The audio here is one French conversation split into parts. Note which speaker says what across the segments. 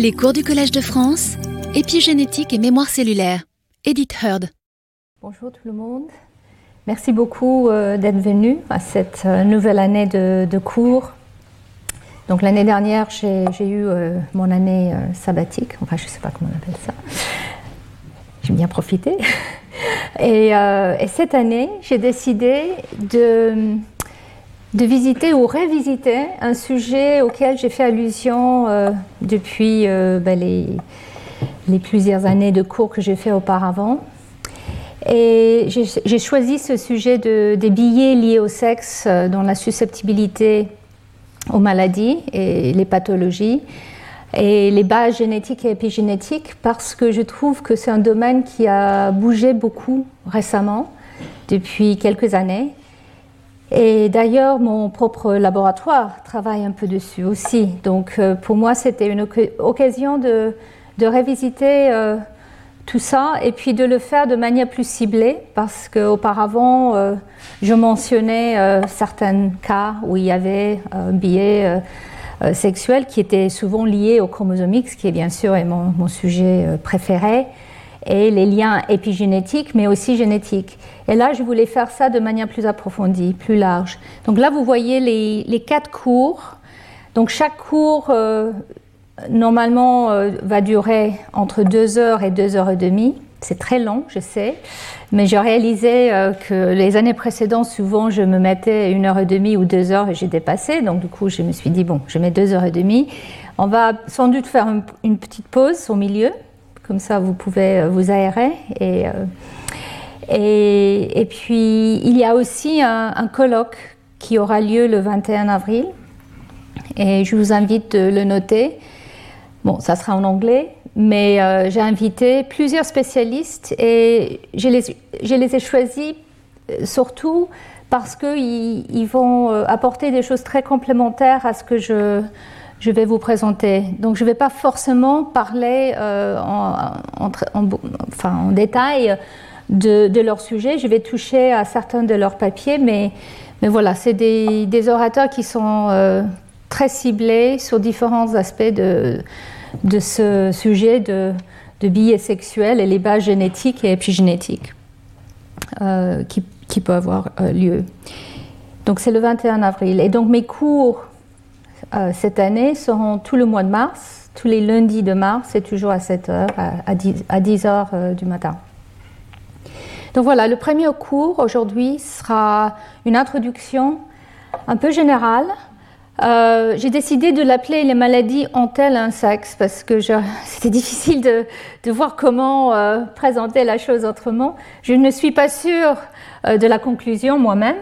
Speaker 1: Les cours du Collège de France, épigénétique et mémoire cellulaire. Edith Heard.
Speaker 2: Bonjour tout le monde. Merci beaucoup euh, d'être venu à cette euh, nouvelle année de, cours. Donc l'année dernière, j'ai eu euh, mon année sabbatique. Enfin, je ne sais pas comment on appelle ça. J'ai bien profité. Et cette année, j'ai décidé de de visiter ou révisiter un sujet auquel j'ai fait allusion euh, depuis euh, ben, les, plusieurs années de cours que j'ai fait auparavant. Et j'ai choisi ce sujet de, des billets liés au sexe euh, dans la susceptibilité aux maladies et les pathologies et les bases génétiques et épigénétiques parce que je trouve que c'est un domaine qui a bougé beaucoup récemment, depuis quelques années, et d'ailleurs, mon propre laboratoire travaille un peu dessus aussi. Donc euh, pour moi, c'était une occasion de, révisiter euh, tout ça et puis de le faire de manière plus ciblée parce qu'auparavant, euh, je mentionnais certains cas où il y avait un biais sexuel qui était souvent lié au chromosome X, qui est bien sûr mon, mon sujet préféré et les liens épigénétiques, mais aussi génétiques. Et là, je voulais faire ça de manière plus approfondie, plus large. Donc là, vous voyez les, quatre cours. Donc chaque cours, euh, normalement, euh, va durer entre deux heures et deux heures et demie. C'est très long, je sais, mais j'ai réalisé euh, que les années précédentes, souvent, je me mettais une heure et demie ou deux heures et j'ai dépassé. Donc du coup, je me suis dit, bon, je mets deux heures et demie. On va sans doute faire une petite pause au milieu comme ça, vous pouvez euh, vous aérer. Euh, et, et, puis, il y a aussi un, colloque qui aura lieu le 21 avril. Et je vous invite de le noter. Bon, ça sera en anglais, mais euh, j'ai invité plusieurs spécialistes et je les, je les ai choisis surtout parce qu'ils ils vont apporter des choses très complémentaires à ce que je, je vais vous présenter. Donc je ne vais pas forcément parler euh, en, détail de, leur sujet, je vais toucher à certains de leurs papiers, mais, voilà, c'est des, des, orateurs qui sont euh, très ciblés sur différents aspects de, de ce sujet de, de billets sexuels et les bases génétiques et épigénétiques euh, qui, qui peuvent avoir lieu. Donc c'est le 21 avril. Et donc mes cours euh, cette année seront tout le mois de mars, tous les lundis de mars, c'est toujours à 7 h, à 10, à 10 h euh, du matin. Donc voilà, le premier cours aujourd'hui sera une introduction un peu générale. Euh, j'ai décidé de l'appeler les maladies ont-elles un sexe parce que c'était difficile de, voir comment présenter la chose autrement. Je ne suis pas sûre de la conclusion moi-même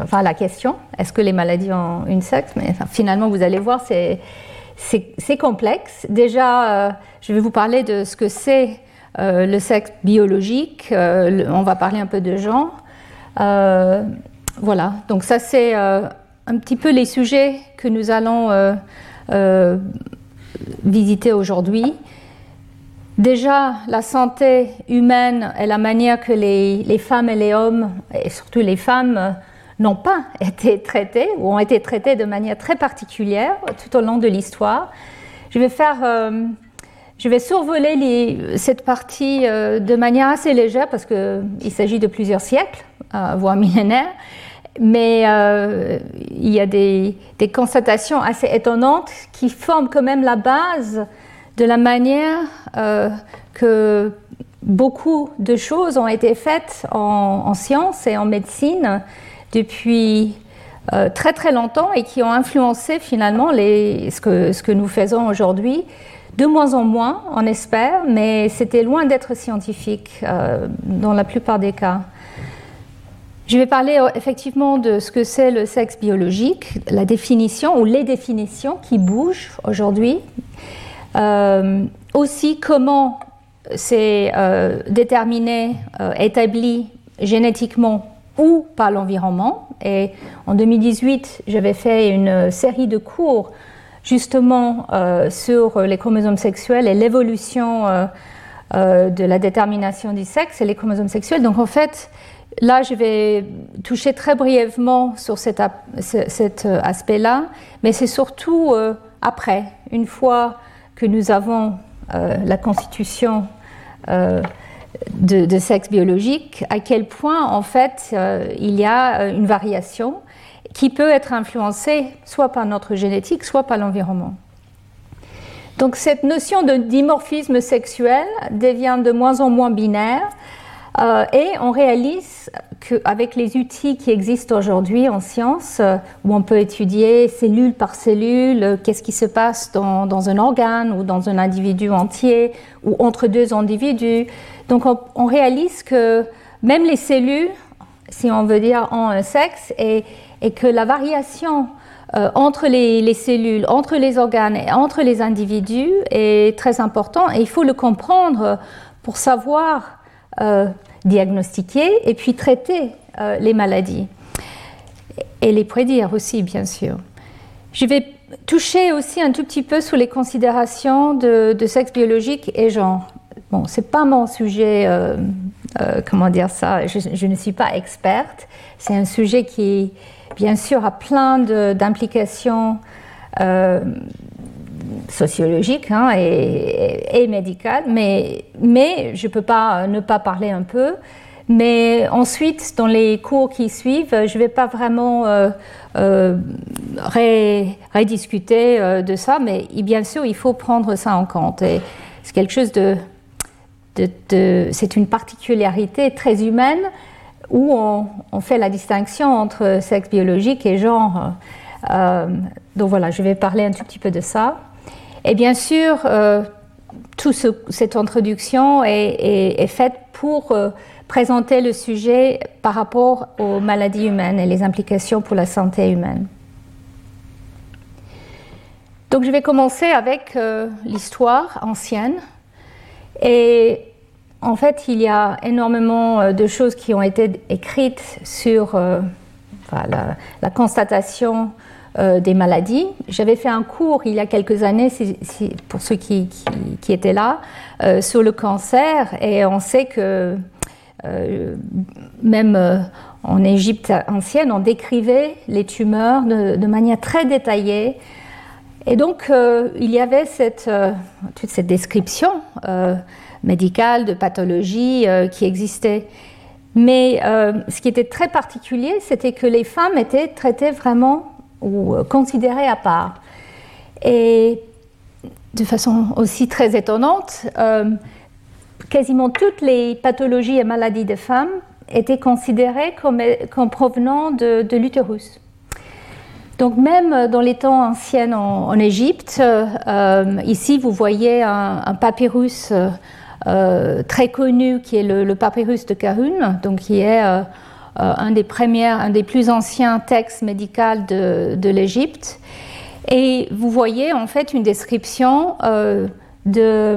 Speaker 2: enfin la question, est-ce que les maladies ont une sexe Mais finalement, vous allez voir, c'est, complexe. Déjà, euh, je vais vous parler de ce que c'est euh, le sexe biologique. Euh, on va parler un peu de genre. voilà, donc ça c'est un petit peu les sujets que nous allons visiter aujourd'hui. Déjà, la santé humaine et la manière que les, les, femmes et les hommes, et surtout les femmes, n'ont pas été traités ou ont été traités de manière très particulière tout au long de l'histoire. Je vais faire, euh, je vais survoler cette partie euh, de manière assez légère parce qu'il s'agit de plusieurs siècles, euh, voire millénaires, mais il y a des, constatations assez étonnantes qui forment quand même la base de la manière que beaucoup de choses ont été faites en, en sciences et en médecine depuis euh, très très longtemps et qui ont influencé finalement les, ce, que, ce que nous faisons aujourd'hui. De moins en moins, on espère, mais c'était loin d'être scientifique euh, dans la plupart des cas. Je vais parler euh, effectivement de ce que c'est le sexe biologique, la définition ou les définitions qui bougent aujourd'hui. aussi comment c'est déterminé, établi génétiquement ou par l'environnement. Et en 2018, j'avais fait une série de cours justement euh, sur les chromosomes sexuels et l'évolution euh, euh, de la détermination du sexe et les chromosomes sexuels. Donc en fait, là, je vais toucher très brièvement sur cet aspect-là, mais c'est surtout après, une fois que nous avons la constitution de, sexe biologique, à quel point en fait il y a une variation qui peut être influencée soit par notre génétique, soit par l'environnement. Donc cette notion de dimorphisme sexuel devient de moins en moins binaire euh, et on réalise qu'avec les outils qui existent aujourd'hui en science, euh, où on peut étudier cellule par cellule, euh, qu'est-ce qui se passe dans, un organe ou dans un individu entier ou entre deux individus, donc on, réalise que même les cellules, si on veut dire, ont un sexe et, que la variation entre les, les, cellules, entre les organes et entre les individus est très important et il faut le comprendre pour savoir euh, diagnostiquer et puis traiter euh, les maladies et les prédire aussi, bien sûr. Je vais toucher aussi un tout petit peu sur les considérations de, sexe biologique et genre. Bon, c'est pas mon sujet, euh, comment dire ça, je, ne suis pas experte. C'est un sujet qui, bien sûr, a plein d'implications sociologique hein, et, médical, mais, mais je ne peux pas ne pas parler un peu. Mais ensuite, dans les cours qui suivent, je ne vais pas vraiment euh, euh, rediscuter euh, de ça, mais bien sûr, il faut prendre ça en compte. Et c'est quelque chose de, c'est une particularité très humaine où on, fait la distinction entre sexe biologique et genre. donc voilà, je vais parler un tout petit peu de ça. Et bien sûr, euh, toute cette introduction est, faite pour euh, présenter le sujet par rapport aux maladies humaines et les implications pour la santé humaine. Donc je vais commencer avec euh, l'histoire ancienne. Et en fait, il y a énormément de choses qui ont été écrites sur la, constatation euh, des maladies. J'avais fait un cours il y a quelques années, pour ceux qui, étaient là, euh, sur le cancer, et on sait que euh, même en Égypte ancienne, on décrivait les tumeurs de, manière très détaillée. Et donc, il y avait cette, toute cette description médicale de pathologie qui existait. Mais ce qui était très particulier, c'était que les femmes étaient traitées vraiment ou euh, considérées à part. Et de façon aussi très étonnante, euh, quasiment toutes les pathologies et maladies des femmes étaient considérées comme provenant de, l'utérus. Donc même dans les temps anciens en, Égypte, euh, ici vous voyez un, papyrus très connu qui est le, papyrus de Kahun, donc qui est euh, un, des premiers, un des plus anciens textes médicaux de, l'Égypte. Et vous voyez en fait une description euh, de,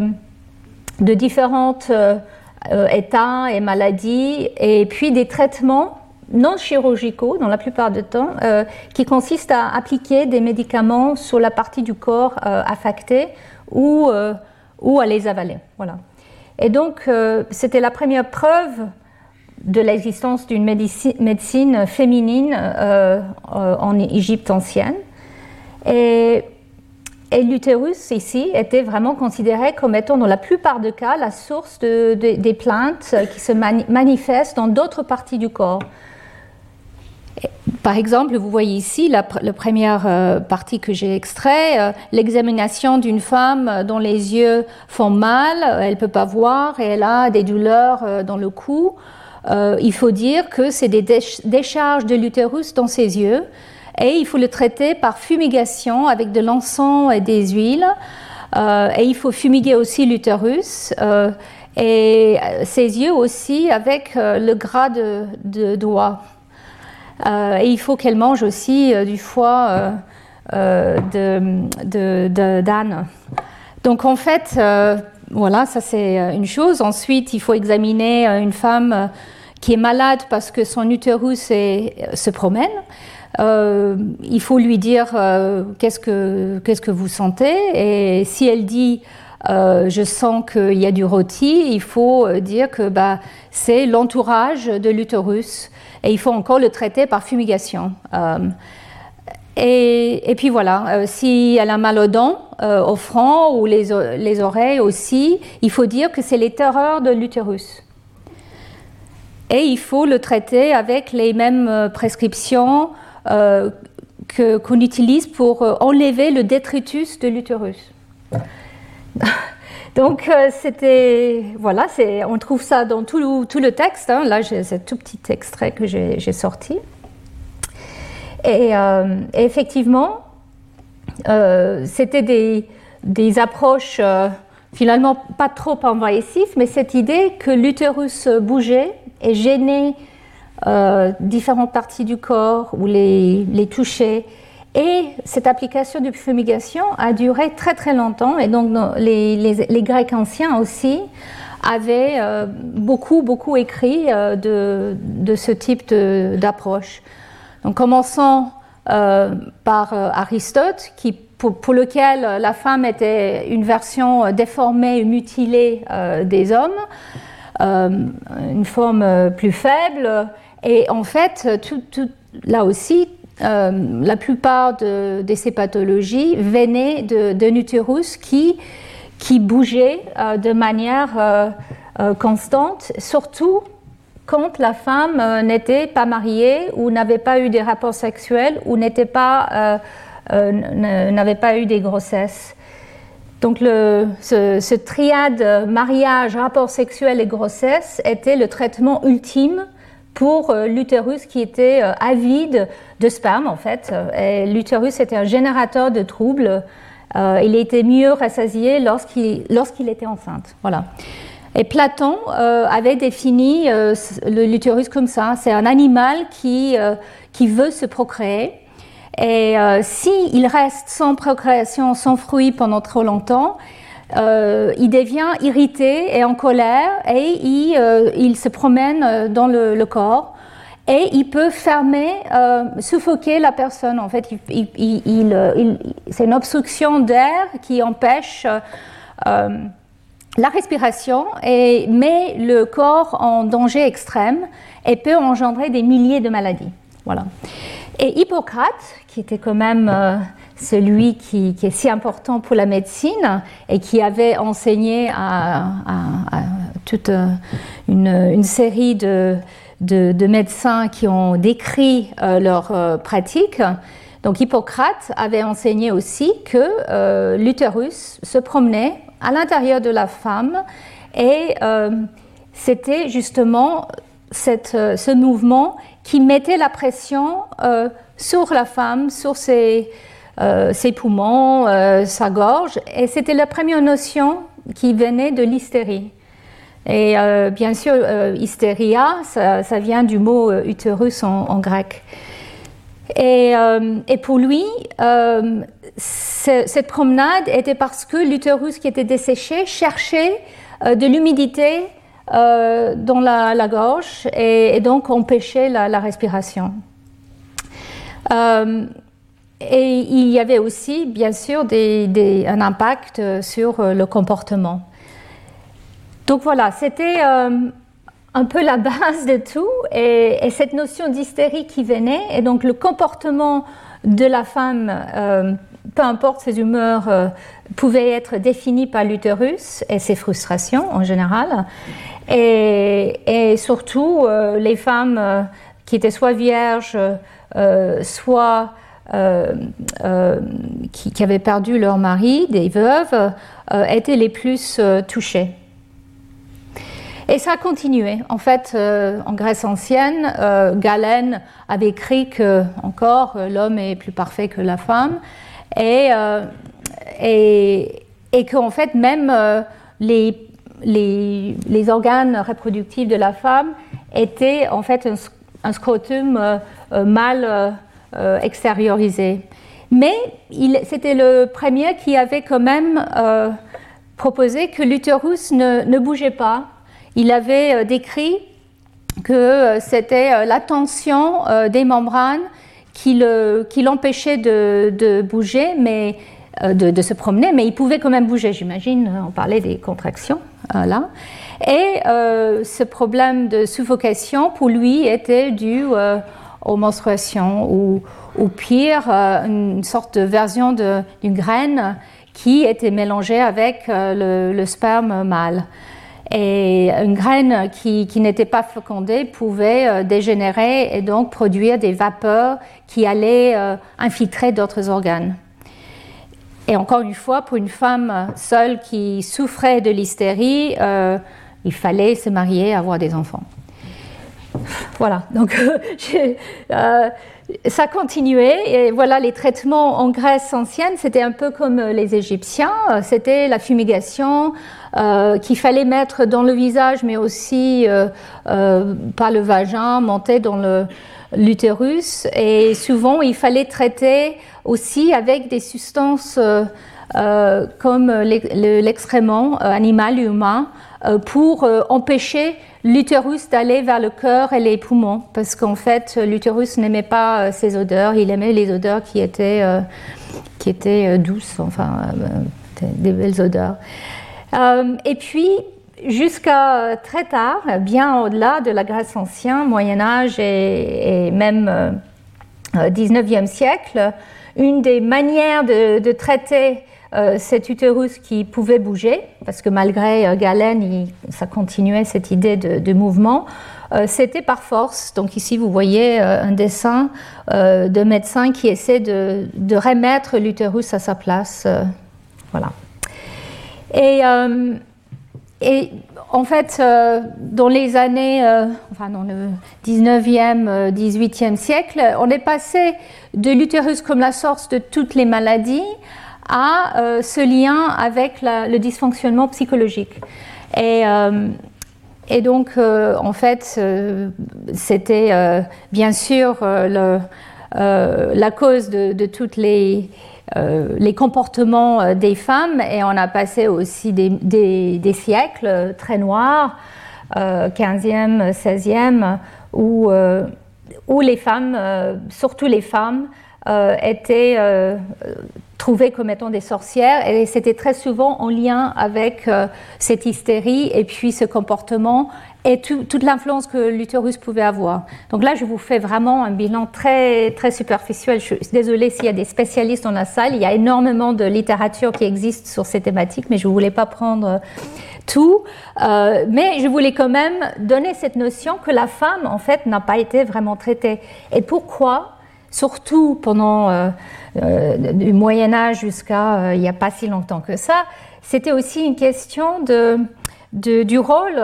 Speaker 2: de différents euh, états et maladies, et puis des traitements non chirurgicaux dans la plupart du temps, qui consistent à appliquer des médicaments sur la partie du corps affectée ou, ou à les avaler. Voilà. Et donc, c'était la première preuve de l'existence d'une médecine féminine euh, euh, en Égypte ancienne. Et, l'utérus ici était vraiment considéré comme étant dans la plupart des cas la source des plaintes qui se manifestent dans d'autres parties du corps. Par exemple, vous voyez ici la, première euh, partie que j'ai extrait, l'examination d'une femme dont les yeux font mal, elle ne peut pas voir et elle a des douleurs dans le cou. Euh, il faut dire que c'est des décharges de l'utérus dans ses yeux et il faut le traiter par fumigation avec de l'encens et des huiles. Euh, et il faut fumiguer aussi l'utérus euh, et ses yeux aussi avec le gras de, doigt. Et il faut qu'elle mange aussi du foie d'âne. De, Donc en fait, voilà, ça c'est une chose. Ensuite, il faut examiner une femme qui est malade parce que son utérus se promène. Euh, il faut lui dire euh, qu'est-ce que vous sentez et si elle dit euh, je sens qu'il y a du rôti, il faut dire que bah, c'est l'entourage de l'utérus et il faut encore le traiter par fumigation. Et, puis voilà, si elle a mal aux dents, au front ou les, les, oreilles aussi, il faut dire que c'est les terreurs de l'utérus. Et il faut le traiter avec les mêmes prescriptions qu'on utilise pour enlever le détritus de l'utérus. Donc euh, c'était voilà, on trouve ça dans tout, le texte. Hein. Là, j'ai ce tout petit extrait que j'ai sorti. Et, euh, effectivement, euh, c'était des, approches finalement pas trop envahissives, mais cette idée que l'utérus bougeait et gênait différentes parties du corps ou les, les touchait et cette application de fumigation a duré très très longtemps. Et donc les, Grecs anciens aussi avaient euh, beaucoup beaucoup écrit euh, de, ce type d'approche. Donc commençons euh, par Aristote, qui, pour, lequel la femme était une version déformée mutilée des hommes, une forme plus faible. Et en fait, là aussi, euh, la plupart de, ces pathologies venaient d'un utérus qui, qui bougeait euh, de manière euh, constante, surtout quand la femme n'était pas mariée ou n'avait pas eu des rapports sexuels ou n'avait pas eu des grossesses. Donc ce, ce, triade mariage, rapport sexuel et grossesse était le traitement ultime pour euh, l'utérus qui était euh, avide de sperme en fait. L'utérus était un générateur de troubles. Euh, il était mieux rassasié lorsqu'il était enceinte. Voilà. Et Platon avait défini l'utérus comme ça. C'est un animal qui, qui veut se procréer. Et s'il reste sans procréation, sans fruit pendant trop longtemps, euh, il devient irrité et en colère et il, euh, se promène euh, dans le, corps et il peut fermer, suffoquer la personne. En fait, c'est une obstruction d'air qui empêche la respiration et met le corps en danger extrême et peut engendrer des milliers de maladies. Voilà. Et Hippocrate, qui était quand même celui qui, est si important pour la médecine et qui avait enseigné à, toute une, série de, médecins qui ont décrit euh, leur euh, pratique. Donc Hippocrate avait enseigné aussi que euh, l'utérus se promenait à l'intérieur de la femme et c'était justement ce mouvement qui mettait la pression sur la femme, sur ses, euh, ses poumons, euh, sa gorge. Et c'était la première notion qui venait de l'hystérie. Et euh, bien sûr, hystéria, ça, vient du mot utérus en, grec. Et, pour lui, cette promenade était parce que l'utérus qui était desséché cherchait de l'humidité dans la, gorge et, donc empêchait la respiration. Et il y avait aussi, bien sûr, un impact sur euh, le comportement. Donc voilà, c'était euh, un peu la base de tout. Et, cette notion d'hystérie qui venait, et donc le comportement de la femme, euh, peu importe ses humeurs, pouvait être défini par l'utérus et ses frustrations en général. Et surtout, les femmes qui étaient soit vierges, soit euh, euh, qui, avaient perdu leur mari, des veuves, euh, étaient les plus touchées. Et ça a continué. En fait, en Grèce ancienne, Galène avait écrit que, encore, l'homme est plus parfait que la femme, et, et, et qu'en fait, même les, les, les, organes reproductifs de la femme étaient en fait un, un scrotum mal euh, extériorisé. Mais c'était le premier qui avait quand même euh, proposé que l'utérus ne, bougeait pas. Il avait euh, décrit que c'était la tension des membranes qui l'empêchait de, bouger, mais de, se promener, mais il pouvait quand même bouger, j'imagine. On parlait des contractions là. Et ce problème de suffocation, pour lui, était dû aux menstruations ou, ou pire, une sorte de version d'une graine qui était mélangée avec le, sperme mâle. Et une graine qui, qui n'était pas fécondée pouvait dégénérer et donc produire des vapeurs qui allaient infiltrer d'autres organes. Et encore une fois, pour une femme seule qui souffrait de l'hystérie, euh, il fallait se marier, avoir des enfants. Voilà, donc euh, ça continuait. Et voilà, les traitements en Grèce ancienne, c'était un peu comme les Égyptiens. C'était la fumigation euh, qu'il fallait mettre dans le visage, mais aussi par le vagin, monter dans le, l'utérus et souvent il fallait traiter aussi avec des substances euh, euh, comme l'excrément euh, animal humain pour empêcher l'utérus d'aller vers le cœur et les poumons. Parce qu'en fait l'utérus n'aimait pas ces odeurs, il aimait les odeurs qui étaient, qui étaient douces, enfin des belles odeurs. et puis jusqu'à très tard, bien au-delà de la Grèce ancienne, Moyen Âge et, même 19e euh, siècle, une des manières de, traiter euh, cet utérus qui pouvait bouger, parce que malgré euh, Galen, ça continuait cette idée de, mouvement, c'était par force. Donc ici, vous voyez un dessin de médecin qui essaie de, remettre l'utérus à sa place. voilà. Et et en fait, euh, dans les années, euh, enfin dans le 19e, 18e euh, siècle, on est passé de l'utérus comme la source de toutes les maladies à ce lien avec le dysfonctionnement psychologique. Et, et donc, en fait, c'était bien sûr la cause de, de toutes les euh, les comportements euh, des femmes et on a passé aussi des, siècles très noirs, 15e, euh, 16e, où, où les femmes, surtout les femmes, étaient trouvées comme étant des sorcières et c'était très souvent en lien avec cette hystérie et puis ce comportement et toute l'influence que l'utérus pouvait avoir. Donc là, je vous fais vraiment un bilan très, très superficiel. Je suis désolée s'il y a des spécialistes dans la salle. Il y a énormément de littérature qui existe sur ces thématiques, mais je ne voulais pas prendre tout. Euh, mais je voulais quand même donner cette notion que la femme, en fait, n'a pas été vraiment traitée. Et pourquoi Surtout pendant euh, euh du Moyen Âge jusqu'à euh, il n'y a pas si longtemps que ça, c'était aussi une question de du rôle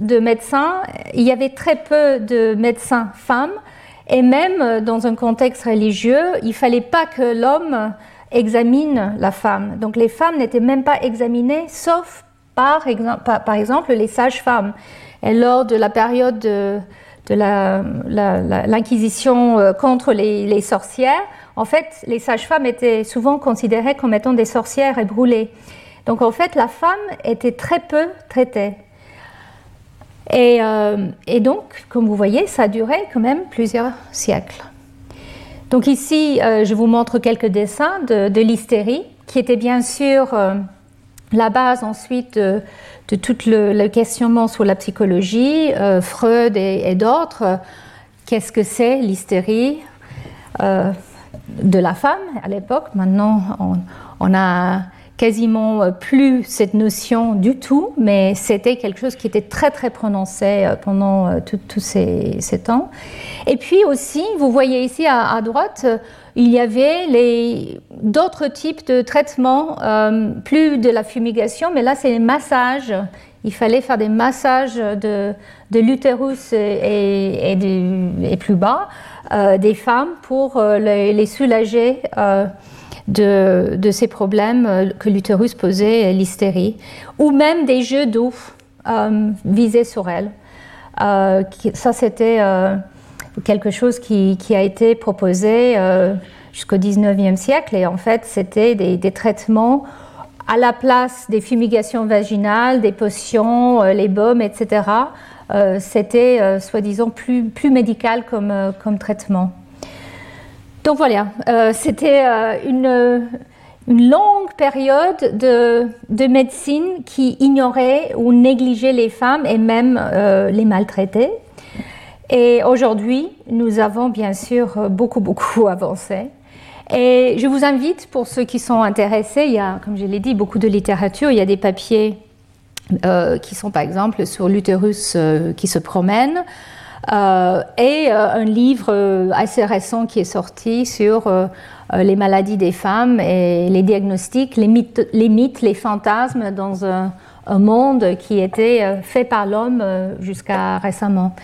Speaker 2: de médecin, il y avait très peu de médecins femmes, et même dans un contexte religieux, il fallait pas que l'homme examine la femme. Donc les femmes n'étaient même pas examinées, sauf par, par exemple les sages-femmes. Et lors de la période de, l'Inquisition euh, contre les, sorcières, en fait, les sages-femmes étaient souvent considérées comme étant des sorcières et brûlées. Donc en fait, la femme était très peu traitée. Et, euh, donc, comme vous voyez, ça a duré quand même plusieurs siècles. Donc ici, euh, je vous montre quelques dessins de, l'hystérie, qui était bien sûr la base ensuite de, tout le, questionnement sur la psychologie, Freud et, d'autres. Qu'est-ce que c'est l'hystérie de la femme à l'époque Maintenant, on a quasiment euh, plus cette notion du tout, mais c'était quelque chose qui était très très prononcé euh, pendant euh, tous ces, temps. Et puis aussi, vous voyez ici à, droite, il y avait d'autres types de traitements, plus de la fumigation, mais là c'est les massages. Il fallait faire des massages de, de l'utérus et, plus bas des femmes pour les soulager de, ces problèmes euh, que l'utérus posait, l'hystérie, ou même des jeux d'eau euh, visés sur elle. Euh, ça, c'était quelque chose qui, a été proposé jusqu'au 19e siècle, et en fait, c'était des, traitements à la place des fumigations vaginales, des potions, les baumes, etc. c'était soi-disant plus, médical comme traitement. Donc voilà, euh, c'était euh, une, longue période de, médecine qui ignorait ou négligeait les femmes et même euh, les maltraitait. Et aujourd'hui, nous avons bien sûr beaucoup, beaucoup avancé. Et je vous invite, pour ceux qui sont intéressés, il y a, comme je l'ai dit, beaucoup de littérature. Il y a des papiers euh, qui sont par exemple sur l'utérus euh, qui se promène, euh, et un livre assez récent qui est sorti sur les maladies des femmes et les diagnostics, les mythes, les, fantasmes dans un, monde qui était fait par l'homme jusqu'à récemment.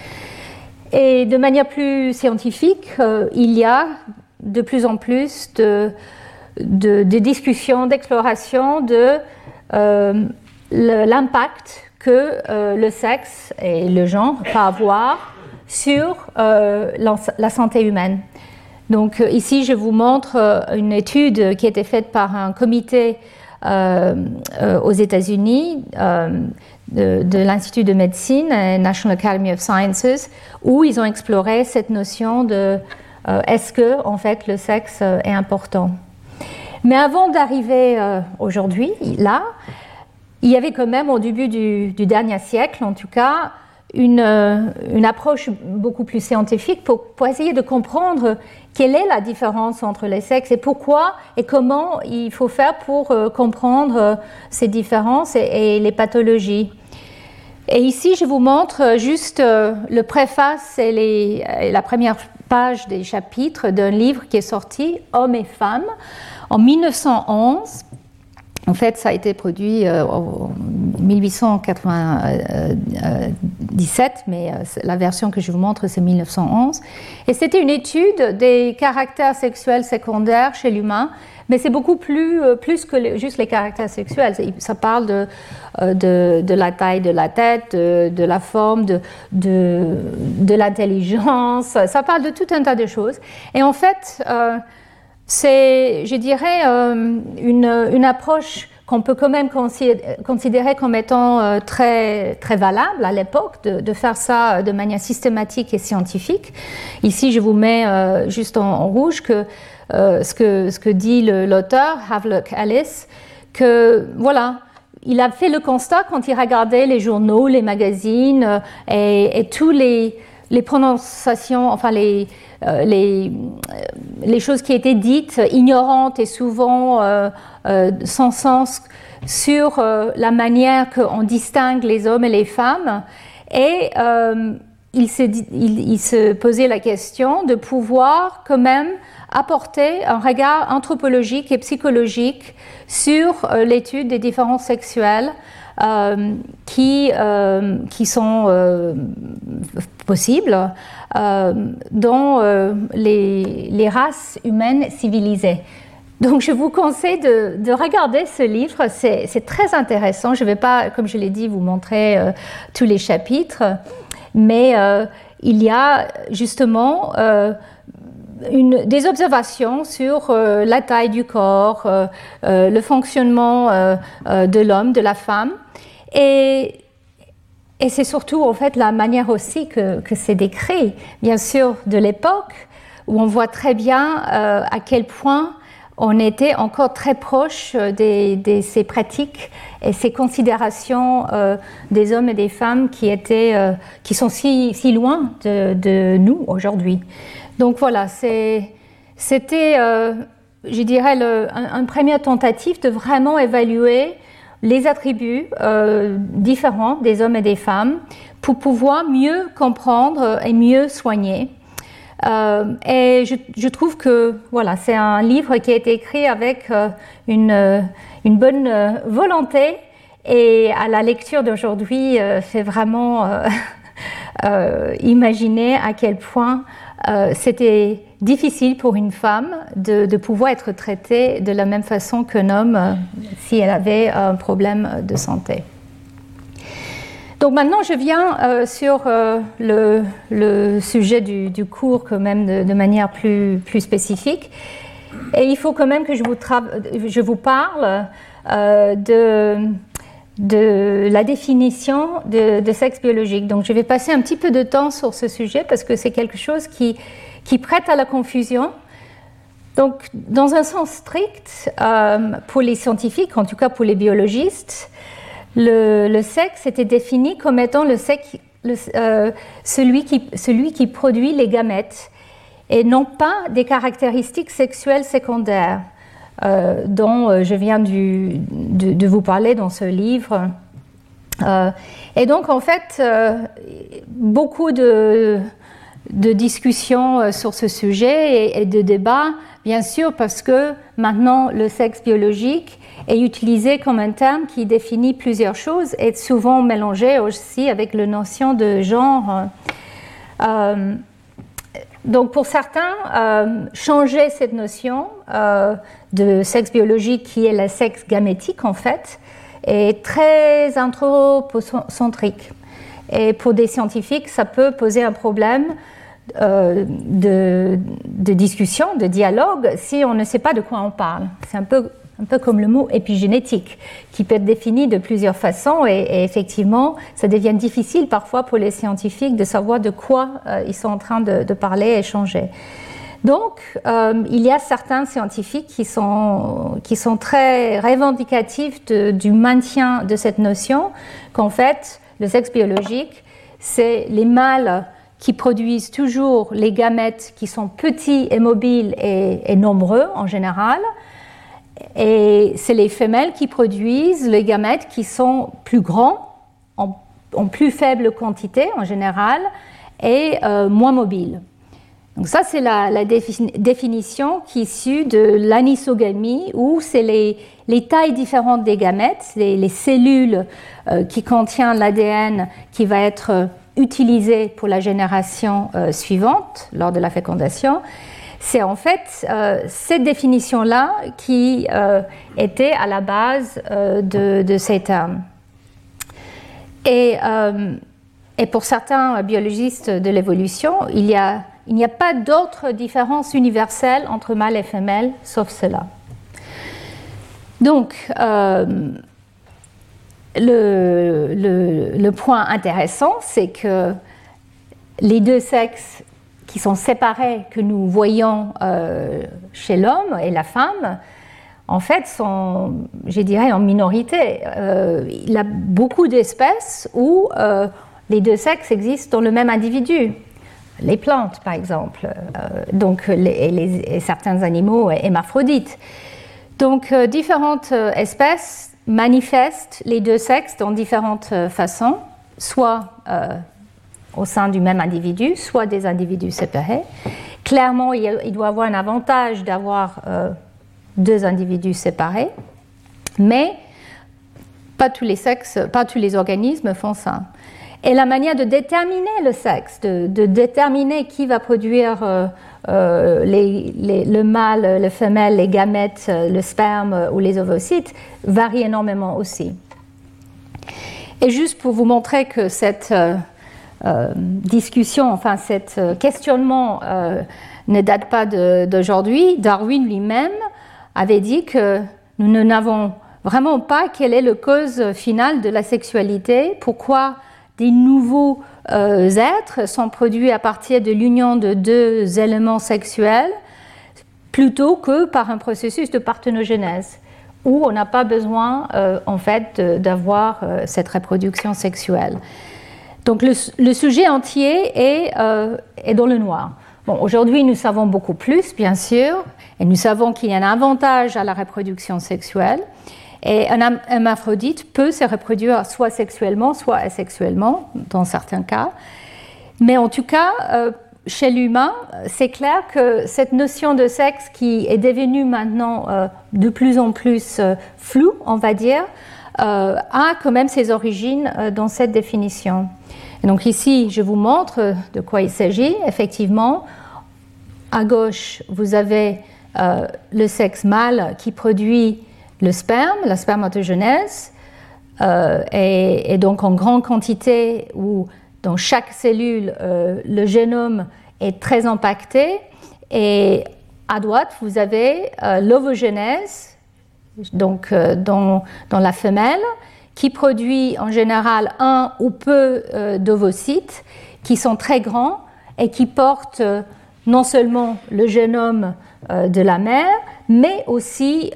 Speaker 2: Et de manière plus scientifique, il y a de plus en plus de, discussions, d'exploration de euh, l'impact que euh, le sexe et le genre peuvent avoir sur euh, la, santé humaine. Donc ici, je vous montre une étude qui a été faite par un comité aux États-Unis de, l'Institut de médecine, National Academy of Sciences, où ils ont exploré cette notion de euh, est-ce que en fait le sexe euh, est important Mais avant d'arriver euh, aujourd'hui, là, il y avait quand même au début du, dernier siècle, en tout cas, une, approche beaucoup plus scientifique pour, essayer de comprendre quelle est la différence entre les sexes et pourquoi et comment il faut faire pour comprendre ces différences et, les pathologies. Et ici, je vous montre juste le préface et la première page des chapitres d'un livre qui est sorti, Hommes et femmes, en 1911. En fait, ça a été produit euh, en 1897, mais euh, la version que je vous montre, c'est 1911. Et c'était une étude des caractères sexuels secondaires chez l'humain mais c'est beaucoup plus, euh, plus que juste les caractères sexuels. Ça parle de, de, la taille de la tête, de, la forme, de, de, l'intelligence. Ça parle de tout un tas de choses. Et en fait, c'est, je dirais, une, une approche qu'on peut quand même considérer comme étant très, très valable à l'époque, de, faire ça de manière systématique et scientifique. Ici, je vous mets juste en, rouge que euh, ce, que, ce que dit l'auteur, Havelock Ellis, que voilà, il a fait le constat quand il regardait les journaux, les magazines euh, et tous les, les prononciations, enfin les, euh, les, les, choses qui étaient dites ignorantes et souvent sans sens sur la manière qu'on distingue les hommes et les femmes. Et il, se, il, il, se posait la question de pouvoir quand même apporter un regard anthropologique et psychologique sur euh, l'étude des différences sexuelles euh, qui, euh, qui sont possibles dans les, les, races humaines civilisées. Donc je vous conseille de, de regarder ce livre, c'est très intéressant. Je ne vais pas, comme je l'ai dit, vous montrer tous les chapitres, mais il y a justement une, des observations sur euh, la taille du corps, euh, euh, le fonctionnement de l'homme, de la femme. Et, c'est surtout en fait la manière aussi que, que c'est décrit, bien sûr, de l'époque, où on voit très bien à quel point on était encore très proche de ces pratiques et ces considérations des hommes et des femmes qui, étaient, qui sont si, loin de, nous aujourd'hui. Donc voilà, c'était, euh, je dirais, le, un, première tentative de vraiment évaluer les attributs euh, différents des hommes et des femmes pour pouvoir mieux comprendre et mieux soigner. Euh, et je, trouve que voilà, c'est un livre qui a été écrit avec une, une, bonne volonté et à la lecture d'aujourd'hui, c'est vraiment imaginer à quel point euh, c'était difficile pour une femme de, pouvoir être traitée de la même façon qu'un homme euh, si elle avait un problème de santé. Donc maintenant, je viens euh, sur le, sujet du, cours quand même de, manière plus, plus, spécifique. Et il faut quand même que je vous, je vous parle de de la définition de, sexe biologique. Donc je vais passer un petit peu de temps sur ce sujet parce que c'est quelque chose qui, qui, prête à la confusion. Donc dans un sens strict, euh, pour les scientifiques, en tout cas pour les biologistes, le, sexe était défini comme étant le sexe, celui, qui, celui qui produit les gamètes et non pas des caractéristiques sexuelles secondaires dont je viens de, vous parler dans ce livre. et donc en fait, beaucoup de de discussions euh, sur ce sujet et, de débats, bien sûr, parce que maintenant le sexe biologique est utilisé comme un terme qui définit plusieurs choses et souvent mélangé aussi avec la notion de genre. Euh, donc pour certains, euh, changer cette notion de sexe biologique qui est le sexe gamétique en fait est très anthropocentrique. Et pour des scientifiques, ça peut poser un problème euh, de, discussion, de dialogue, si on ne sait pas de quoi on parle. C'est un peu, un peu comme le mot épigénétique, qui peut être défini de plusieurs façons, et, effectivement, ça devient difficile parfois pour les scientifiques de savoir de quoi euh, ils sont en train de, parler et échanger. Donc, euh, il y a certains scientifiques qui sont, qui sont très revendicatifs du maintien de cette notion qu'en fait, le sexe biologique, c'est les mâles qui produisent toujours les gamètes qui sont petits et mobiles et, nombreux en général. Et c'est les femelles qui produisent les gamètes qui sont plus grands, en, plus faible quantité en général, et euh, moins mobiles. Donc ça, c'est la, définition qui est issue de l'anisogamie, où c'est les, tailles différentes des gamètes, les, cellules euh, qui contiennent l'ADN qui va être utilisé pour la génération euh, suivante lors de la fécondation, c'est en fait euh, cette définition-là qui euh, était à la base de, ces termes. Et, et, pour certains biologistes de l'évolution, il n'y a, a, pas d'autre différence universelle entre mâle et femelle sauf cela. Donc, le, point intéressant, c'est que les deux sexes qui sont séparés, que nous voyons euh, chez l'homme et la femme, en fait, sont, je dirais, en minorité. Euh, il y a beaucoup d'espèces où euh, les deux sexes existent dans le même individu. Les plantes, par exemple, donc et certains animaux hémaphrodites. Donc, différentes espèces manifestent les deux sexes dans différentes euh, façons, soit euh, au sein du même individu, soit des individus séparés. Clairement, il, doit avoir un avantage d'avoir euh, deux individus séparés, mais pas tous les sexes, pas tous les organismes font ça. Et la manière de déterminer le sexe, de, déterminer qui va produire le mâle, le femelle, les gamètes, le sperme ou les ovocytes varie énormément aussi. Et juste pour vous montrer que cette euh, euh, discussion, enfin, cet questionnement ne date pas d'aujourd'hui, Darwin lui-même avait dit que nous n'avons vraiment pas quelle est la cause finale de la sexualité, pourquoi des nouveaux euh, êtres sont produits à partir de l'union de deux éléments sexuels plutôt que par un processus de parthénogenèse où on n'a pas besoin euh, en fait d'avoir euh, cette reproduction sexuelle. Donc le, sujet entier est, est, dans le noir. Bon, aujourd'hui nous savons beaucoup plus bien sûr et nous savons qu'il y a un avantage à la reproduction sexuelle. Et un hermaphrodite peut se reproduire soit sexuellement, soit asexuellement, dans certains cas. Mais en tout cas, euh, chez l'humain, c'est clair que cette notion de sexe qui est devenue maintenant euh, de plus en plus euh, floue, on va dire, a quand même ses origines dans cette définition. Et donc ici, je vous montre de quoi il s'agit. Effectivement, à gauche, vous avez le sexe mâle qui produit le sperme, la spermatogenèse, euh, est, donc en grande quantité où dans chaque cellule euh, le génome est très impacté. Et à droite, vous avez euh, l'ovogenèse, donc euh, dans, dans, la femelle, qui produit en général un ou peu d'ovocytes qui sont très grands et qui portent non seulement le génome de la mère, mais aussi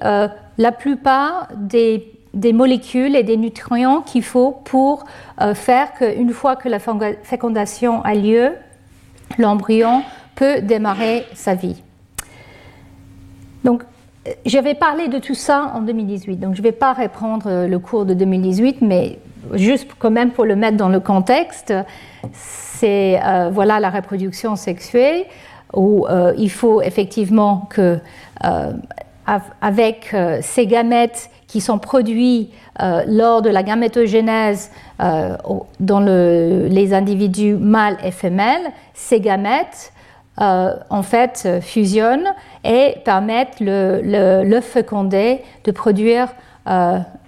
Speaker 2: la plupart des molécules et des nutriments qu'il faut pour faire qu'une fois que la fécondation a lieu, l'embryon peut démarrer sa vie. Donc, j'avais parlé de tout ça en 2018, donc je ne vais pas reprendre le cours de 2018, mais juste quand même pour le mettre dans le contexte, c'est euh, voilà la reproduction sexuée où euh, il faut effectivement que euh, avec ces gamètes qui sont produits lors de la gamétogénèse dans les individus mâles et femelles, ces gamètes en fait fusionnent et permettent le, le, fécondé de produire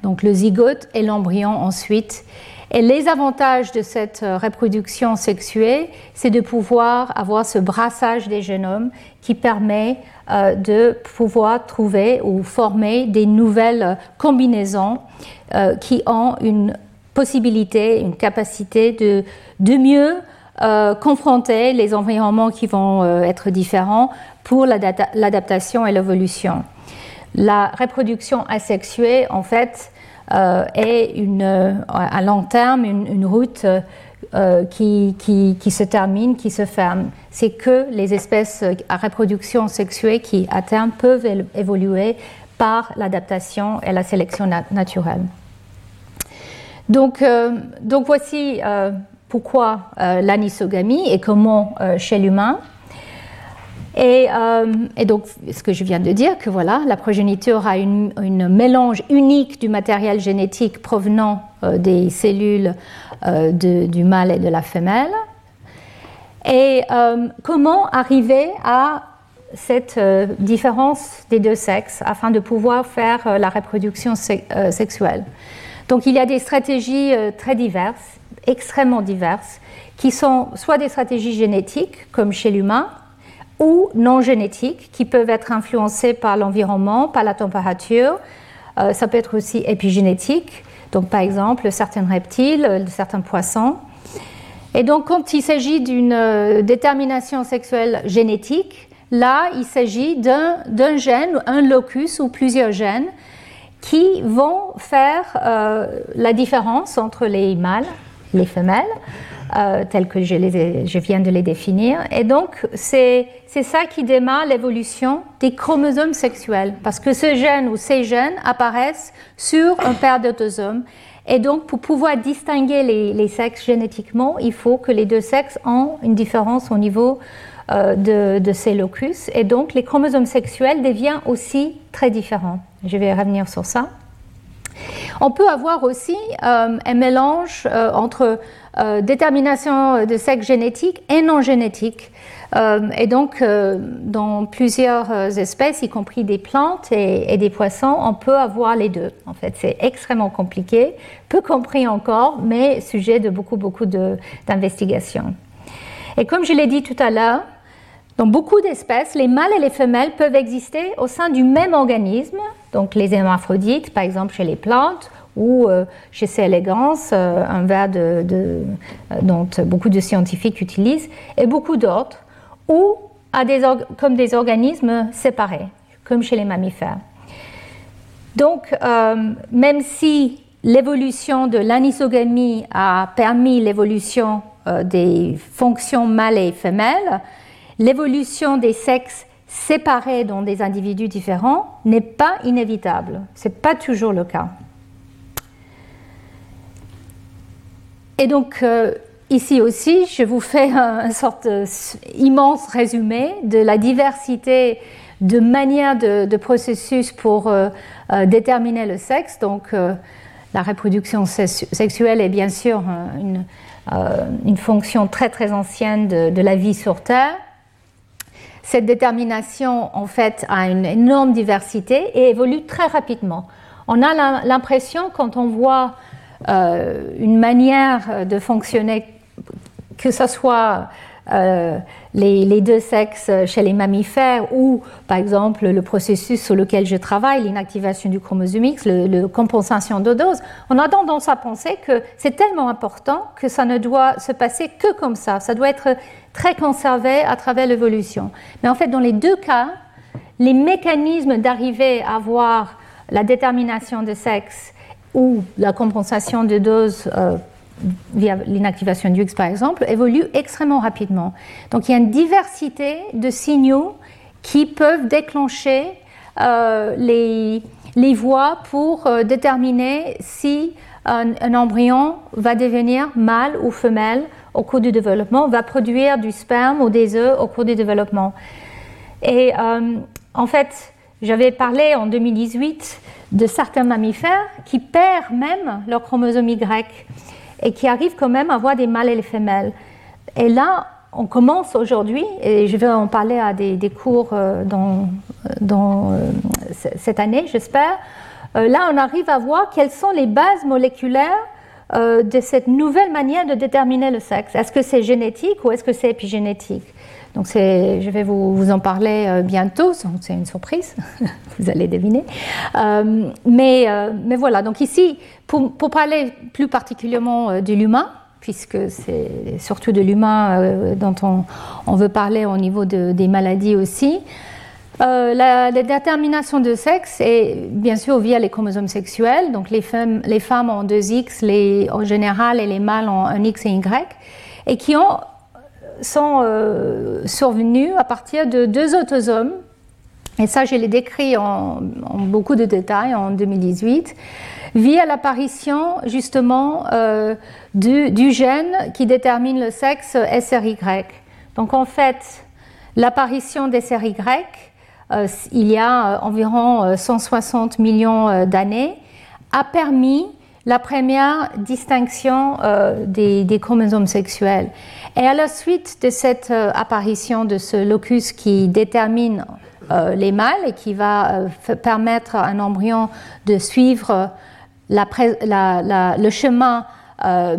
Speaker 2: donc le zygote et l'embryon ensuite. Et les avantages de cette euh, reproduction sexuée, c'est de pouvoir avoir ce brassage des génomes qui permet euh, de pouvoir trouver ou former des nouvelles combinaisons euh, qui ont une possibilité, une capacité de, de mieux confronter les environnements qui vont être différents pour l'adaptation et l'évolution. La reproduction asexuée, en fait, euh, est une, euh, à long terme une, route euh, qui, qui, se termine, qui se ferme. C'est que les espèces à reproduction sexuée qui, à terme, peuvent évoluer par l'adaptation et la sélection naturelle. Donc, donc voici pourquoi l'anisogamie et comment chez l'humain. Euh, et, donc, ce que je viens de dire, que voilà, la progéniture aura une, mélange unique du matériel génétique provenant euh, des cellules euh, du mâle et de la femelle. Et comment arriver à cette différence des deux sexes afin de pouvoir faire la reproduction sexuelle? Donc, il y a des stratégies très diverses, extrêmement diverses, qui sont soit des stratégies génétiques, comme chez l'humain, ou non génétiques qui peuvent être influencés par l'environnement, par la température. Euh, ça peut être aussi épigénétique, donc par exemple certains reptiles, euh, certains poissons. Et donc quand il s'agit d'une euh, détermination sexuelle génétique, là il s'agit d'un gène, un locus ou plusieurs gènes qui vont faire la différence entre les mâles, les femelles, euh, tels que je, viens de les définir. Et donc, c'est ça qui démarre l'évolution des chromosomes sexuels, parce que ce gène ou ces gènes apparaissent sur un paire d'autosomes. Et donc, pour pouvoir distinguer les, sexes génétiquement, il faut que les deux sexes ont une différence au niveau euh, de, ces locus. Et donc, les chromosomes sexuels deviennent aussi très différents. Je vais revenir sur ça. On peut avoir aussi euh, un mélange entre euh, détermination de sexe génétique et non génétique. Euh, et donc, euh, dans plusieurs espèces, y compris des plantes et, des poissons, on peut avoir les deux. En fait, c'est extrêmement compliqué, peu compris encore, mais sujet de beaucoup, beaucoup d'investigations. Et comme je l'ai dit tout à l'heure, dans beaucoup d'espèces, les mâles et les femelles peuvent exister au sein du même organisme, donc les hermaphrodites, par exemple chez les plantes, ou euh, chez C. elegans, euh, un verre euh, dont beaucoup de scientifiques utilisent, et beaucoup d'autres, ou à des comme des organismes séparés, comme chez les mammifères. Donc, même si l'évolution de l'anisogamie a permis l'évolution des fonctions mâles et femelles, l'évolution des sexes séparés dans des individus différents n'est pas inévitable. Ce n'est pas toujours le cas. Et donc, euh, ici aussi, je vous fais un, sorte immense résumé de la diversité de manières de, processus pour euh, euh, déterminer le sexe. Donc, la reproduction sexuelle est bien sûr une, une fonction très très ancienne de, la vie sur Terre. Cette détermination, en fait, a une énorme diversité et évolue très rapidement. On a l'impression, quand on voit une manière de fonctionner, que ce soit euh, les, deux sexes chez les mammifères ou, par exemple, le processus sur lequel je travaille, l'inactivation du chromosome X, le, compensation de dose, on a tendance à penser que c'est tellement important que ça ne doit se passer que comme ça. Ça doit être très conservé à travers l'évolution. Mais en fait, dans les deux cas, les mécanismes d'arriver à avoir la détermination de sexe ou la compensation de dose via l'inactivation du X par exemple, évolue extrêmement rapidement. Donc il y a une diversité de signaux qui peuvent déclencher les, les, voies pour déterminer si un, embryon va devenir mâle ou femelle au cours du développement, va produire du sperme ou des œufs au cours du développement. Et euh, en fait, j'avais parlé en 2018 de certains mammifères qui perdent même leur chromosome Y et qui arrivent quand même à avoir des mâles et des femelles. Et là, on commence aujourd'hui, et je vais en parler à des, cours euh, dans, euh, cette année, j'espère, euh, là, on arrive à voir quelles sont les bases moléculaires de cette nouvelle manière de déterminer le sexe. Est-ce que c'est génétique ou est-ce que c'est épigénétique? Donc je vais vous, en parler euh, bientôt, c'est une surprise, vous allez deviner. mais, mais, voilà, donc ici, pour, parler plus particulièrement de l'humain, puisque c'est surtout de l'humain dont on, on, veut parler au niveau de, des maladies aussi, euh, la, détermination de sexe est bien sûr via les chromosomes sexuels. Donc les femmes, les femmes ont deux X en général et les mâles ont un X et Y. Et qui ont, sont euh, survenus à partir de deux autosomes. Et ça, je l'ai décrit en, beaucoup de détails en 2018 via l'apparition justement euh, du, gène qui détermine le sexe SRY. Donc en fait, l'apparition des SRY euh, il y a environ 160 euh, millions d'années, a permis la première distinction des, chromosomes sexuels. Et à la suite de cette apparition de ce locus qui détermine les mâles et qui va permettre à un embryon de suivre le chemin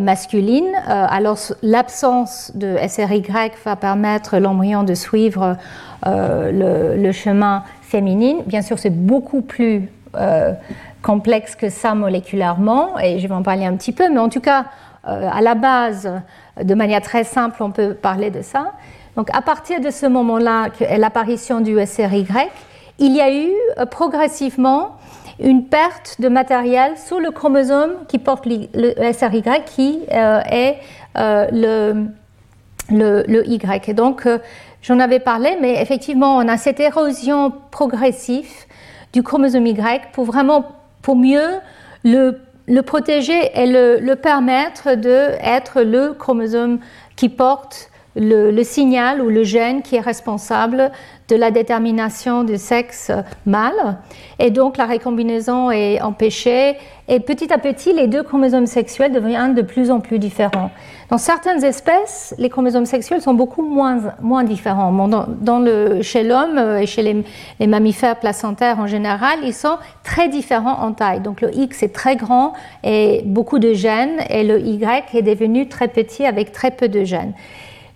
Speaker 2: masculine, alors l'absence de SRY va permettre l'embryon de suivre euh, le, chemin féminin. Bien sûr, c'est beaucoup plus euh, complexe que ça moléculairement, et je vais en parler un petit peu, mais en tout cas, euh, à la base, de manière très simple, on peut parler de ça. Donc, à partir de ce moment-là, l'apparition du SRY, il y a eu progressivement une perte de matériel sur le chromosome qui porte le SRY, qui est le, Y. Et donc, J'en avais parlé, mais effectivement, on a cette érosion progressive du chromosome Y pour vraiment, pour mieux le, le protéger et le, le permettre d'être le chromosome qui porte le, le, signal ou le gène qui est responsable de la détermination du sexe mâle. Et donc la récombinaison est empêchée et petit à petit les deux chromosomes sexuels deviennent de plus en plus différents. Dans certaines espèces, les chromosomes sexuels sont beaucoup moins, moins différents. dans, le, chez l'homme et chez les, les, mammifères placentaires en général, ils sont très différents en taille. Donc le X est très grand et beaucoup de gènes et le Y est devenu très petit avec très peu de gènes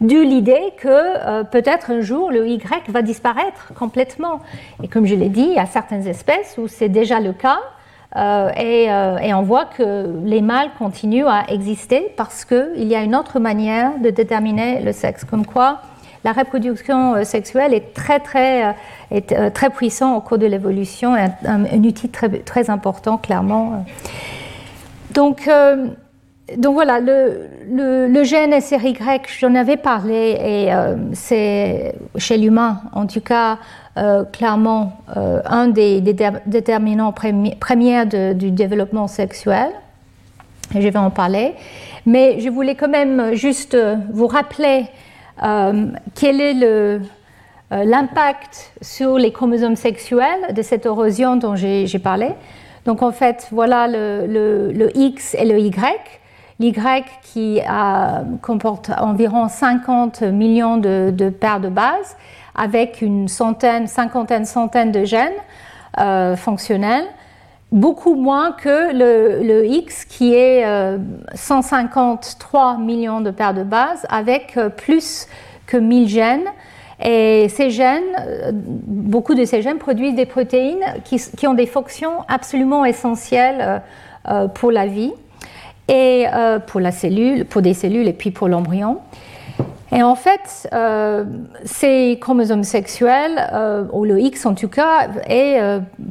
Speaker 2: d'où l'idée que euh, peut-être un jour le Y va disparaître complètement. Et comme je l'ai dit, il y a certaines espèces où c'est déjà le cas. Euh, euh, et, on voit que les mâles continuent à exister parce qu'il y a une autre manière de déterminer le sexe. Comme quoi, la reproduction sexuelle est très très, très puissante au cours de l'évolution un, un, outil très, très important, clairement. Donc, donc voilà, le, gène SRY, j'en avais parlé, et euh, c'est chez l'humain, en tout cas, euh, clairement, euh, un des, déterminants premiers du développement sexuel. Je vais en parler. Mais je voulais quand même juste vous rappeler quel est l'impact sur les chromosomes sexuels de cette érosion dont j'ai parlé. Donc en fait, voilà le X et le Y. L'Y qui comporte environ 50 millions de, paires de bases avec une centaine, cinquantaine, centaine de gènes euh, fonctionnels, beaucoup moins que le, X qui est 153 euh, millions de paires de bases avec euh, plus que 1000 gènes. Et ces gènes, beaucoup de ces gènes produisent des protéines qui ont des fonctions absolument essentielles pour la vie et euh, pour la cellule, pour des cellules et puis pour l'embryon. Et en fait, euh, ces chromosomes sexuels, euh, ou le X en tout cas, est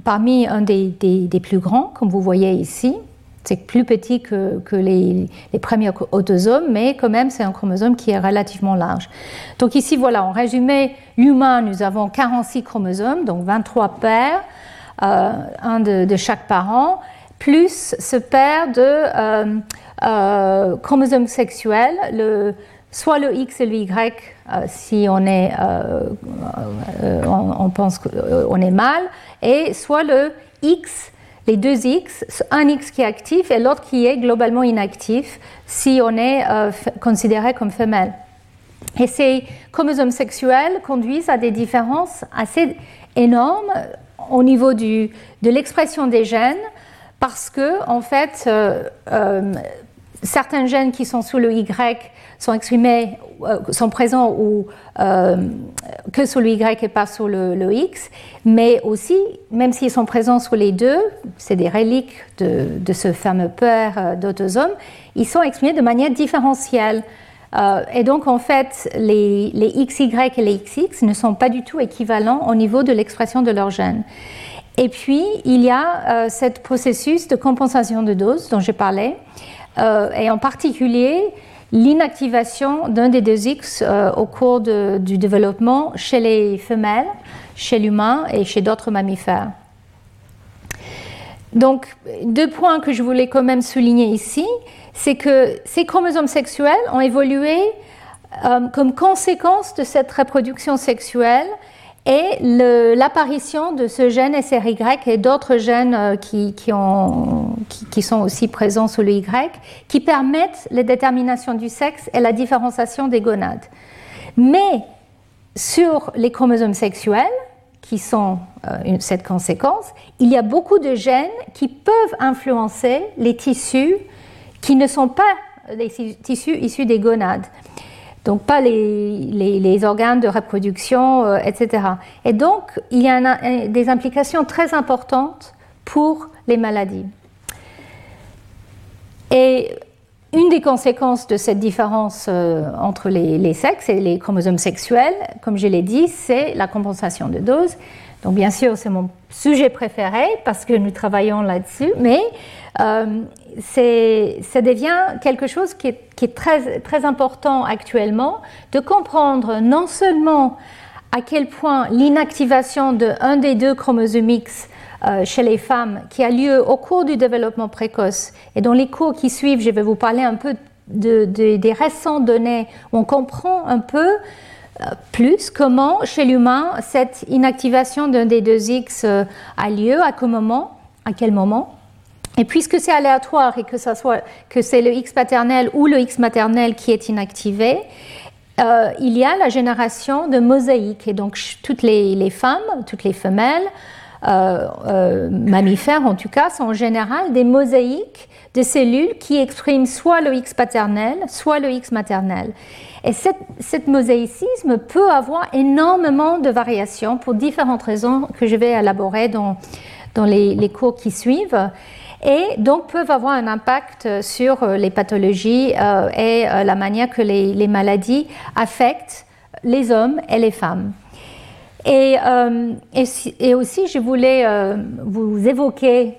Speaker 2: parmi un des, plus grands, comme vous voyez ici. c'est plus petit que, les, premiers autosomes, mais quand même c'est un chromosome qui est relativement large. Donc ici, voilà, en résumé, l'humain, nous avons 46 chromosomes, donc 23 paires, un de, chaque parent, plus ce paire de euh, euh, chromosomes sexuels, soit le X et le Y si on est, on, pense qu'on est mâle, et soit le X les deux X, un X qui est actif et l'autre qui est globalement inactif si on est euh, considéré comme femelle. Et ces chromosomes sexuels conduisent à des différences assez énormes au niveau du, de l'expression des gènes parce que, en fait, euh, euh, certains gènes qui sont sous le Y sont exprimés, euh, sont présents ou, que sur le Y et pas sur le, X, mais aussi, même s'ils sont présents sur les deux, c'est des reliques de, ce fameux père d'autosomes, ils sont exprimés de manière différentielle. et donc, en fait, les, XY et les XX ne sont pas du tout équivalents au niveau de l'expression de leurs gènes. Et puis, il y a ce processus de compensation de dose dont j'ai parlé, et en particulier, l'inactivation d'un des deux X euh, au cours du développement chez les femelles, chez l'humain et chez d'autres mammifères. Donc, deux points que je voulais quand même souligner ici, c'est que ces chromosomes sexuels ont évolué euh, comme conséquence de cette reproduction sexuelle et l'apparition de ce gène SRY et d'autres gènes euh, qui, sont aussi présents sous le Y, qui permettent la détermination du sexe et la différenciation des gonades. Mais sur les chromosomes sexuels, qui sont euh, cette conséquence, il y a beaucoup de gènes qui peuvent influencer les tissus qui ne sont pas les tissus issus des gonades donc pas les, organes de reproduction, euh, etc. Et donc, il y a des implications très importantes pour les maladies. Et une des conséquences de cette différence euh, entre les, les, sexes et les chromosomes sexuels, comme je l'ai dit, c'est la compensation de dose. Bien sûr, c'est mon sujet préféré parce que nous travaillons là-dessus, mais euh, ça devient quelque chose qui est, très, important actuellement, de comprendre non seulement à quel point l'inactivation d'un des deux chromosomes X euh, chez les femmes, qui a lieu au cours du développement précoce, et dans les cours qui suivent, je vais vous parler un peu des récentes données on comprend un peu plus comment chez l'humain cette inactivation d'un des deux X euh, a lieu, à quel moment. Et puisque c'est aléatoire et que, ça soit, que c'est le X paternel ou le X maternel qui est inactivé, euh, il y a la génération de mosaïques. Et donc toutes les, femmes, toutes les femelles, mammifères en tout cas, sont en général des mosaïques de cellules qui expriment soit le X paternel, soit le X maternel. Et cette, mosaïcisme peut avoir énormément de variations pour différentes raisons que je vais élaborer dans, dans les, cours qui suivent et donc peuvent avoir un impact sur les pathologies euh, et euh, la manière que les, maladies affectent les hommes et les femmes. Et, euh, et, aussi, je voulais vous évoquer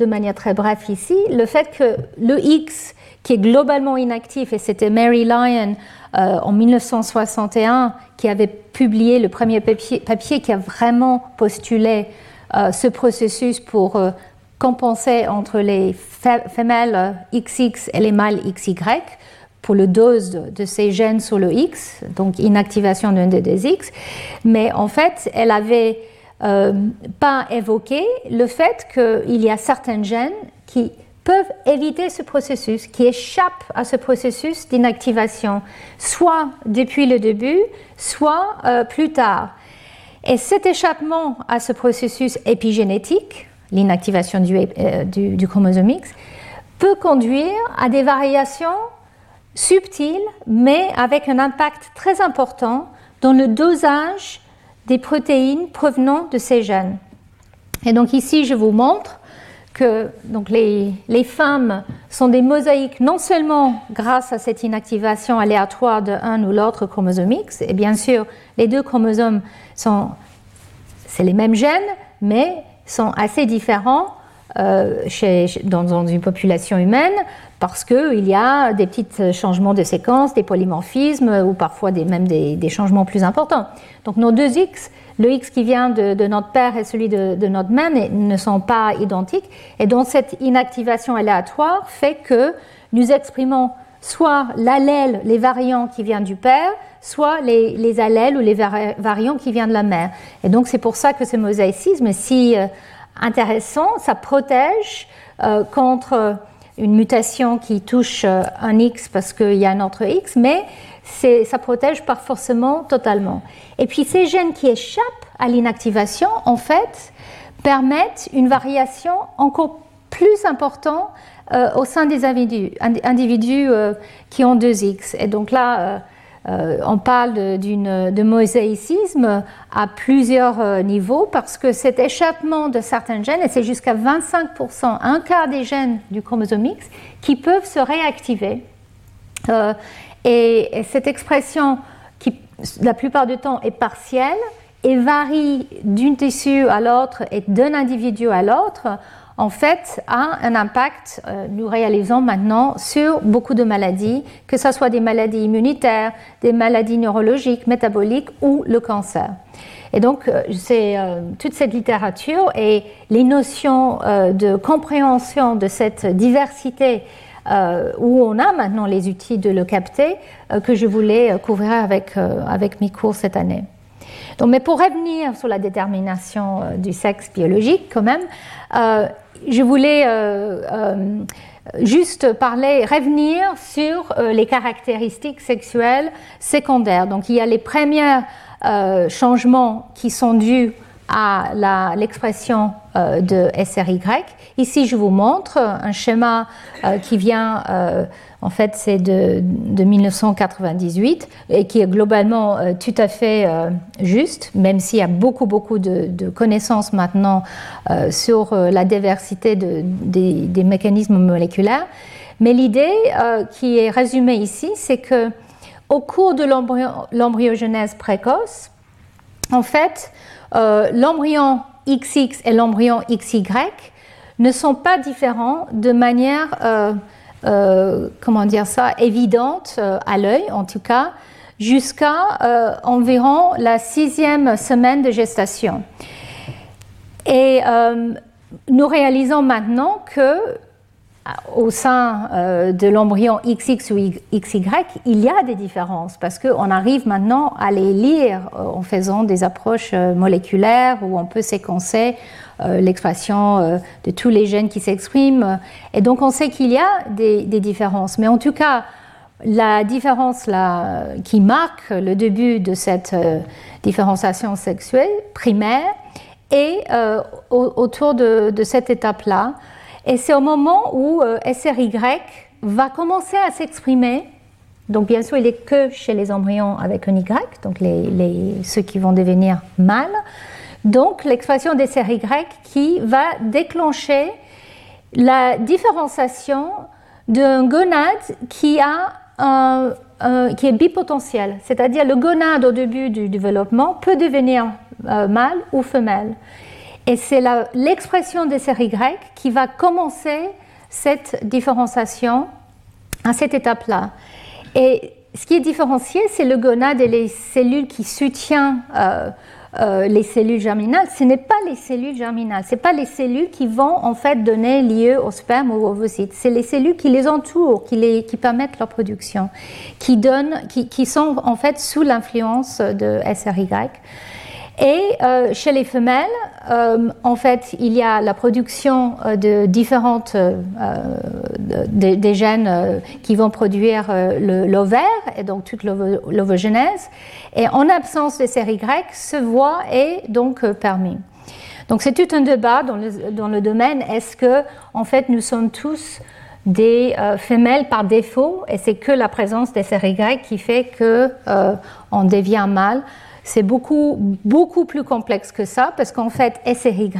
Speaker 2: de manière très brève ici le fait que le X, qui est globalement inactif, et c'était Mary Lyon euh, en 1961 qui avait publié le premier papier, qui a vraiment postulé euh, ce processus pour euh, compenser entre les femelles XX et les mâles XY pour le dose de, ces gènes sur le X, donc inactivation d'un des X. Mais en fait, elle avait pas évoqué le fait qu'il y a certains gènes qui peuvent éviter ce processus, qui échappent à ce processus d'inactivation, soit depuis le début, soit euh, plus tard. Et cet échappement à ce processus épigénétique, l'inactivation du, euh, du, chromosome X, peut conduire à des variations subtiles, mais avec un impact très important dans le dosage des protéines provenant de ces gènes. Et donc ici, je vous montre que donc les, les, femmes sont des mosaïques non seulement grâce à cette inactivation aléatoire de un ou l'autre chromosome X, et bien sûr les deux chromosomes sont c'est les mêmes gènes, mais sont assez différents chez, dans, une population humaine parce qu'il y a des petits changements de séquence, des polymorphismes ou parfois même des, changements plus importants. Donc nos deux X, le X qui vient de, notre père et celui de, notre mère ne sont pas identiques. Et donc cette inactivation aléatoire fait que nous exprimons soit l'allèle, les variants qui viennent du père, soit les, les allèles ou les variants qui viennent de la mère. Et donc c'est pour ça que ce mosaïcisme si euh, intéressant, ça protège euh, contre une mutation qui touche euh, un X parce qu'il y a un autre X, mais ça protège pas forcément totalement. Et puis ces gènes qui échappent à l'inactivation, en fait, permettent une variation encore plus importante euh, au sein des individus, individus qui ont deux X. Et donc là, euh, on parle de, de, mosaïcisme à plusieurs niveaux parce que cet échappement de certains gènes, et c'est jusqu'à 25%, un quart des gènes du chromosome X, qui peuvent se réactiver. Et, cette expression, qui la plupart du temps est partielle et varie d'un tissu à l'autre et d'un individu à l'autre, en fait, a un impact, euh, nous réalisons maintenant, sur beaucoup de maladies, que ce soit des maladies immunitaires, des maladies neurologiques, métaboliques ou le cancer. Et donc, euh, c'est euh, toute cette littérature et les notions de compréhension de cette diversité où on a maintenant les outils de le capter, que je voulais couvrir avec, avec mes cours cette année. Donc, mais pour revenir sur la détermination du sexe biologique, quand même, je voulais juste parler, revenir sur les caractéristiques sexuelles secondaires. Donc, il y a les premiers changements qui sont dus à l'expression euh, de SRY. Ici, je vous montre un schéma euh, qui vient, euh, en fait, c'est de, 1998 et qui est globalement tout à fait juste, même s'il y a beaucoup, beaucoup de, connaissances maintenant sur la diversité des, des, mécanismes moléculaires. Mais l'idée qui est résumée ici, c'est que au cours de l'embryogenèse précoce, en fait, euh, l'embryon XX et l'embryon XY ne sont pas différents de manière, euh, euh, comment dire ça, évidente à l'œil en tout cas, jusqu'à environ la sixième semaine de gestation. Et nous réalisons maintenant que au sein euh, de l'embryon XX ou XY, il y a des différences parce qu'on arrive maintenant à les lire euh, en faisant des approches euh, moléculaires où on peut séquencer l'expression de tous les gènes qui s'expriment. Et donc on sait qu'il y a des, différences. Mais en tout cas, la différence là, qui marque le début de cette différenciation sexuelle primaire est autour de cette étape-là. Et c'est au moment où euh, SRY va commencer à s'exprimer. Donc bien sûr, il n'est que chez les embryons avec un Y, donc les, ceux qui vont devenir mâles. Donc l'expression des SRY qui va déclencher la différenciation d'un gonade qui, a un, qui est bipotentiel, c'est-à-dire le gonade au début du développement peut devenir euh, mâle ou femelle. Et c'est l'expression des séries grecques qui va commencer cette différenciation à cette étape-là. Et ce qui est différencié, c'est le gonade et les cellules qui soutiennent euh, euh, les cellules germinales. Ce n'est pas les cellules germinales, ce n'est pas les cellules qui vont en fait donner lieu au sperme ou au ovocyte. C'est les cellules qui les entourent, qui, permettent leur production, qui, qui sont en fait sous l'influence de SRY. Et euh, chez les femelles, euh, en fait, il y a la production euh, de différentes des, gènes qui vont produire l'ovaire et donc toute l'ovogenèse. Et en absence de série grecque, ce voie est donc permis. Donc c'est tout un débat dans le, domaine. Est-ce que, en fait, nous sommes tous des femelles par défaut et c'est que la présence des séries grecques qui fait que on devient mâle? C'est beaucoup, beaucoup plus complexe que ça, parce qu'en fait, SRY,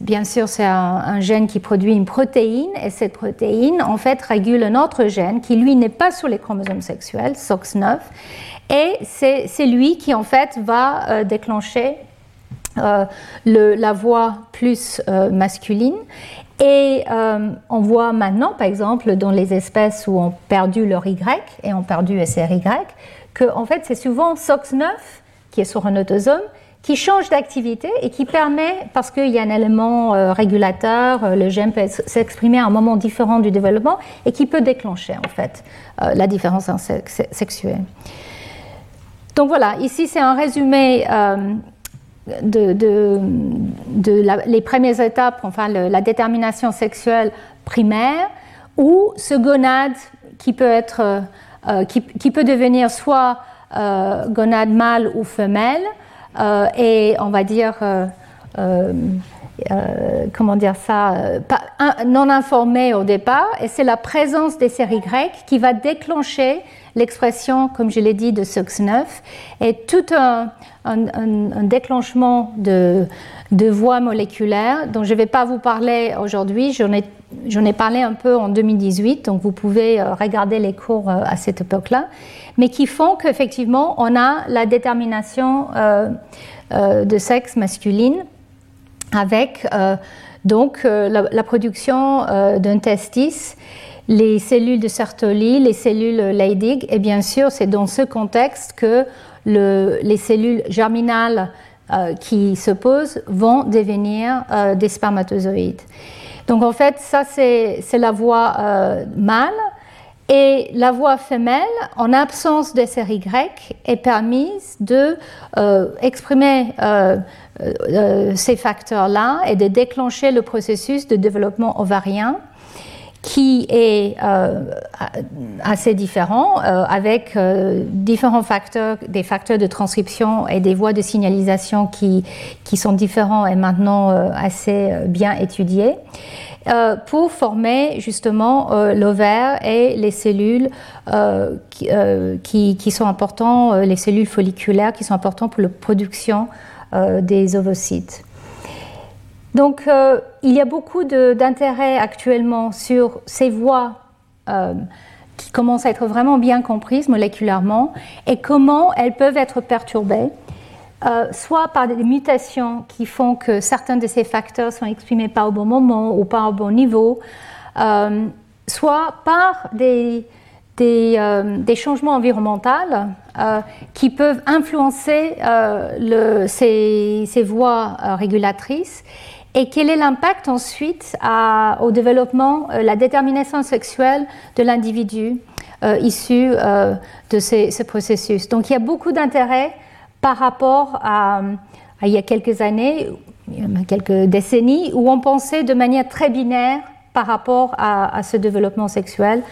Speaker 2: bien sûr, c'est un, gène qui produit une protéine, et cette protéine, en fait, régule un autre gène qui, lui, n'est pas sur les chromosomes sexuels, SOX9, et c'est lui qui, en fait, va euh, déclencher la voix plus masculine. Et on voit maintenant, par exemple, dans les espèces où ont perdu leur Y et ont perdu SRY, que en fait c'est souvent SOX9 qui est sur un autosome qui change d'activité et qui permet, parce qu'il y a un élément euh, régulateur, euh, le gène peut s'exprimer à un moment différent du développement et qui peut déclencher en fait euh, la différence sexuelle. Donc voilà, ici c'est un résumé de, les premières étapes, enfin la détermination sexuelle primaire, où ce gonade qui peut être, qui, qui, peut devenir soit gonade mâle ou femelle, euh, et on va dire, euh, euh, comment dire ça, non informé au départ, et c'est la présence des séries grecques qui va déclencher l'expression, comme je l'ai dit, de SOX9, et tout un, déclenchement de, de voies moléculaires dont je ne vais pas vous parler aujourd'hui, j'en ai, ai, parlé un peu en 2018, donc vous pouvez regarder les cours à cette époque-là mais qui font qu'effectivement, on a la détermination euh, euh, de sexe masculine avec euh, donc la, production d'un testis, les cellules de Sertoli, les cellules Leydig, et bien sûr, c'est dans ce contexte que les cellules germinales qui se posent vont devenir des spermatozoïdes. Donc en fait, ça c'est la voie mâle. Et la voix femelle, en absence de série est permise de euh, euh, euh, ces facteurs-là et de déclencher le processus de développement ovarien qui est assez différent, avec différents facteurs, des facteurs de transcription et des voies de signalisation qui, qui sont différents et maintenant assez bien étudiés. Euh, pour former justement euh, l'ovaire et les cellules euh, qui, qui, sont importantes, les cellules folliculaires qui sont importantes pour la production des ovocytes. Donc il y a beaucoup d'intérêt actuellement sur ces voies qui commencent à être vraiment bien comprises moléculairement et comment elles peuvent être perturbées euh, soit par des mutations qui font que certains de ces facteurs sont exprimés pas au bon moment ou pas au bon niveau, euh, soit par des, euh, changements environnementaux qui peuvent influencer ces, voies régulatrices. Et quel est l'impact ensuite au développement, la détermination sexuelle de l'individu issu de ces, ce processus? Donc il y a beaucoup d'intérêt par rapport à, il y a quelques années, quelques décennies, où on pensait de manière très binaire par rapport à, ce développement sexuel,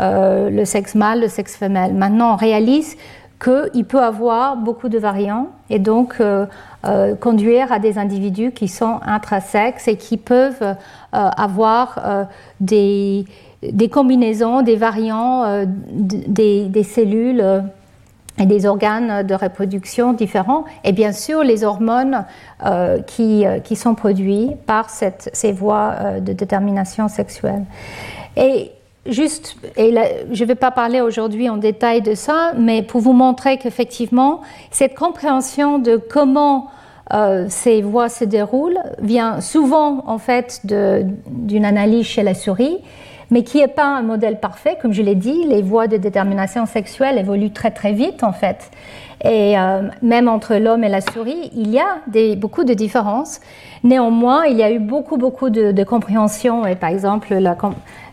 Speaker 2: euh, le sexe mâle, le sexe femelle. Maintenant, on réalise qu'il peut avoir beaucoup de variants et donc euh, euh, conduire à des individus qui sont intrasexes et qui peuvent avoir des, combinaisons, des variants des, cellules et des organes de reproduction différents, et bien sûr les hormones euh, qui, euh, qui, sont produits par ces voies euh, de détermination sexuelle. Juste, je ne vais pas parler aujourd'hui en détail de ça, mais pour vous montrer qu'effectivement, cette compréhension de comment ces voies se déroulent vient souvent en fait d'une analyse chez la souris mais qui n'est pas un modèle parfait. Comme je l'ai dit, les voies de détermination sexuelle évoluent très très vite en fait. Et euh, même entre l'homme et la souris, il y a beaucoup de différences. Néanmoins, il y a eu beaucoup beaucoup de, compréhension. Et par exemple, la,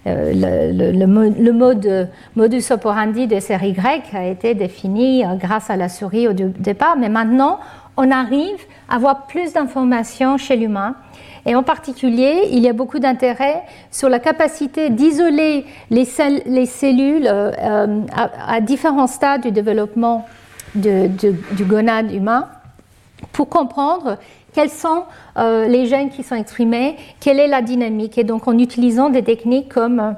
Speaker 2: euh, le, le, mode modus operandi de série grecque a été défini euh, grâce à la souris au départ. Mais maintenant, on arrive à avoir plus d'informations chez l'humain et en particulier, il y a beaucoup d'intérêt sur la capacité d'isoler les, les, cellules euh, à, différents stades du développement du gonade humain pour comprendre quels sont euh, les gènes qui sont exprimés, quelle est la dynamique? Et donc en utilisant des techniques comme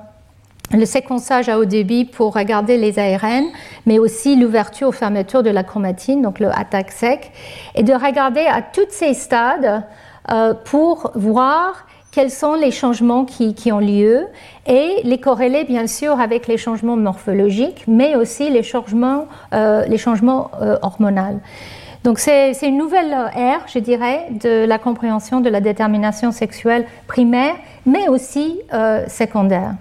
Speaker 2: le séquençage à haut débit pour regarder les ARN, mais aussi l'ouverture ou fermeture de la chromatine, donc le attaque sec, et de regarder à tous ces stades euh, pour voir quels sont les changements qui, ont lieu et les corréler bien sûr avec les changements morphologiques, mais aussi les changements, euh, euh, hormonaux. Donc c'est une nouvelle ère, je dirais, de la compréhension de la détermination sexuelle primaire, mais aussi secondaire.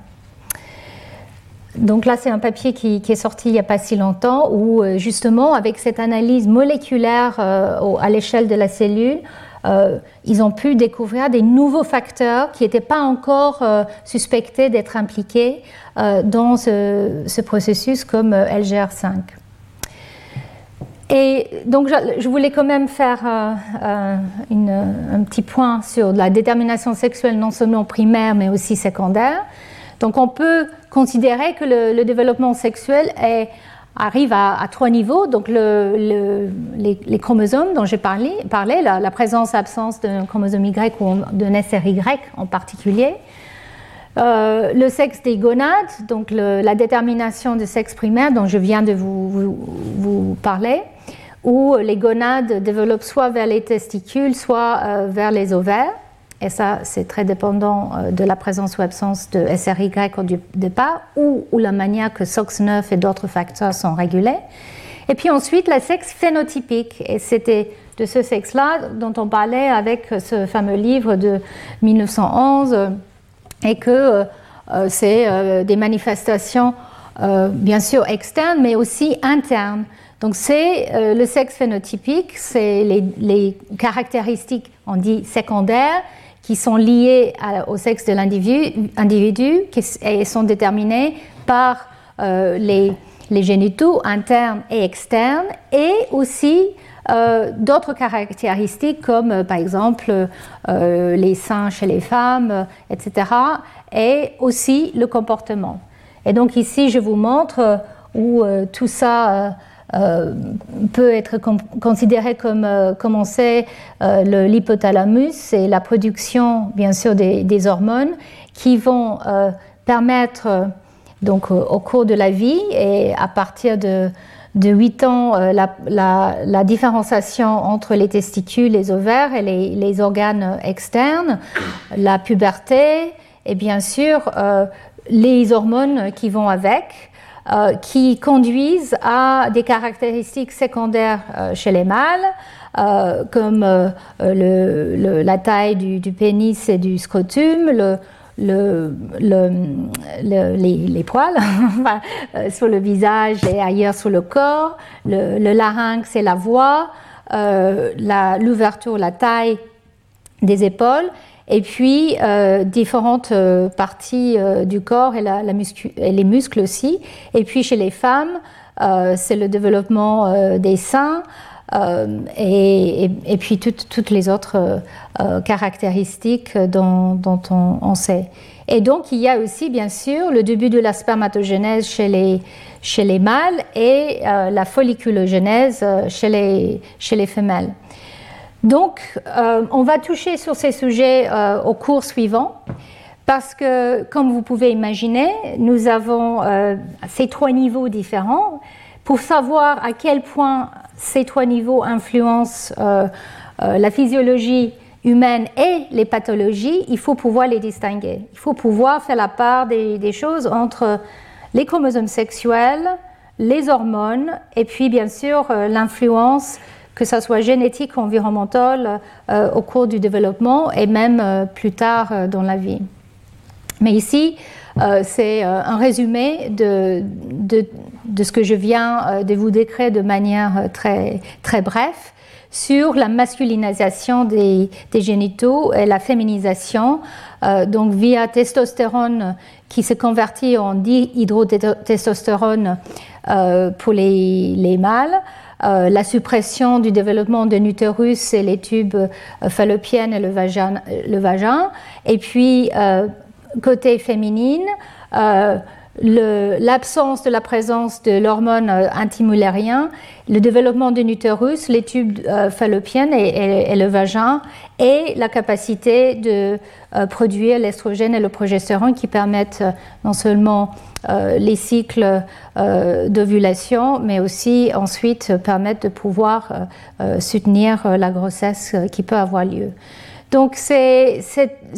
Speaker 2: Donc là, c'est un papier qui, est sorti il n'y a pas si longtemps, où justement, avec cette analyse moléculaire à l'échelle de la cellule, euh, ils ont pu découvrir des nouveaux facteurs qui n'étaient pas encore euh, suspectés d'être impliqués euh, dans ce, processus comme LGR5. Et donc je, voulais quand même faire un petit point sur la détermination sexuelle non seulement primaire mais aussi secondaire. Donc on peut considérer que le développement sexuel arrive à, trois niveaux. Donc le, les, chromosomes dont j'ai parlé, parlé la, présence-absence d'un chromosome Y ou d'un SRY en particulier. Euh, le sexe des gonades, donc la détermination du sexe primaire dont je viens de vous, parler, où les gonades développent soit vers les testicules, soit euh, vers les ovaires. Et ça, c'est très dépendant euh, de la présence ou absence de SRY au départ ou, ou la manière que SOX9 et d'autres facteurs sont régulés. Et puis ensuite, la sexe phénotypique. Et c'était de ce sexe-là dont on parlait avec ce fameux livre de 1911 euh, et que c'est des manifestations bien sûr externes mais aussi internes. Donc c'est le sexe phénotypique, c'est les, caractéristiques, on dit secondaires, qui sont liées au sexe de l'individu et sont déterminées par euh, les, génitaux internes et externes et aussi euh, d'autres caractéristiques comme euh, par exemple les seins chez les femmes, etc. et aussi le comportement. Et donc ici je vous montre où tout ça euh, peut être considéré comme, euh, comme on sait, euh, l'hypothalamus, c'est la production, bien sûr, des, hormones qui vont permettre, donc au cours de la vie et à partir de, de 8 ans, la, différenciation entre les testicules, les ovaires et les organes externes, la puberté et bien sûr les hormones qui vont avec. Euh, qui conduisent à des caractéristiques secondaires euh, chez les mâles, euh, comme la taille du, pénis et du scrotum, les, poils sur le visage et ailleurs sur le corps, le, larynx et la voix, l'ouverture, la taille des épaules et puis euh, différentes euh, parties euh, du corps et, les muscles aussi. Et puis chez les femmes, c'est le développement des seins et, puis toutes les autres caractéristiques dont, on, sait. Et donc il y a aussi bien sûr le début de la spermatogénèse chez les, chez les mâles et la folliculogénèse chez les, chez les femelles. Donc, euh, on va toucher sur ces sujets euh, au cours suivant, parce que, comme vous pouvez imaginer, nous avons euh, ces trois niveaux différents. Pour savoir à quel point ces trois niveaux influencent la physiologie humaine et les pathologies, il faut pouvoir les distinguer. Il faut pouvoir faire la part des, des choses entre les chromosomes sexuels, les hormones, et puis bien sûr l'influence que ce soit génétique ou environnemental euh, au cours du développement et même euh, plus tard euh, dans la vie. Mais ici, c'est un résumé de, ce que je viens de vous décrire de manière très, très brève sur la masculinisation des, des génitaux et la féminisation, donc via testostérone qui se convertit en dihydrotestostérone pour les, les mâles, la suppression du développement de l'utérus et les tubes euh, fallopiennes et le vagin, le vagin. et puis euh, côté féminine, l'absence de la présence de l'hormone antimulérien, le développement de l'utérus, les tubes fallopiennes et, le vagin, et la capacité de produire l'estrogène et le progestérone qui permettent non seulement euh, les cycles euh, d'ovulation, mais aussi ensuite permettre de pouvoir euh, soutenir la grossesse qui peut avoir lieu. Donc c'est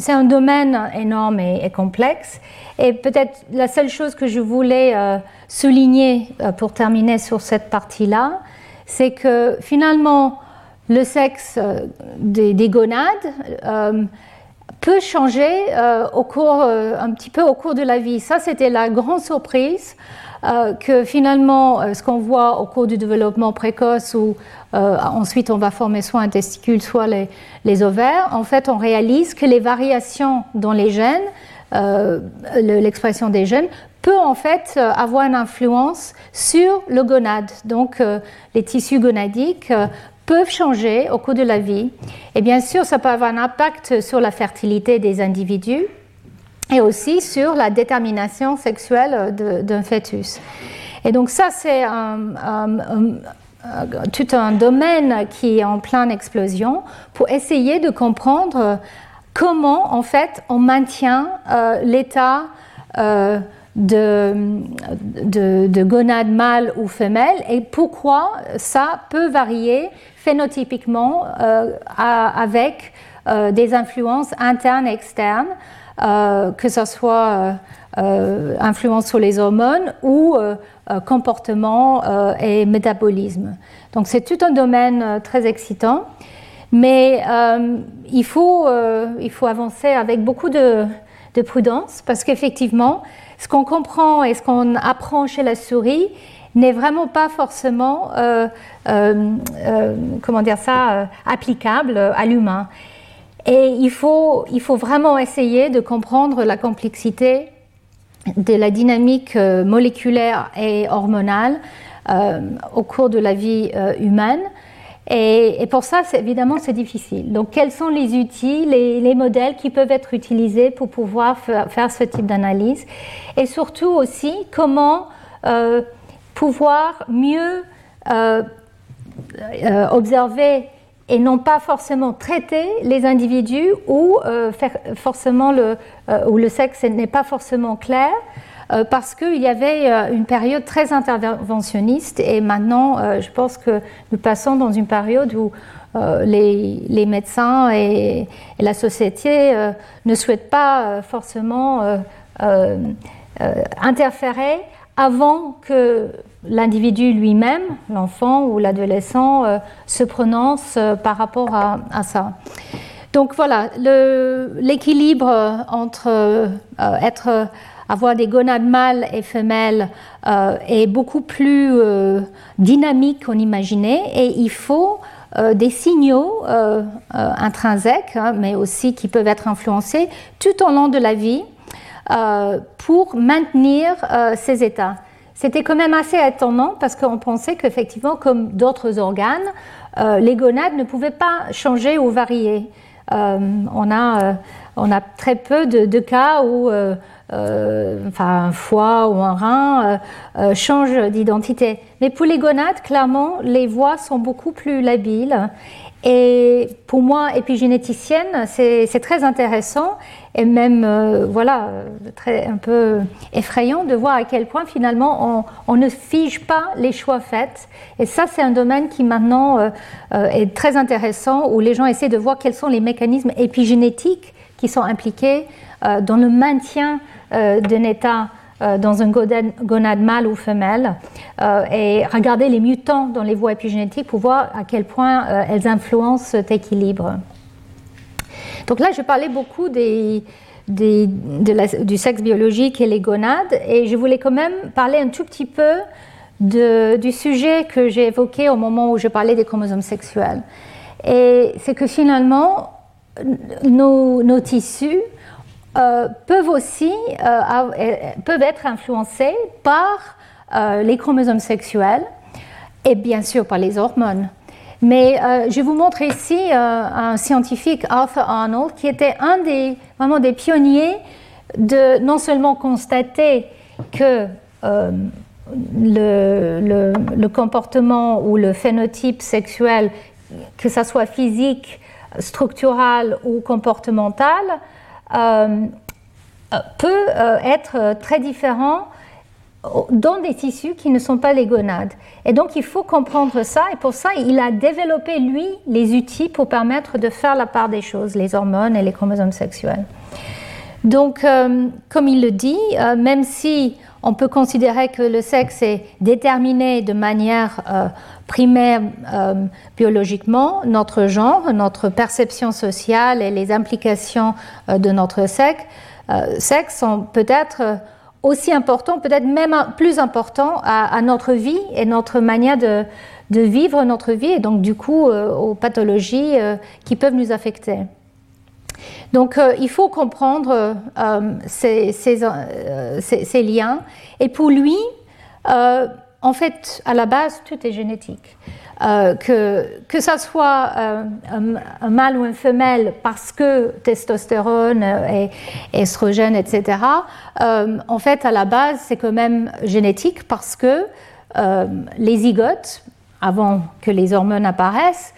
Speaker 2: un domaine énorme et, complexe. Et peut-être la seule chose que je voulais souligner pour terminer sur cette partie-là, c'est que finalement, le sexe des, gonades peut changer au cours, un petit peu au cours de la vie. Ça, c'était la grande surprise euh, que finalement, euh, ce qu'on voit au cours du développement précoce, où euh, ensuite on va former soit un testicule, soit les, ovaires, en fait, on réalise que les variations dans les gènes, l'expression des gènes, peut en fait avoir une influence sur le gonade. Donc, les tissus gonadiques peuvent changer au cours de la vie. Et bien sûr, ça peut avoir un impact sur la fertilité des individus et aussi sur la détermination sexuelle d'un fœtus. Et donc ça, c'est tout un domaine qui est en pleine explosion pour essayer de comprendre comment, en fait, on maintient euh, l'état euh, de, de, de, gonade mâle ou femelle et pourquoi ça peut varier phénotypiquement euh, avec des influences internes et externes. Que ce soit influence sur les hormones ou comportement et métabolisme. Donc c'est tout un domaine très excitant, mais il, faut, il faut avancer avec beaucoup de, de prudence parce qu'effectivement, ce qu'on comprend et ce qu'on apprend chez la souris n'est vraiment pas forcément, comment dire ça, applicable à l'humain. Et il faut, il faut vraiment essayer de comprendre la complexité de la dynamique euh, moléculaire et hormonale euh, au cours de la vie euh, humaine. Et, pour ça, évidemment, c'est difficile. Donc, quels sont les outils, les, les, modèles qui peuvent être utilisés pour pouvoir faire, ce type d'analyse? Et surtout aussi, comment pouvoir mieux observer et non pas forcément traiter les individus où, euh, forcément le, euh, où le sexe n'est pas forcément clair, euh, parce qu'il y avait une période très interventionniste et maintenant je pense que nous passons dans une période où les, médecins et, la société ne souhaitent pas forcément interférer avant que l'individu lui-même, l'enfant ou l'adolescent, euh, se prononce euh, par rapport à, ça. Donc voilà, l'équilibre entre euh, être, avoir des gonades mâles et femelles est beaucoup plus dynamique qu'on imaginait et il faut des signaux intrinsèques, hein, mais aussi qui peuvent être influencés tout au long de la vie pour maintenir ces états. C'était quand même assez étonnant parce qu'on pensait qu'effectivement, comme d'autres organes, euh, les gonades ne pouvaient pas changer ou varier. Euh, on, a, euh, on a très peu de, cas où enfin, un foie ou un rein changent d'identité. Mais pour les gonades, clairement, les voies sont beaucoup plus labiles et pour moi, épigénéticienne, c'est très intéressant et même euh, voilà, très, un peu effrayant de voir à quel point finalement on, ne fige pas les choix faits. Et ça, c'est un domaine qui maintenant euh, euh, est très intéressant où les gens essaient de voir quels sont les mécanismes épigénétiques qui sont impliqués dans le maintien d'un état dans un gonade mâle ou femelle euh, et regarder les mutants dans les voies épigénétiques pour voir à quel point euh, elles influencent cet équilibre. Donc là, je parlais beaucoup des, du sexe biologique et les gonades et je voulais quand même parler un tout petit peu du sujet que j'ai évoqué au moment où je parlais des chromosomes sexuels. Et c'est que finalement, nos tissus euh, peuvent aussi euh, euh, peuvent être influencés par les chromosomes sexuels et bien sûr par les hormones. Mais je vous montre ici un scientifique, Arthur Arnold, qui était un des, vraiment des pionniers de non seulement constater que le, le, comportement ou le phénotype sexuel, que ce soit physique, structural ou comportemental, peut euh, être très différent dans des tissus qui ne sont pas les gonades. Et donc il faut comprendre ça, et pour ça il a développé, lui, les outils pour permettre de faire la part des choses, les hormones et les chromosomes sexuels. Donc, euh, comme il le dit, même si on peut considérer que le sexe est déterminé de manière primaire biologiquement, notre genre, notre perception sociale et les implications de notre sexe, sexe sont peut-être aussi importants, peut-être même plus importants à, notre vie et notre manière de, vivre notre vie et donc du coup aux pathologies qui peuvent nous affecter. Donc euh, il faut comprendre euh, ces, ces, liens. Et pour lui, euh, en fait, à la base, tout est génétique. que, que ça soit un, mâle ou une femelle parce que testostérone et estrogène, etc., en fait, à la base, c'est quand même génétique parce que les zygotes, avant que les hormones apparaissent,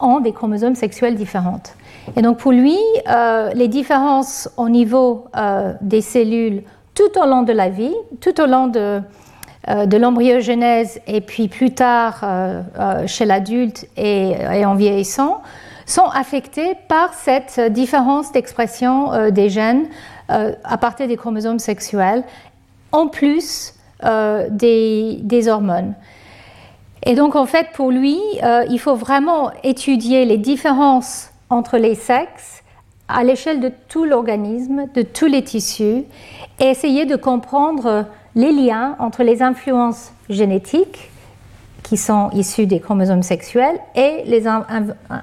Speaker 2: ont des chromosomes sexuels différentes. Et donc pour lui, euh, les différences au niveau euh, des cellules tout au long de la vie, tout au long de, euh, de l'embryogenèse et puis plus tard chez l'adulte et, en vieillissant, sont affectées par cette différence d'expression des gènes à partir des chromosomes sexuels, en plus des hormones. Et donc en fait pour lui, il faut vraiment étudier les différences entre les sexes à l'échelle de tout l'organisme, de tous les tissus, et essayer de comprendre les liens entre les influences génétiques qui sont issues des chromosomes sexuels et les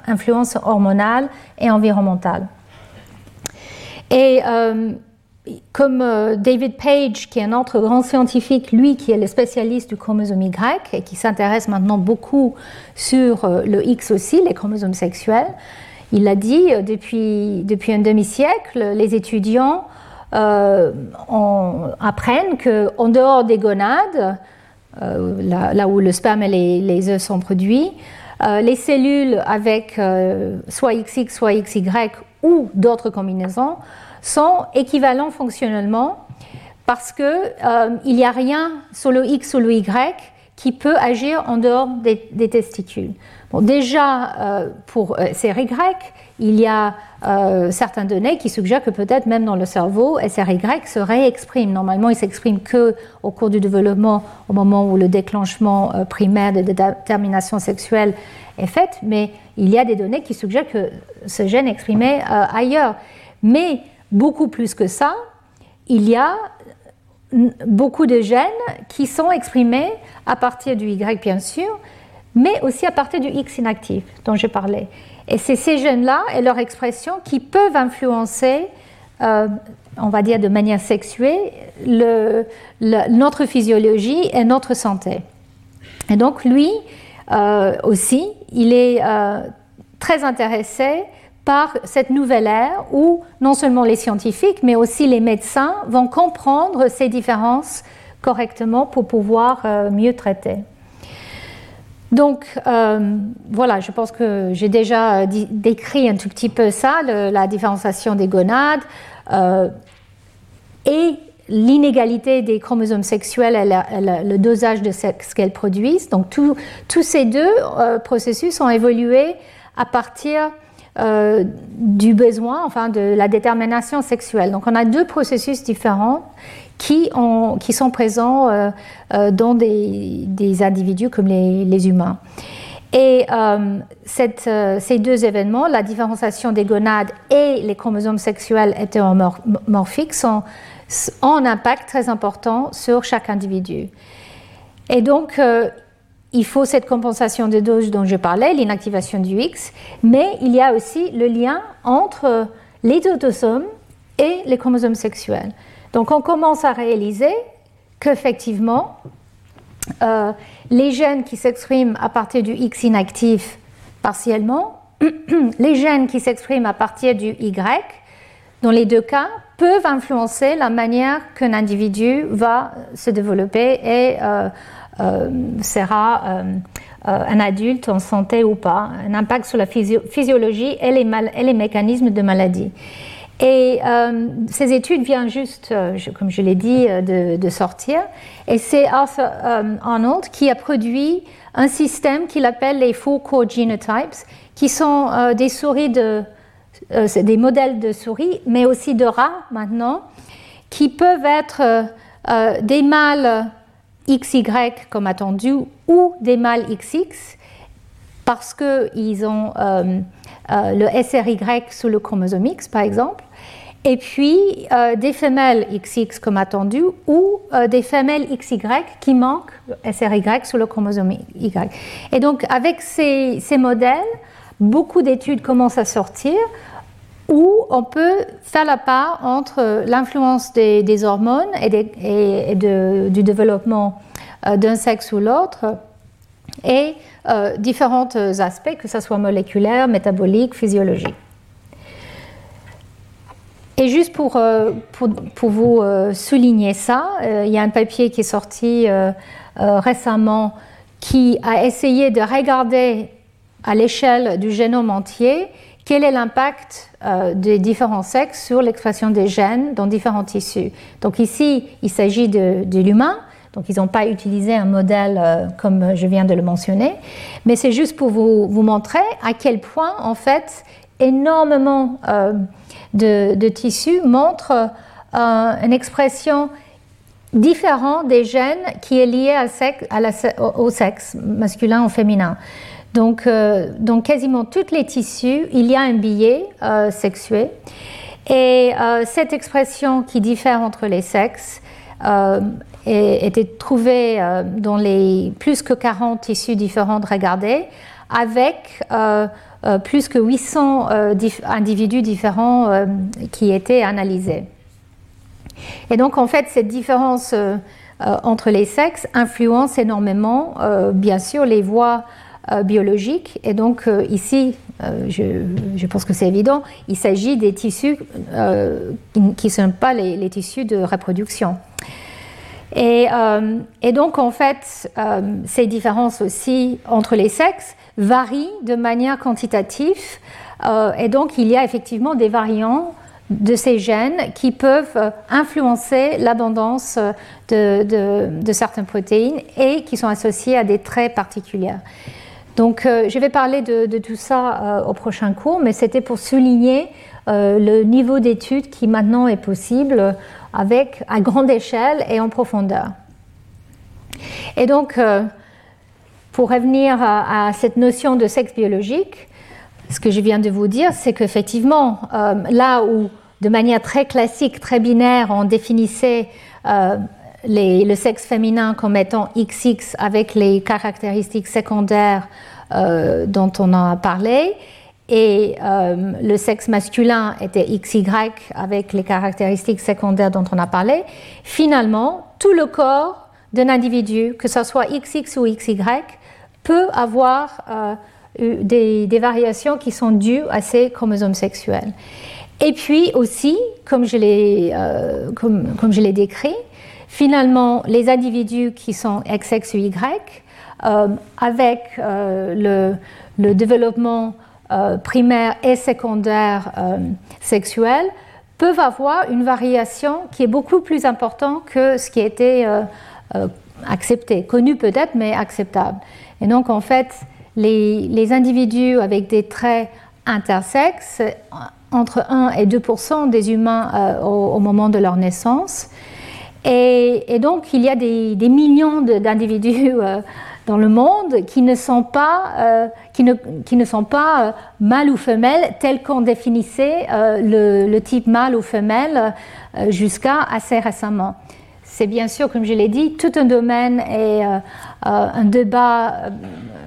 Speaker 2: influences hormonales et environnementales. Et euh, comme euh, David Page, qui est un autre grand scientifique, lui qui est le spécialiste du chromosome Y et qui s'intéresse maintenant beaucoup sur euh, le X aussi, les chromosomes sexuels, il l'a dit, depuis, depuis un demi-siècle, les étudiants euh, apprennent qu'en dehors des gonades, euh, là, où le sperme et les, œufs sont produits, les cellules avec soit XX, soit XY ou d'autres combinaisons sont équivalents fonctionnellement parce qu'il n'y a rien sur le X ou le Y qui peut agir en dehors des testicules déjà, euh, pour euh, SRY, il y a euh, certaines données qui suggèrent que peut-être même dans le cerveau, SRY se réexprime. Normalement, il s'exprime que au cours du développement, au moment où le déclenchement primaire de détermination sexuelle est fait, mais il y a des données qui suggèrent que ce gène est exprimé ailleurs. Mais beaucoup plus que ça, il y a beaucoup de gènes qui sont exprimés à partir du Y, bien sûr, mais aussi à partir du X inactif dont je parlais. Et c'est ces gènes-là et leur expression qui peuvent influencer, euh, on va dire de manière sexuée, notre physiologie et notre santé. Et donc lui euh, aussi, il est euh, très intéressé par cette nouvelle ère où non seulement les scientifiques, mais aussi les médecins vont comprendre ces différences correctement pour pouvoir mieux traiter. Donc euh, voilà, je pense que j'ai déjà décrit un tout petit peu ça, la différenciation des gonades euh, et l'inégalité des chromosomes sexuels le dosage de ce qu'elles produisent. Donc tous ces deux euh, processus ont évolué à partir du besoin, enfin de la détermination sexuelle. Donc on a deux processus différents qui, ont, qui sont présents euh, euh, dans des, des, individus comme les, humains. Et euh, ces deux événements, la différenciation des gonades et les chromosomes sexuels hétéromorphiques, sont, ont un impact très important sur chaque individu. Et donc, il faut cette compensation de dose dont je parlais, l'inactivation du X, mais il y a aussi le lien entre les autosomes et les chromosomes sexuels. Donc on commence à réaliser qu'effectivement, euh, les gènes qui s'expriment à partir du X inactif partiellement, les gènes qui s'expriment à partir du Y, dans les deux cas, peuvent influencer la manière qu'un individu va se développer et euh, euh, sera un adulte en santé ou pas, un impact sur la physiologie et les, et les mécanismes de maladie. Et euh, ces études viennent juste, euh, comme je l'ai dit, euh, de, sortir. Et c'est Arthur Arnold qui a produit un système qu'il appelle les Four Core Genotypes, qui sont des souris de, des modèles de souris, mais aussi de rats maintenant, qui peuvent être des mâles XY comme attendu ou des mâles XX parce qu'ils ont le SRY sous le chromosome X, par exemple, et puis des femelles XX comme attendu ou des femelles XY qui manquent SRY sous le chromosome Y. Et donc avec ces, modèles, beaucoup d'études commencent à sortir où on peut faire la part entre l'influence des, hormones et, du développement euh, d'un sexe ou l'autre et euh, différents aspects, que ce soit moléculaire, métabolique, physiologique. Et juste pour, euh, pour, vous souligner ça, il y a un papier qui est sorti récemment qui a essayé de regarder à l'échelle du génome entier quel est l'impact euh, des différents sexes sur l'expression des gènes dans différents tissus. Donc ici, il s'agit de, l'humain, donc ils n'ont pas utilisé un modèle euh, comme je viens de le mentionner, mais c'est juste pour vous, montrer à quel point, en fait, énormément euh, de, tissus montrent une expression différente des gènes qui est liée au sexe masculin ou féminin. Donc, euh, dans quasiment tous les tissus, il y a un billet euh, sexué. Et euh, cette expression qui diffère entre les sexes était trouvée dans les plus que 40 tissus différents regardés, avec plus que 800 individus différents qui étaient analysés. Et donc, en fait, cette différence entre les sexes influence énormément, bien sûr, les voies euh, biologique. Et donc euh, ici, euh, je, pense que c'est évident, il s'agit des tissus qui ne sont pas les, tissus de reproduction. Et donc en fait, ces différences aussi entre les sexes varient de manière quantitative. et donc il y a effectivement des variants de ces gènes qui peuvent influencer l'abondance de, de, certaines protéines et qui sont associés à des traits particuliers. Donc euh, je vais parler de, tout ça euh, au prochain cours, mais c'était pour souligner euh, le niveau d'étude qui maintenant est possible avec à grande échelle et en profondeur. Et donc, pour revenir à, cette notion de sexe biologique, ce que je viens de vous dire, c'est qu'effectivement, là où de manière très classique, très binaire, on définissait le sexe féminin comme étant XX avec les caractéristiques secondaires euh, dont on a parlé, et euh, le sexe masculin était XY avec les caractéristiques secondaires dont on a parlé, finalement, tout le corps d'un individu, que ce soit XX ou XY, peut avoir euh, des, variations qui sont dues à ces chromosomes sexuels. Et puis aussi, comme je l'ai comme décrit, finalement, les individus qui sont XX ou Y euh, avec euh, le, développement euh, primaire et secondaire sexuel, peuvent avoir une variation qui est beaucoup plus importante que ce qui était accepté, connu peut-être, mais acceptable. Et donc, en fait, les, individus avec des traits intersexes, entre 1 et 2% des humains au, moment de leur naissance. Et, donc, il y a des, millions d'individus dans le monde qui ne sont pas, euh, qui ne, qui ne sont pas euh, mâles ou femelles tel qu'on définissait euh, le, type mâle ou femelle jusqu'à assez récemment. C'est bien sûr, comme je l'ai dit, tout un domaine et un débat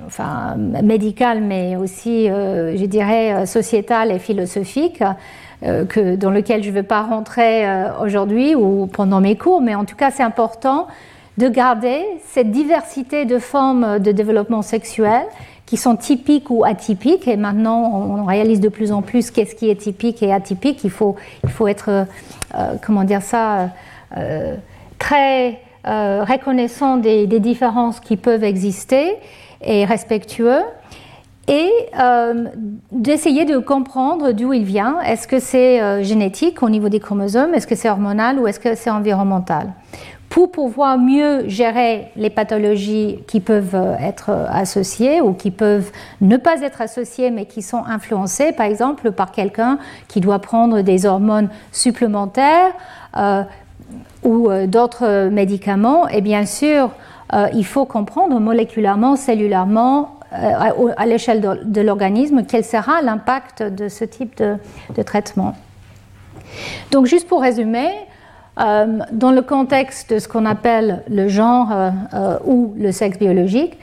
Speaker 2: enfin, médical, mais aussi, je dirais, sociétal et philosophique. Que, dans lequel je ne vais pas rentrer aujourd'hui ou pendant mes cours, mais en tout cas c'est important de garder cette diversité de formes de développement sexuel qui sont typiques ou atypiques. Et maintenant, on réalise de plus en plus qu'est-ce qui est typique et atypique. Il faut, être, euh, comment dire ça, euh, très euh, reconnaissant des, différences qui peuvent exister et respectueux. Et d'essayer de comprendre d'où il vient. Est-ce que c'est génétique au niveau des chromosomes? Est-ce que c'est hormonal ou est-ce que c'est environnemental? Pour pouvoir mieux gérer les pathologies qui peuvent être associées ou qui peuvent ne pas être associées mais qui sont influencées, par exemple, par quelqu'un qui doit prendre des hormones supplémentaires. Euh, ou d'autres médicaments. Et bien sûr, il faut comprendre moléculairement, cellulairement, à l'échelle de, l'organisme, quel sera l'impact de ce type de, traitement. Donc, juste pour résumer, dans le contexte de ce qu'on appelle le genre ou le sexe biologique,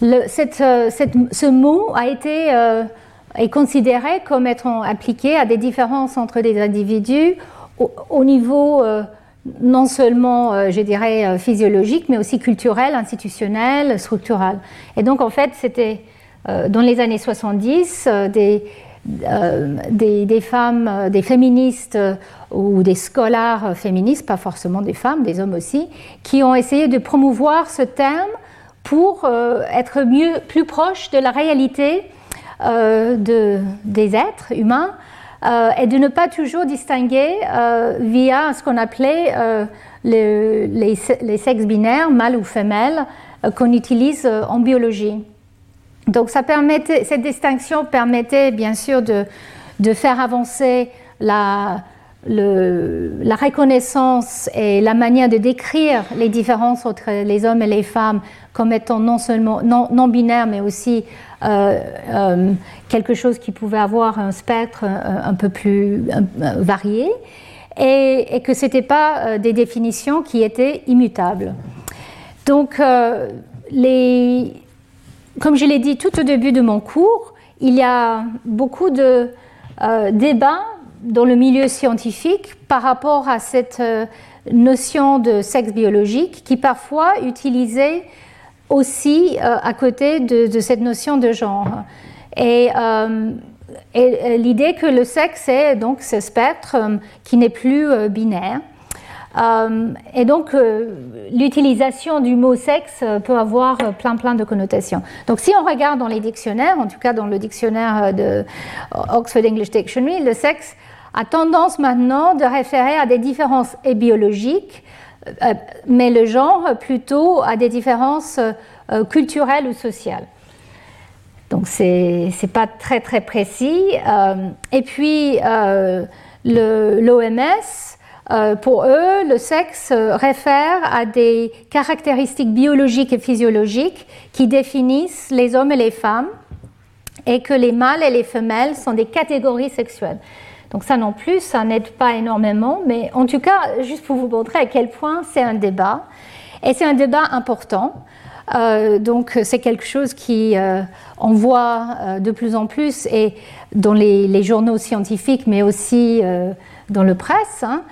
Speaker 2: ce mot a été est considéré comme étant appliqué à des différences entre des individus au, niveau euh, non seulement, euh, je dirais, euh, physiologique, mais aussi culturel, institutionnel, structural. Et donc, en fait, c'était dans les années 70 des, femmes, des féministes ou des scolaires féministes, pas forcément des femmes, des hommes aussi, qui ont essayé de promouvoir ce terme pour être mieux, plus proche de la réalité de, des êtres humains et de ne pas toujours distinguer euh, via ce qu'on appelait les, les, sexes binaires, mâle ou femelle, qu'on utilise en biologie. Donc cette distinction permettait bien sûr de, faire avancer la, reconnaissance et la manière de décrire les différences entre les hommes et les femmes comme étant non seulement non, binaires, mais aussi euh, euh, quelque chose qui pouvait avoir un spectre un, peu plus varié, et, que ce n'était pas euh, des définitions qui étaient immutables. Donc, les, comme je l'ai dit tout au début de mon cours, il y a beaucoup de débats dans le milieu scientifique par rapport à cette notion de sexe biologique qui parfois utilisait aussi euh, à côté de, cette notion de genre. Et, euh, l'idée que le sexe est donc ce spectre euh, qui n'est plus binaire. et donc, l'utilisation du mot sexe peut avoir plein, plein de connotations. Donc, si on regarde dans les dictionnaires, en tout cas dans le dictionnaire de Oxford English Dictionary, le sexe a tendance maintenant de référer à des différences biologiques euh, mais le genre plutôt a des différences euh, culturelles ou sociales. Donc c'est n'est pas très très précis. Euh, et puis l'OMS, pour eux, le sexe réfère à des caractéristiques biologiques et physiologiques qui définissent les hommes et les femmes et que les mâles et les femelles sont des catégories sexuelles. Donc ça non plus, ça n'aide pas énormément, mais en tout cas, juste pour vous montrer à quel point c'est un débat, et c'est un débat important. Euh, donc c'est quelque chose qui euh, on voit euh, de plus en plus et dans les, journaux scientifiques, mais aussi dans le presse. Hein.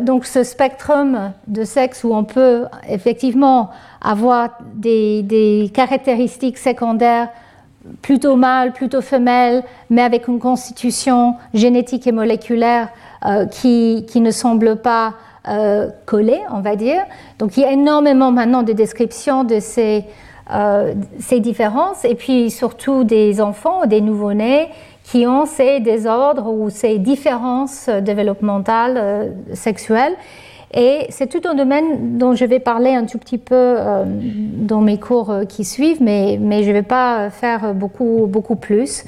Speaker 2: donc ce spectrum de sexe où on peut effectivement avoir des caractéristiques secondaires plutôt mâle, plutôt femelle, mais avec une constitution génétique et moléculaire euh, qui, ne semble pas euh, collée, on va dire. Donc il y a énormément maintenant de descriptions de ces, euh, ces différences, et puis surtout des enfants, des nouveau-nés qui ont ces désordres ou ces différences développementales sexuelles. Et c'est tout un domaine dont je vais parler un tout petit peu euh, dans mes cours euh, qui suivent, mais, mais je ne vais pas faire beaucoup, beaucoup plus.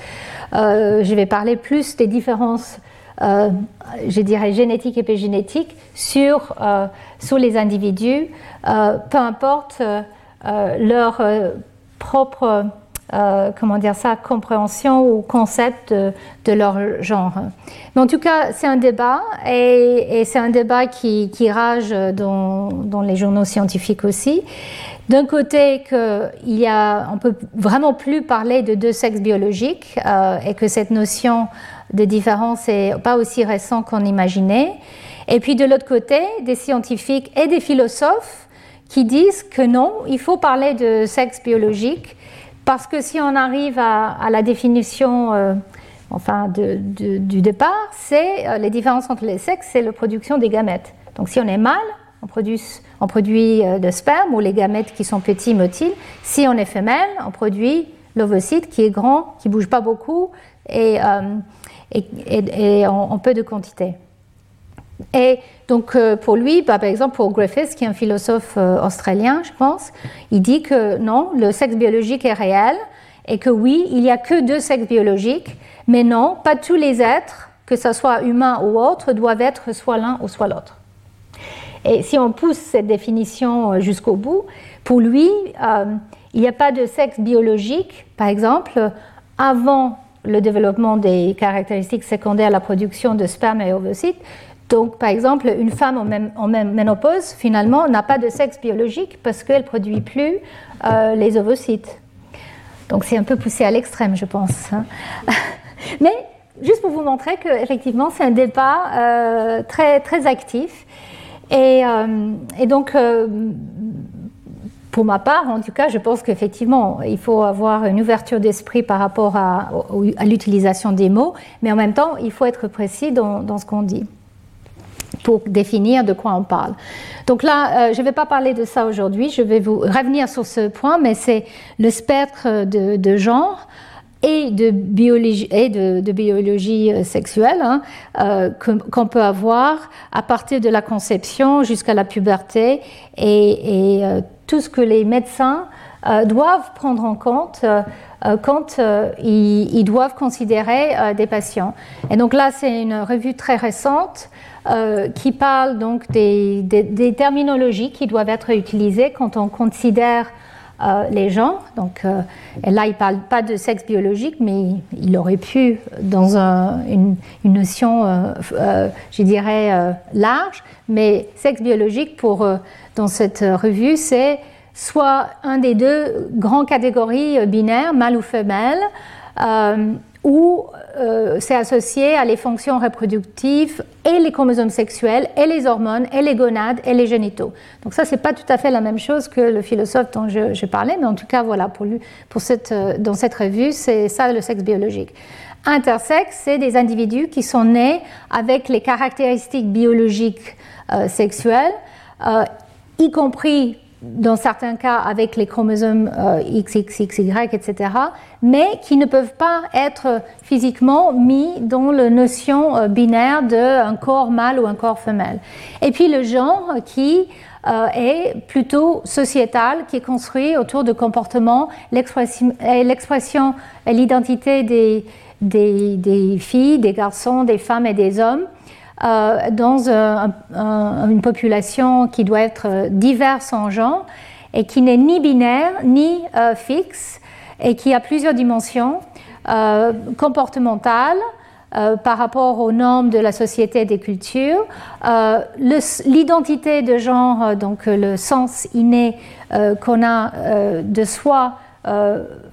Speaker 2: Euh, je vais parler plus des différences, je dirais, génétiques et épigénétiques sur, sur les individus, peu importe leur propre euh, comment dire ça, compréhension ou concept de, leur genre. Mais en tout cas, c'est un débat et, c'est un débat qui, rage dans, les journaux scientifiques aussi. D'un côté, que il y a, on peut vraiment plus parler de deux sexes biologiques euh, et que cette notion de différence n'est pas aussi récente qu'on imaginait. Et puis de l'autre côté, des scientifiques et des philosophes qui disent que non, il faut parler de sexe biologique parce que si on arrive à, la définition euh, enfin, du départ, c'est euh, les différences entre les sexes, c'est la production des gamètes. Donc si on est mâle, on produit, on produit euh, de sperme ou les gamètes qui sont petits, motiles. Si on est femelle, on produit l'ovocyte qui est grand, qui bouge pas beaucoup et, et, en peu de quantité. Et donc euh, pour lui, bah, par exemple pour Griffiths, qui est un philosophe euh, australien, je pense, il dit que non, le sexe biologique est réel et que oui, il n'y a que deux sexes biologiques, mais non, pas tous les êtres, que ce soit humain ou autre, doivent être soit l'un ou soit l'autre. Et si on pousse cette définition jusqu'au bout, pour lui, il n'y a pas de sexe biologique, par exemple, avant le développement des caractéristiques secondaires à la production de sperme et ovocytes. Donc, par exemple, une femme en, même, ménopause, finalement, n'a pas de sexe biologique parce qu'elle ne produit plus euh, les ovocytes. Donc, c'est un peu poussé à l'extrême, je pense. Hein. Mais, juste pour vous montrer qu'effectivement, c'est un débat euh, très, très actif. Et, euh, et donc, pour ma part, en tout cas, je pense qu'effectivement, il faut avoir une ouverture d'esprit par rapport à, l'utilisation des mots, mais en même temps, il faut être précis dans, ce qu'on dit pour définir de quoi on parle. Donc là, euh, je ne vais pas parler de ça aujourd'hui, je vais vous revenir sur ce point, mais c'est le spectre de, genre et de biologie, euh, sexuelle hein, euh, qu'on peut avoir à partir de la conception jusqu'à la puberté et, tout ce que les médecins doivent prendre en compte quand ils, doivent considérer des patients. Et donc là, c'est une revue très récente qui parle donc des, des, terminologies qui doivent être utilisées quand on considère les gens. Donc et là, il ne parle pas de sexe biologique, mais il, aurait pu, dans une, notion, je dirais, large, mais sexe biologique pour dans cette revue, c'est soit un des deux grandes catégories euh, binaires, mâle ou femelle, euh, ou euh, c'est associé à les fonctions reproductives et les chromosomes sexuels et les hormones et les gonades et les génitaux. Donc ça, c'est pas tout à fait la même chose que le philosophe dont je, parlais, mais en tout cas, voilà, pour pour cette, dans cette revue, c'est ça le sexe biologique. Intersexe, c'est des individus qui sont nés avec les caractéristiques biologiques sexuelles, y compris dans certains cas avec les chromosomes euh, XXXY, etc., mais qui ne peuvent pas être physiquement mis dans la notion euh, binaire d'un corps mâle ou un corps femelle. Et puis le genre qui euh, est plutôt sociétal, qui est construit autour de comportements, l'expression et l'identité des, filles, des garçons, des femmes et des hommes euh, dans une population qui doit être diverse en genre et qui n'est ni binaire ni euh, fixe et qui a plusieurs dimensions euh, comportementales, par rapport aux normes de la société et des cultures, l'identité de genre, donc le sens inné qu'on a de soi,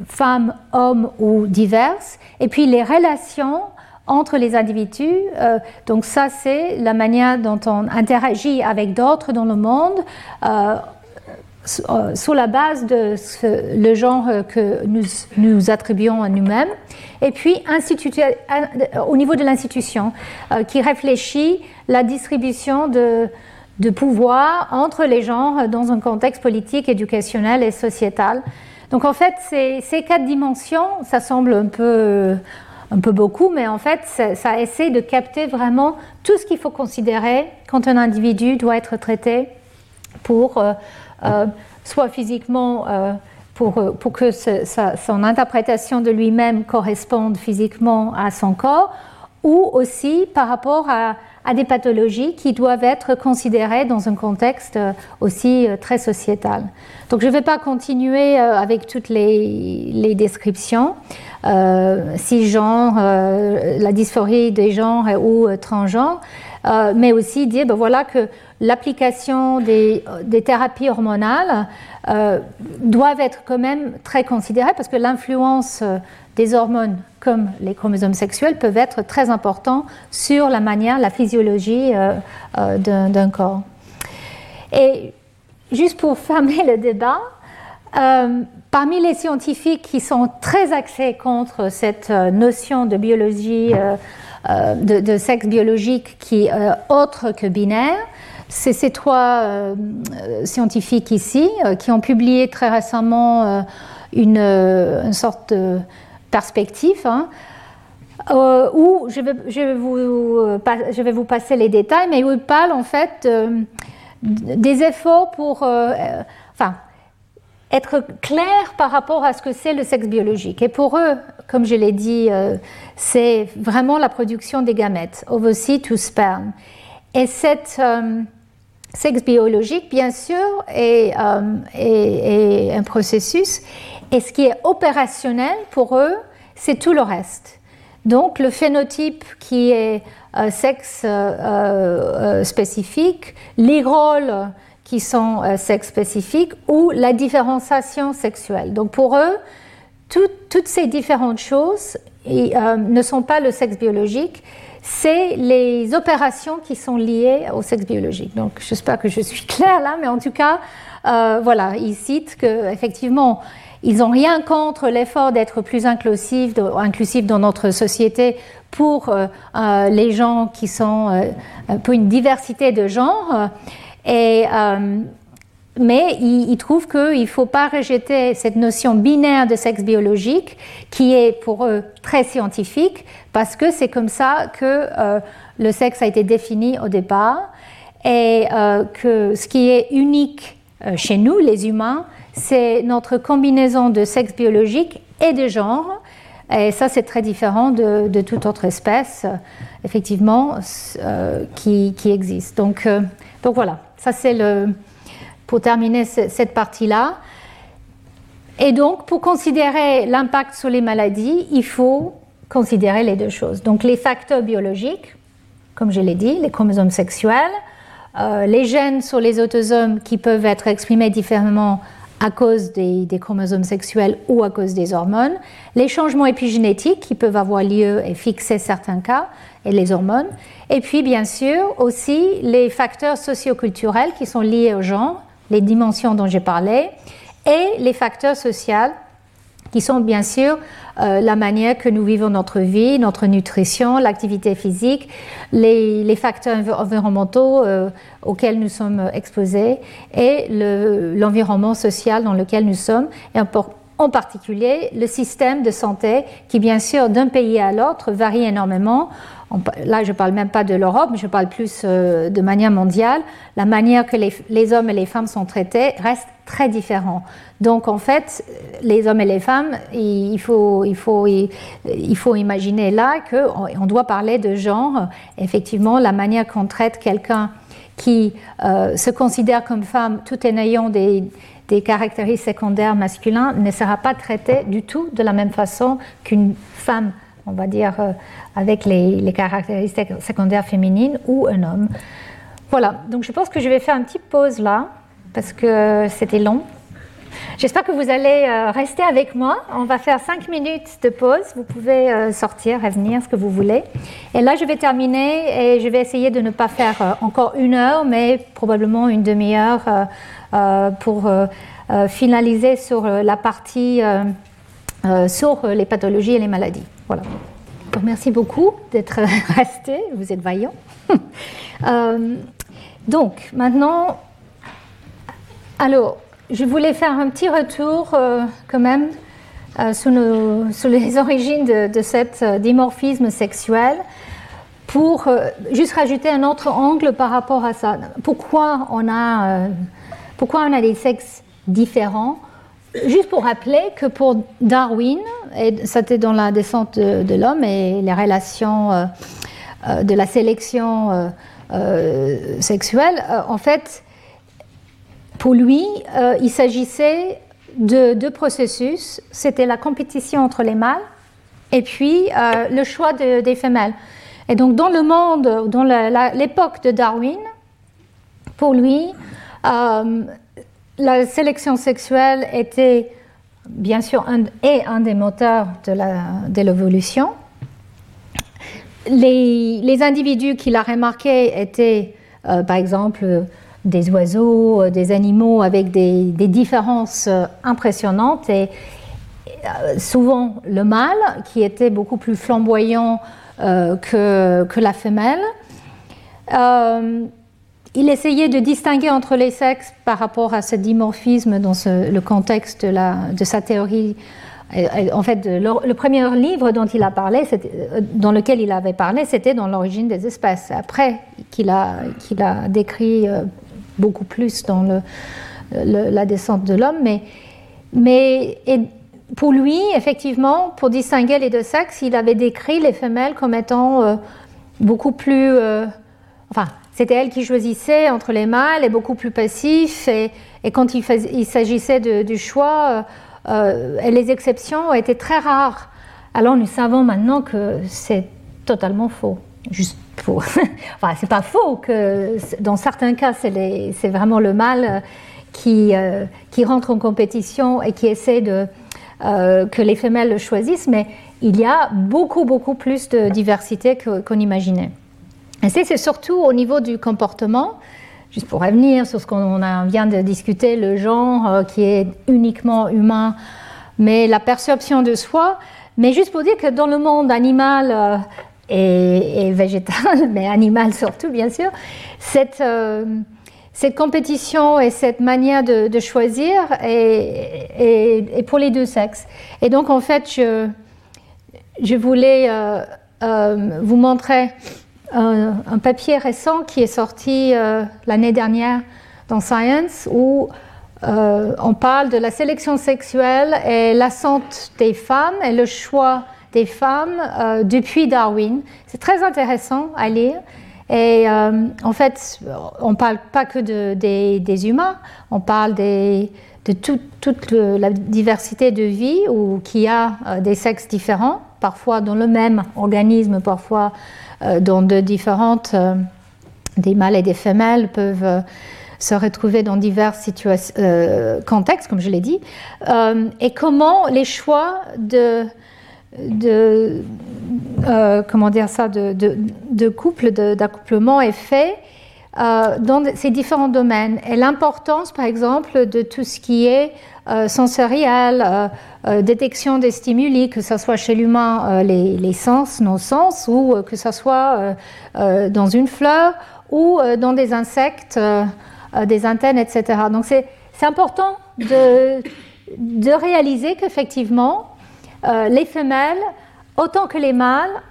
Speaker 2: femme, homme ou diverse, et puis les relations entre les individus. Euh, donc ça, c'est la manière dont on interagit avec d'autres dans le monde. Euh, euh, sur la base de le genre que nous, nous attribuons à nous-mêmes, et puis au niveau de l'institution, qui réfléchit la distribution de, de pouvoir entre les genres dans un contexte politique, éducationnel et sociétal. Donc en fait, ces quatre dimensions, ça semble un peu un peu beaucoup, mais en fait, ça, essaie de capter vraiment tout ce qu'il faut considérer quand un individu doit être traité pour, euh, euh, soit physiquement, euh, pour, pour, que son interprétation de lui-même corresponde physiquement à son corps, ou aussi par rapport à, à des pathologies qui doivent être considérées dans un contexte aussi très sociétal. Donc je ne vais pas continuer avec toutes les, descriptions euh, euh, la dysphorie des genres ou euh, transgenres, euh, mais aussi dire ben voilà, que l'application des, des, thérapies hormonales doivent être quand même très considérées parce que l'influence des hormones comme les chromosomes sexuels peuvent être très importants sur la manière, la physiologie d'un corps. Et juste pour fermer le débat, Parmi les scientifiques qui sont très axés contre cette euh, notion de biologie, euh, euh, de, sexe biologique qui est autre que binaire, c'est ces trois scientifiques ici qui ont publié très récemment une, sorte de perspective. Hein, où je vais, vous, je vais, vous, passer les détails, mais où ils parlent en fait des efforts pour, enfin, être clair par rapport à ce que c'est le sexe biologique. Et pour eux, comme je l'ai dit, euh, c'est vraiment la production des gamètes, ovocytes ou. Et cette, euh, sexe biologique, bien sûr, est, est, un processus. Et ce qui est opérationnel pour eux, c'est tout le reste. Donc le phénotype qui est sexe spécifique, les rôles qui sont sexe spécifiques ou la différenciation sexuelle. Donc pour eux, toutes ces différentes choses ne sont pas le sexe biologique, c'est les opérations qui sont liées au sexe biologique. Donc, j'espère que je suis claire là, mais en tout cas, euh, voilà, ils citent qu'effectivement, ils n'ont rien contre l'effort d'être plus inclusif, inclusif dans notre société pour euh, euh, les gens qui sont, pour une diversité de genres. Et mais ils, trouvent qu'il ne faut pas rejeter cette notion binaire de sexe biologique qui est pour eux très scientifique parce que c'est comme ça que euh, le sexe a été défini au départ et euh, que ce qui est unique euh, chez nous, les humains, c'est notre combinaison de sexe biologique et de genre. Et ça, c'est très différent de, toute autre espèce, effectivement, qui, qui, existe. Donc, donc voilà, ça c'est le, pour terminer cette partie-là. Et donc, pour considérer l'impact sur les maladies, il faut considérer les deux choses. Donc, les facteurs biologiques, comme je l'ai dit, les chromosomes sexuels, euh, les gènes sur les autosomes qui peuvent être exprimés différemment à cause des, chromosomes sexuels ou à cause des hormones, les changements épigénétiques qui peuvent avoir lieu et fixer certains cas, et les hormones, et puis bien sûr aussi les facteurs socioculturels qui sont liés au genre, les dimensions dont j'ai parlé, et les facteurs sociaux qui sont bien sûr euh, la manière que nous vivons notre vie, notre nutrition, l'activité physique, les, facteurs environnementaux euh, auxquels nous sommes exposés et l'environnement social dans lequel nous sommes, en particulier le système de santé qui bien sûr d'un pays à l'autre varie énormément là je ne parle même pas de l'Europe, je parle plus euh, de manière mondiale, la manière que les, hommes et les femmes sont traités reste très différent. Donc en fait, les hommes et les femmes, il faut imaginer là qu'on doit parler de genre. Effectivement, la manière qu'on traite quelqu'un qui euh, se considère comme femme tout en ayant des, des caractéristiques secondaires masculins ne sera pas traité du tout de la même façon qu'une femme on va dire, euh, avec les, caractéristiques secondaires féminines ou un homme. Voilà, donc je pense que je vais faire une petite pause là, parce que c'était long. J'espère que vous allez euh, rester avec moi. On va faire cinq minutes de pause. Vous pouvez euh, sortir, revenir, ce que vous voulez. Et là, je vais terminer et je vais essayer de ne pas faire encore une heure, mais probablement une demi-heure pour finaliser sur la partie sur les pathologies et les maladies. Voilà. merci beaucoup d'être resté, vous êtes vaillant. Euh, donc, maintenant, alors, je voulais faire un petit retour euh, quand même euh, sur, les origines de, de cet dimorphisme sexuel pour juste rajouter un autre angle par rapport à ça. Pourquoi on a, pourquoi on a des sexes différents? Juste pour rappeler que pour Darwin, et c'était dans la descente de, l'homme et les relations euh, euh, de la sélection euh, sexuelle, en fait, pour lui, il s'agissait de deux processus. C'était la compétition entre les mâles et puis le choix des femelles. Et donc dans le monde, dans l'époque de Darwin, pour lui, la sélection sexuelle était bien sûr un, est un des moteurs de l'évolution. Les, individus qu'il a remarqués étaient, euh, par exemple, des oiseaux, euh, des animaux avec des, différences euh, impressionnantes et souvent le mâle qui était beaucoup plus flamboyant que, la femelle. Il essayait de distinguer entre les sexes par rapport à ce dimorphisme dans le contexte de, sa théorie. En fait, le, premier livre dont il a parlé, euh, dans lequel il avait parlé, c'était dans l'origine des espèces. Après, qu'il a, décrit euh, beaucoup plus dans la descente de l'homme, mais, pour lui, effectivement, pour distinguer les deux sexes, il avait décrit les femelles comme étant euh, beaucoup plus, enfin, c'était elle qui choisissait entre les mâles et beaucoup plus passif. Et, quand il, s'agissait du choix, euh, les exceptions étaient très rares. Alors nous savons maintenant que c'est totalement faux. Juste faux. enfin, c'est pas faux que dans certains cas, c'est vraiment le mâle qui, euh, qui rentre en compétition et qui essaie euh, que les femelles le choisissent, mais il y a beaucoup, beaucoup plus de diversité qu'on imaginait. C'est surtout au niveau du comportement, juste pour revenir sur ce qu'on vient de discuter, le genre euh, qui est uniquement humain, mais la perception de soi, mais juste pour dire que dans le monde animal et, végétal, mais animal surtout bien sûr, cette cette compétition et cette manière de, choisir est, pour les deux sexes. Et donc, en fait, je, voulais euh, euh, vous montrer un, papier récent qui est sorti euh, l'année dernière dans Science où on parle de la sélection sexuelle et l'assente des femmes et le choix des femmes depuis Darwin. C'est très intéressant à lire. Et euh, en fait, on ne parle pas que de, des, humains, on parle de toute la diversité de vie où qui a euh, des sexes différents, parfois dans le même organisme, parfois euh, dans de différentes, des mâles et des femelles peuvent se retrouver dans divers contextes, comme je l'ai dit, et comment les choix de euh, comment dire ça, de, de, couple, d'accouplement est fait euh, dans ces différents domaines. Et l'importance, par exemple, de tout ce qui est euh, sensoriel, détection des stimuli, que ce soit chez l'humain les, les, sens, nos sens, ou que ce soit dans une fleur ou dans des insectes, des antennes, etc. Donc c'est important de, réaliser qu'effectivement, euh, les femelles, autant que les mâles,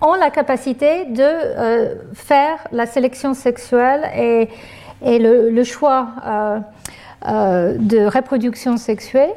Speaker 2: ont la capacité de euh, faire la sélection sexuelle et, le, choix euh, de reproduction sexuelle.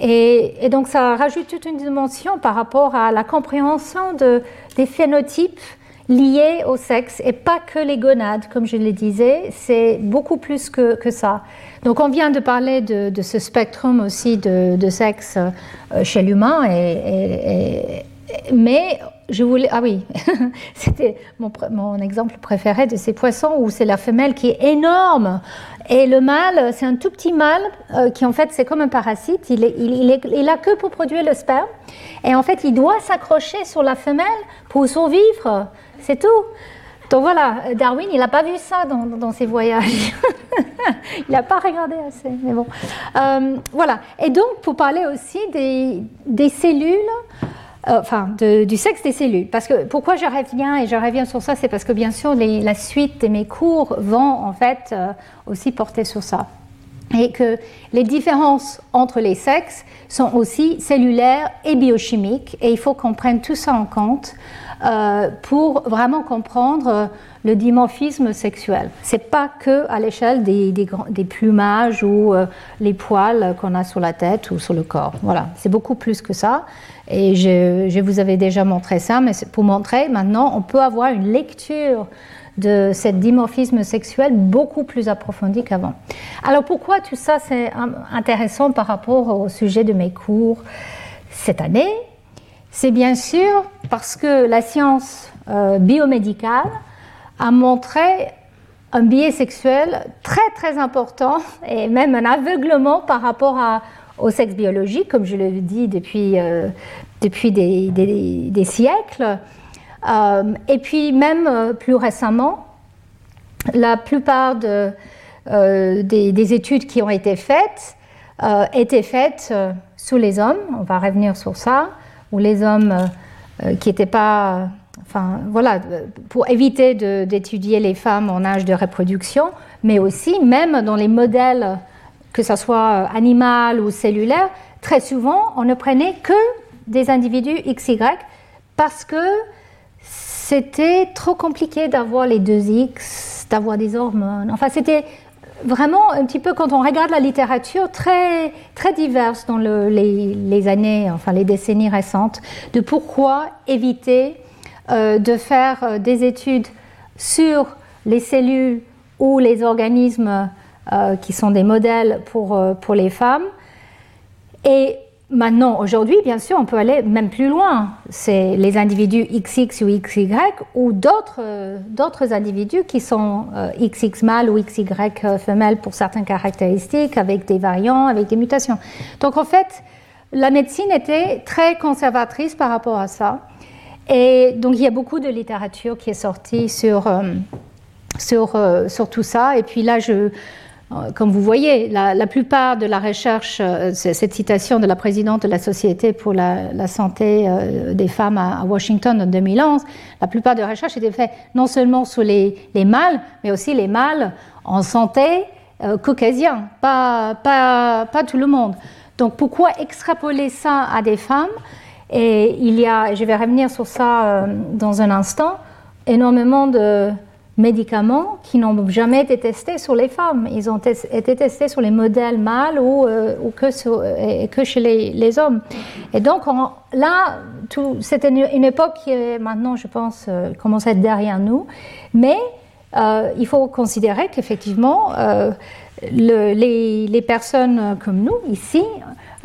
Speaker 2: Et, donc ça rajoute toute une dimension par rapport à la compréhension de, des phénotypes liés au sexe et pas que les gonades, comme je le disais, c'est beaucoup plus que, que, ça. Donc on vient de parler de, ce spectrum aussi de, sexe euh, chez l'humain, et, mais je voulais... Ah oui, c'était mon, mon, exemple préféré de ces poissons où c'est la femelle qui est énorme et le mâle, c'est un tout petit mâle euh, qui en fait c'est comme un parasite, il, est, il, il, a que pour produire le sperme et en fait il doit s'accrocher sur la femelle pour survivre. C'est tout. Donc voilà, Darwin, il n'a pas vu ça dans, ses voyages. il n'a pas regardé assez, mais bon. Euh, voilà. Et donc, pour parler aussi des, cellules, euh, enfin, du sexe des cellules. Parce que pourquoi je reviens, et je reviens sur ça, c'est parce que bien sûr, la suite de mes cours vont en fait euh, aussi porter sur ça. Et que les différences entre les sexes sont aussi cellulaires et biochimiques, et il faut qu'on prenne tout ça en compte euh, pour vraiment comprendre le dimorphisme sexuel. C'est pas que à l'échelle des, des, plumages ou les poils qu'on a sur la tête ou sur le corps. Voilà, c'est beaucoup plus que ça. Et je, vous avais déjà montré ça, mais pour montrer maintenant, on peut avoir une lecture de ce dimorphisme sexuel beaucoup plus approfondie qu'avant. Alors pourquoi tout ça c'est intéressant par rapport au sujet de mes cours cette année? C'est bien sûr parce que la science euh, biomédicale a montré un biais sexuel très très important et même un aveuglement par rapport au sexe biologique, comme je le dis depuis, euh, depuis des, siècles. Euh, et puis même plus récemment, la plupart de, des, études qui ont été faites étaient faites sous les hommes, on va revenir sur ça, où les hommes euh, euh, qui n'étaient pas. Enfin, voilà, pour éviter d'étudier les femmes en âge de reproduction, mais aussi, même dans les modèles, que ce soit animal ou cellulaire, très souvent, on ne prenait que des individus XY parce que c'était trop compliqué d'avoir les deux X, d'avoir des hormones. Enfin, c'était vraiment un petit peu, quand on regarde la littérature, très, très diverse dans les, années, enfin les décennies récentes, de pourquoi éviter euh, de faire euh, des études sur les cellules ou les organismes qui sont des modèles pour, pour les femmes. Et Maintenant, aujourd'hui, bien sûr, on peut aller même plus loin. C'est les individus XX ou XY ou d'autres individus qui sont XX euh, mâles ou XY euh, femelles pour certaines caractéristiques, avec des variants, avec des mutations. Donc, en fait, la médecine était très conservatrice par rapport à ça. Et donc, il y a beaucoup de littérature qui est sortie sur, euh, sur, sur tout ça. Et puis là, je euh, comme vous voyez, la, plupart de la recherche, euh, cette citation de la présidente de la Société pour la, santé euh, des femmes à, Washington en 2011, la plupart de la recherche était faite non seulement sur les, mâles, mais aussi les mâles en santé caucasiens, pas, pas, pas tout le monde. Donc pourquoi extrapoler ça à des femmes? Et il y a, je vais revenir sur ça dans un instant, énormément de médicaments qui n'ont jamais été testés sur les femmes. Ils ont été testés sur les modèles mâles ou, euh, ou que, chez les, hommes. Et donc là, c'était une, époque qui maintenant, je pense, euh, commence à être derrière nous. Mais euh, il faut considérer qu'effectivement, les, personnes comme nous, ici,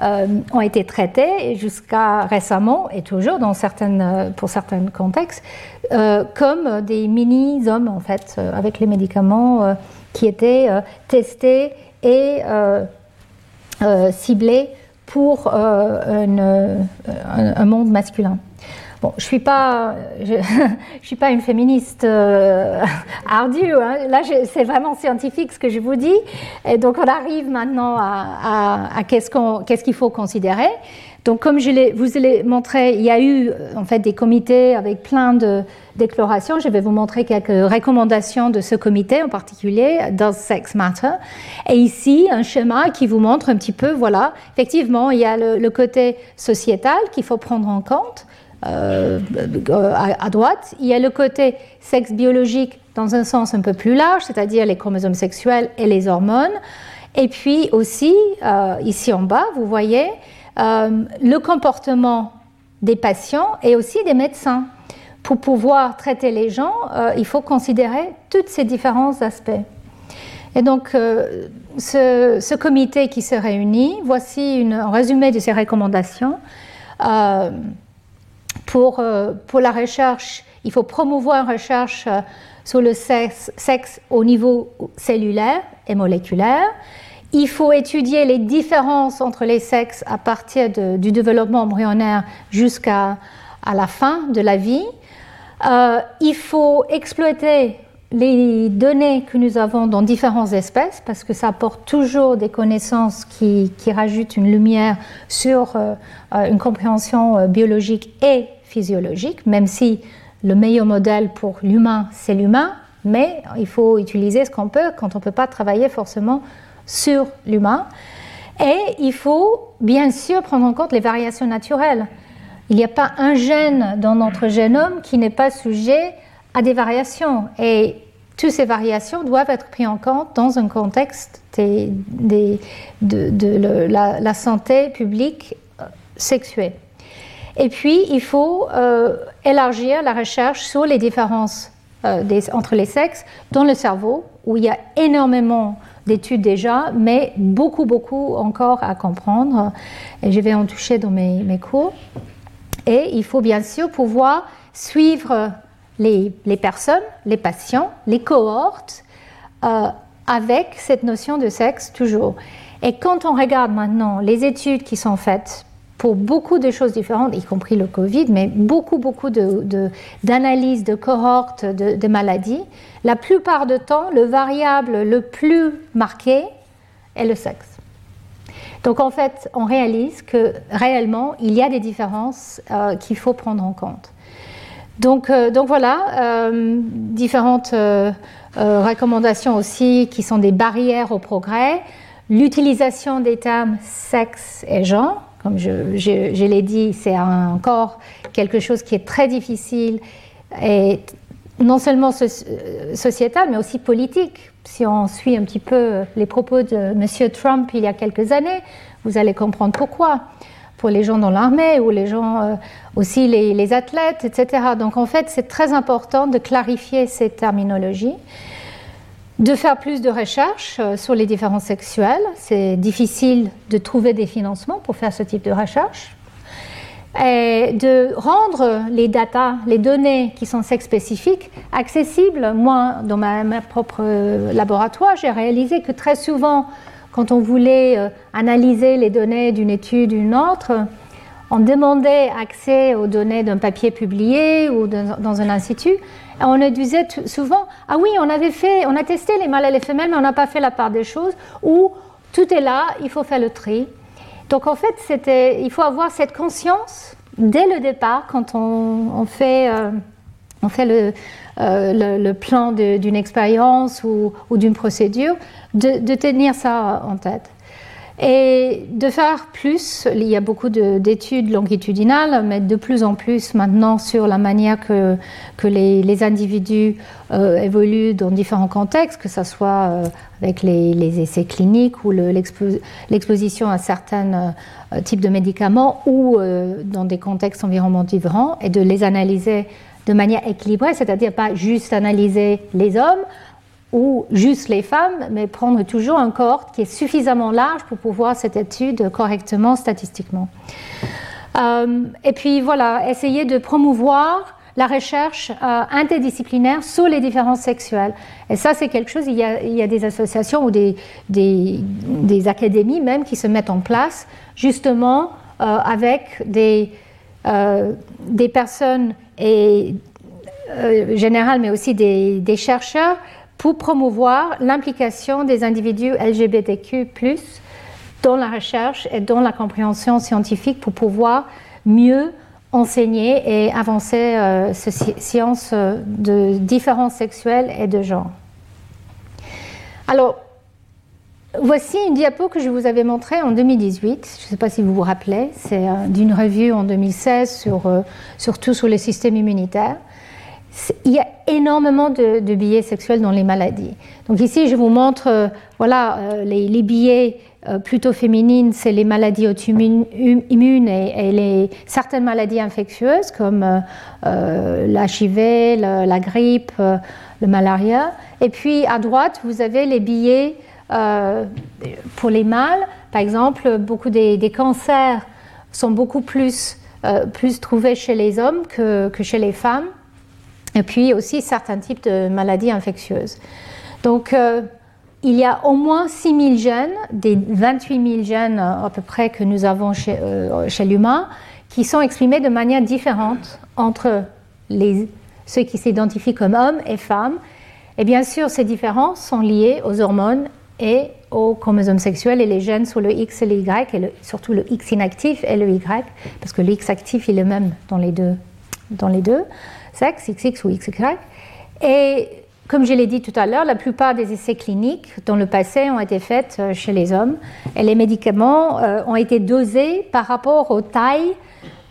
Speaker 2: euh, ont été traités jusqu'à récemment et toujours dans certaines, euh, pour certains contextes euh, comme des mini-hommes en fait avec les médicaments qui étaient testés et ciblés pour un, monde masculin je suis pas, je, suis pas une féministe euh, ardue. Hein. Là, c'est vraiment scientifique ce que je vous dis. Et donc, on arrive maintenant à, qu'est-ce qu'il faut considérer. Donc, comme je vous l'ai montré, il y a eu en fait des comités avec plein de déclarations. Je vais vous montrer quelques recommandations de ce comité en particulier, Does Sex Matter Et ici, un schéma qui vous montre un petit peu, voilà, effectivement, il y a le côté sociétal qu'il faut prendre en compte. Euh, à, droite. Il y a le côté sexe biologique dans un sens un peu plus large, c'est-à-dire les chromosomes sexuels et les hormones. Et puis aussi, euh, ici en bas, vous voyez euh, le comportement des patients et aussi des médecins. Pour pouvoir traiter les gens, il faut considérer tous ces différents aspects. Et donc, ce, comité qui se réunit, voici un résumé de ces recommandations. Pour, euh, pour la recherche, il faut promouvoir une recherche euh, sur le sexe, au niveau cellulaire et moléculaire. Il faut étudier les différences entre les sexes à partir du développement embryonnaire jusqu'à la fin de la vie. Euh, il faut exploiter les données que nous avons dans différentes espèces, parce que ça apporte toujours des connaissances qui, rajoutent une lumière sur une compréhension biologique et physiologique, même si le meilleur modèle pour l'humain, c'est l'humain, mais il faut utiliser ce qu'on peut quand on ne peut pas travailler forcément sur l'humain. Et il faut bien sûr prendre en compte les variations naturelles. Il n'y a pas un gène dans notre génome qui n'est pas sujet à des variations. Et toutes ces variations doivent être prises en compte dans un contexte de, la, la, santé publique euh, sexuée. Et puis, il faut euh, élargir la recherche sur les différences euh, entre les sexes dans le cerveau, où il y a énormément d'études déjà, mais beaucoup, beaucoup encore à comprendre. Et je vais en toucher dans mes, cours. Et il faut bien sûr pouvoir suivre les, personnes, les patients, les cohortes, euh, avec cette notion de sexe toujours. Et quand on regarde maintenant les études qui sont faites pour beaucoup de choses différentes, y compris le Covid, mais beaucoup, beaucoup d'analyses de, de, cohortes de, maladies. La plupart du temps, le variable le plus marqué est le sexe. Donc en fait, on réalise que réellement, il y a des différences euh, qu'il faut prendre en compte. Donc, euh, donc voilà, euh, différentes recommandations aussi qui sont des barrières au progrès. L'utilisation des termes sexe et genre, comme je, l'ai dit, c'est encore quelque chose qui est très difficile et non seulement sociétal, mais aussi politique. Si on suit un petit peu les propos de M. Trump il y a quelques années, vous allez comprendre pourquoi. Pour les gens dans l'armée ou les gens aussi les, athlètes, etc. Donc en fait, c'est très important de clarifier ces terminologies de faire plus de recherches sur les différences sexuelles. C'est difficile de trouver des financements pour faire ce type de recherche et de rendre les datas, les données qui sont sex spécifiques accessibles. Moi, dans ma, propre euh, laboratoire, j'ai réalisé que très souvent, quand on voulait euh, analyser les données d'une étude ou d'une autre, on demandait accès aux données d'un papier publié ou dans un institut. On nous disait souvent Ah oui, on avait fait, on a testé les mâles et les femelles, mais on n'a pas fait la part des choses, ou tout est là, il faut faire le tri. Donc en fait, il faut avoir cette conscience dès le départ quand on, fait, euh, on fait euh, le, plan d'une expérience ou, d'une procédure, de, tenir ça en tête. Et de faire plus, il y a beaucoup d'études longitudinales, mais de plus en plus maintenant sur la manière que, les, individus euh, évoluent dans différents contextes, que ce soit euh, avec les, essais cliniques ou l'exposition à certains euh, types de médicaments ou dans des contextes environnementaux différents, et de les analyser de manière équilibrée, c'est-à-dire pas juste analyser les hommes, ou juste les femmes, mais prendre toujours un corps qui est suffisamment large pour pouvoir cette étude correctement statistiquement. Euh, et puis voilà, essayer de promouvoir la recherche euh, interdisciplinaire sur les différences sexuelles. Et ça, c'est quelque chose, il y, a, des associations ou des, des, académies même qui se mettent en place justement euh, avec des, des personnes et, générales, mais aussi des, des chercheurs pour promouvoir l'implication des individus LGBTQ dans la recherche et dans la compréhension scientifique pour pouvoir mieux enseigner et avancer euh, ces sciences euh, de différences sexuelles et de genre. Alors, voici une diapo que je vous avais montrée en 2018. Je ne sais pas si vous vous rappelez. C'est euh, d'une revue en 2016 sur, surtout sur les systèmes immunitaires il y a énormément de, billets sexuels dans les maladies. Donc ici, je vous montre euh, voilà, euh, les, billets euh, plutôt féminines, c'est les maladies auto-immunes et, les, certaines maladies infectieuses comme l'HIV, la, grippe, le malaria. Et puis à droite, vous avez les billets pour les mâles. Par exemple, beaucoup des, cancers sont beaucoup plus, plus trouvés chez les hommes que, chez les femmes et puis aussi certains types de maladies infectieuses. Donc, euh, il y a au moins 6 000 gènes, des 28 000 gènes à peu près que nous avons chez, euh, chez l'humain, qui sont exprimés de manière différente entre les, ceux qui s'identifient comme hommes et femmes. Et bien sûr, ces différences sont liées aux hormones et aux chromosomes sexuels et les gènes sur le X et le Y, et surtout le X inactif et le Y, parce que le X actif est le même dans les deux. Dans les deux sexe, XX ou XY. Et comme je l'ai dit tout à l'heure, la plupart des essais cliniques dans le passé ont été faits euh, chez les hommes et les médicaments euh, ont été dosés par rapport aux tailles,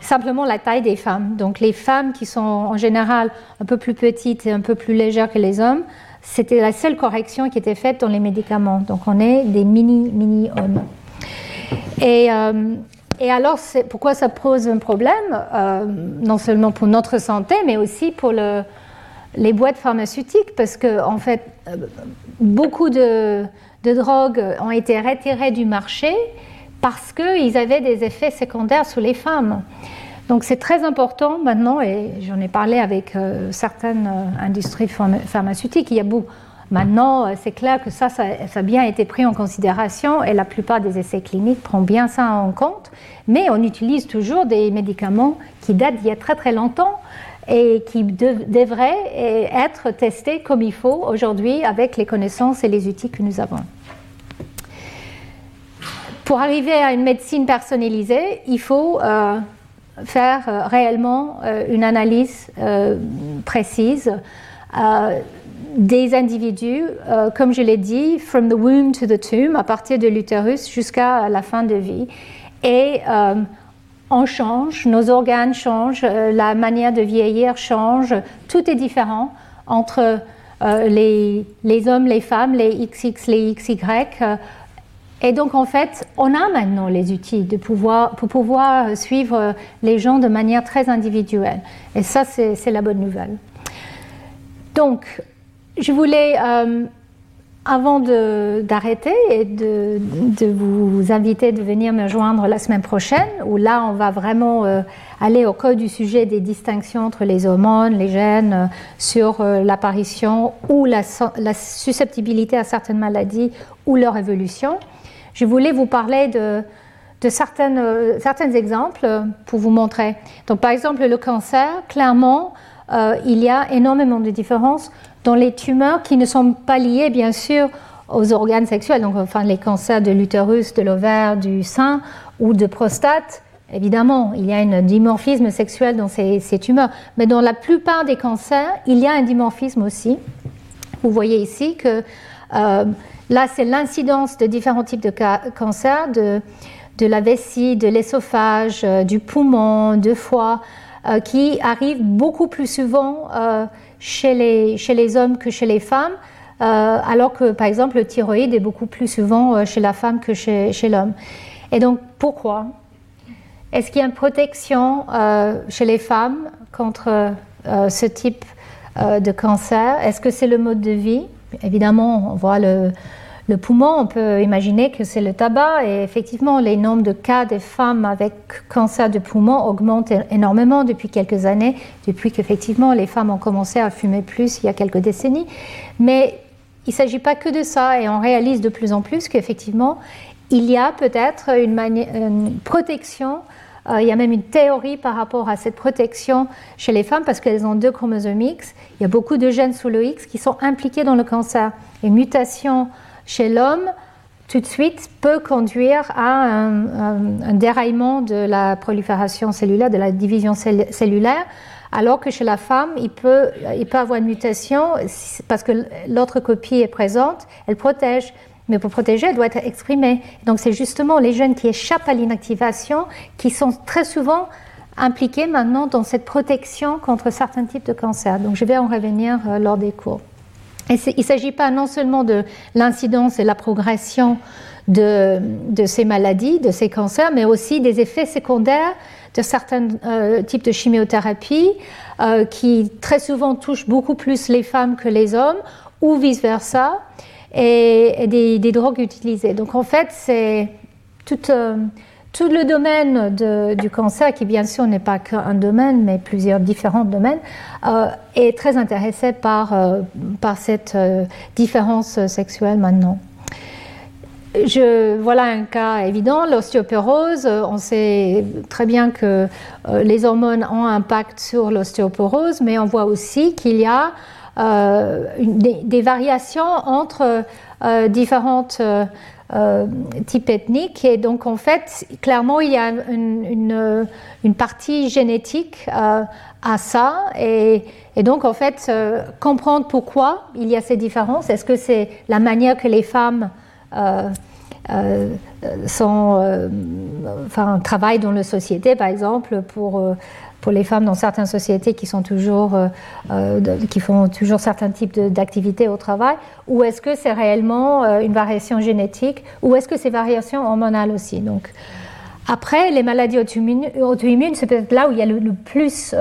Speaker 2: simplement la taille des femmes. Donc les femmes qui sont en général un peu plus petites et un peu plus légères que les hommes, c'était la seule correction qui était faite dans les médicaments. Donc on est des mini, mini hommes. Et euh, et alors, pourquoi ça pose un problème euh, Non seulement pour notre santé, mais aussi pour les boîtes pharmaceutiques, parce que en fait, euh, beaucoup de, drogues ont été retirées du marché parce qu'ils avaient des effets secondaires sur les femmes. Donc c'est très important maintenant, et j'en ai parlé avec euh, certaines industries pharmaceutiques, il y a beaucoup, Maintenant, euh, c'est clair que ça, ça, a bien été pris en considération et la plupart des essais cliniques prennent bien ça en compte. Mais on utilise toujours des médicaments qui datent d'il y a très très longtemps et qui devraient être testés comme il faut aujourd'hui avec les connaissances et les outils que nous avons. Pour arriver à une médecine personnalisée, il faut euh, faire euh, réellement une analyse précise des individus, euh, comme je l'ai dit, from the womb to the tomb, à partir de l'utérus jusqu'à la fin de vie. Et euh, on change, nos organes changent, euh, la manière de vieillir change, tout est différent entre les, hommes, les femmes, les XX, les XY. Et donc, en fait, on a maintenant les outils de pouvoir, pour pouvoir suivre les gens de manière très individuelle. Et ça, c'est la bonne nouvelle. Donc, je voulais, euh, avant d'arrêter et de, de, vous inviter de venir me joindre la semaine prochaine, où là, on va vraiment euh, aller au cœur du sujet des distinctions entre les hormones, les gènes, euh, sur l'apparition ou la, la, susceptibilité à certaines maladies ou leur évolution. Je voulais vous parler de, certaines, certains exemples pour vous montrer. Donc, par exemple, le cancer, clairement, euh, il y a énormément de différences dans les tumeurs qui ne sont pas liées, bien sûr, aux organes sexuels, donc enfin les cancers de l'utérus, de l'ovaire, du sein ou de prostate. Évidemment, il y a un dimorphisme sexuel dans ces, tumeurs, mais dans la plupart des cancers, il y a un dimorphisme aussi. Vous voyez ici que euh, là, c'est l'incidence de différents types de cancers, de, de la vessie, de l'ésophage, euh, du poumon, de foie. Euh, qui arrive beaucoup plus souvent euh, chez, les, chez les hommes que chez les femmes, alors que par exemple le thyroïde est beaucoup plus souvent chez la femme que chez, chez l'homme. Et donc pourquoi? Est-ce qu'il y a une protection chez les femmes contre ce type de cancer? Est-ce que c'est le mode de vie? Évidemment, on voit le, poumon, on peut imaginer que c'est le tabac et effectivement les nombres de cas de femmes avec cancer de poumon augmentent énormément depuis quelques années, depuis qu'effectivement les femmes ont commencé à fumer plus il y a quelques décennies. Mais il ne s'agit pas que de ça et on réalise de plus en plus qu'effectivement il y a peut-être une, protection euh, il y a même une théorie par rapport à cette protection chez les femmes parce qu'elles ont deux chromosomes X. Il y a beaucoup de gènes sous le X qui sont impliqués dans le cancer. Et mutation chez l'homme, tout de suite, peut conduire à un, déraillement de la prolifération cellulaire, de la division cellulaire, alors que chez la femme, il peut, il peut avoir une mutation parce que l'autre copie est présente, elle protège. Mais pour protéger, elle doit être exprimée. Donc c'est justement les gènes qui échappent à l'inactivation qui sont très souvent impliqués maintenant dans cette protection contre certains types de cancers. Donc je vais en revenir euh, lors des cours il ne s'agit pas non seulement de l'incidence et la progression de, ces maladies, de ces cancers, mais aussi des effets secondaires de certains euh, types de chimiothérapie euh, qui très souvent touchent beaucoup plus les femmes que les hommes, ou vice-versa, et, des, drogues utilisées. Donc en fait, c'est toute... Euh, tout le domaine du cancer, qui bien sûr n'est pas qu'un domaine, mais plusieurs différents domaines, euh, est très intéressé par, euh, cette différence sexuelle maintenant. Voilà un cas évident, l'ostéoporose. On sait très bien que les hormones ont un impact sur l'ostéoporose, mais on voit aussi qu'il y a des, des, variations entre différentes euh, type ethnique. Et donc, en fait, clairement, il y a une, une, partie génétique euh, à ça. Et, donc, en fait, euh, comprendre pourquoi il y a ces différences. Est-ce que c'est la manière que les femmes sont, enfin, travaillent dans la société, par exemple, pour pour les femmes dans certaines sociétés qui, sont toujours, euh, euh, qui font toujours certains types d'activités au travail Ou est-ce que c'est réellement euh, une variation génétique Ou est-ce que c'est variation hormonale aussi? Donc, après, les maladies auto-immunes, c'est peut-être là où il y a le, plus,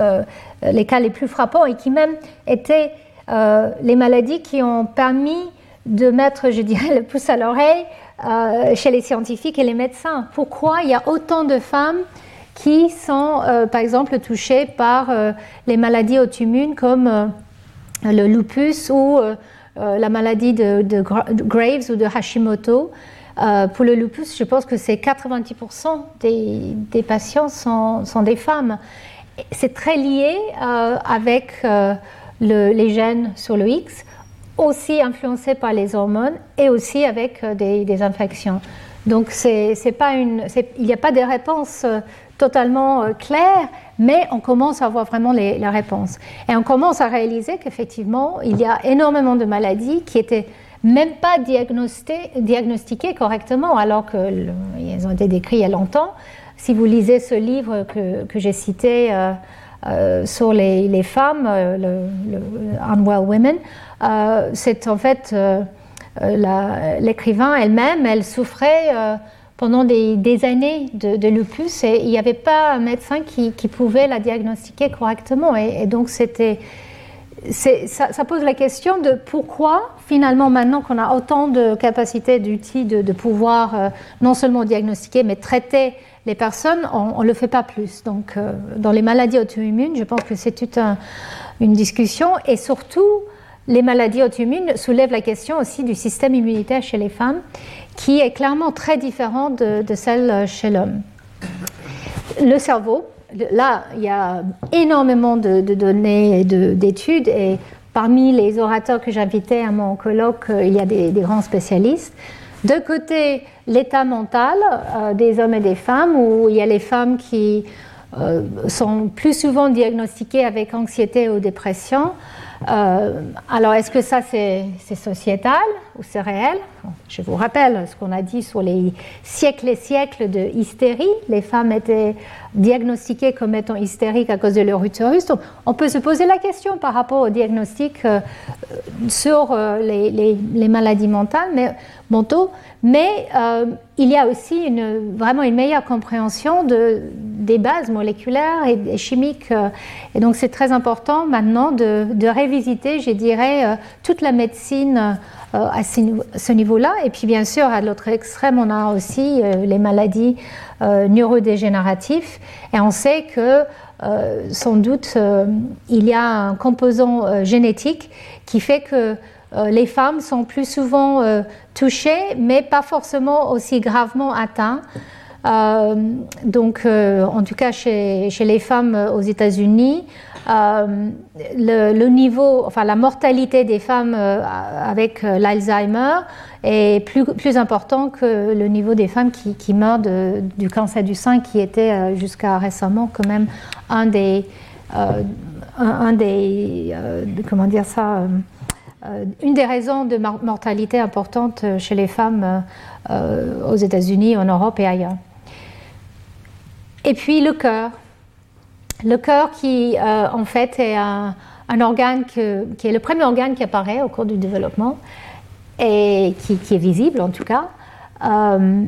Speaker 2: les cas les plus frappants et qui même étaient les maladies qui ont permis de mettre, je dirais, le pouce à l'oreille chez les scientifiques et les médecins. Pourquoi il y a autant de femmes qui sont, euh, par exemple, touchés par euh, les maladies auto-immunes comme euh, le lupus ou la maladie de, Graves ou de Hashimoto. pour le lupus, je pense que c'est 90% des, patients sont, sont, des femmes. C'est très lié avec les gènes sur le X, aussi influencé par les hormones et aussi avec des, infections. Donc, c'est, pas une, il n'y a pas de réponse totalement euh, clair, mais on commence à avoir vraiment la réponse. Et on commence à réaliser qu'effectivement, il y a énormément de maladies qui étaient même pas diagnostiquées correctement, alors qu'elles ont été décrites il y a longtemps. Si vous lisez ce livre que, j'ai cité euh, euh, sur les, femmes, Unwell Women, c'est en fait l'écrivain elle-même, elle souffrait pendant des, années de, lupus il n'y avait pas un médecin qui, pouvait la diagnostiquer correctement. Et, donc, ça, pose la question de pourquoi, finalement, maintenant qu'on a autant de capacités, d'outils de, pouvoir euh, non seulement diagnostiquer, mais traiter les personnes, on ne le fait pas plus. Donc, euh, dans les maladies auto-immunes, je pense que c'est toute une discussion. Et surtout, les maladies auto-immunes soulèvent la question aussi du système immunitaire chez les femmes qui est clairement très différent de, celle chez l'homme. Le cerveau, là, il y a énormément de, données et d'études, et parmi les orateurs que j'invitais à mon colloque, euh, il y a des, grands spécialistes. De côté, l'état mental euh, des hommes et des femmes, où il y a les femmes qui euh, sont plus souvent diagnostiquées avec anxiété ou dépression. alors, est-ce que ça, c'est sociétal? Ou c'est réel Je vous rappelle ce qu'on a dit sur les siècles et siècles de hystérie. Les femmes étaient diagnostiquées comme étant hystériques à cause de leur utérus. Donc, on peut se poser la question par rapport au diagnostic euh, sur euh, les, maladies mentales, mais, mentaux, mais euh, il y a aussi vraiment une meilleure compréhension de, des bases moléculaires et, chimiques. et donc, c'est très important maintenant de, révisiter, je dirais, toute la médecine à ce niveau-là. Et puis bien sûr, à l'autre extrême, on a aussi euh, les maladies euh, neurodégénératives. Et on sait que sans doute, il y a un composant génétique qui fait que les femmes sont plus souvent touchées, mais pas forcément aussi gravement atteintes. donc, en tout cas, chez les femmes aux États-Unis, euh, le, niveau, enfin la mortalité des femmes euh, avec euh, l'Alzheimer est plus, plus important que le niveau des femmes qui, meurent du cancer du sein, qui était jusqu'à récemment quand même un des, comment dire ça, une des raisons de mortalité importante chez les femmes aux États-Unis, en Europe et ailleurs. Et puis le cœur. Le cœur qui, euh, en fait, est un, organe qui est le premier organe qui apparaît au cours du développement et qui, est visible en tout cas. Euh,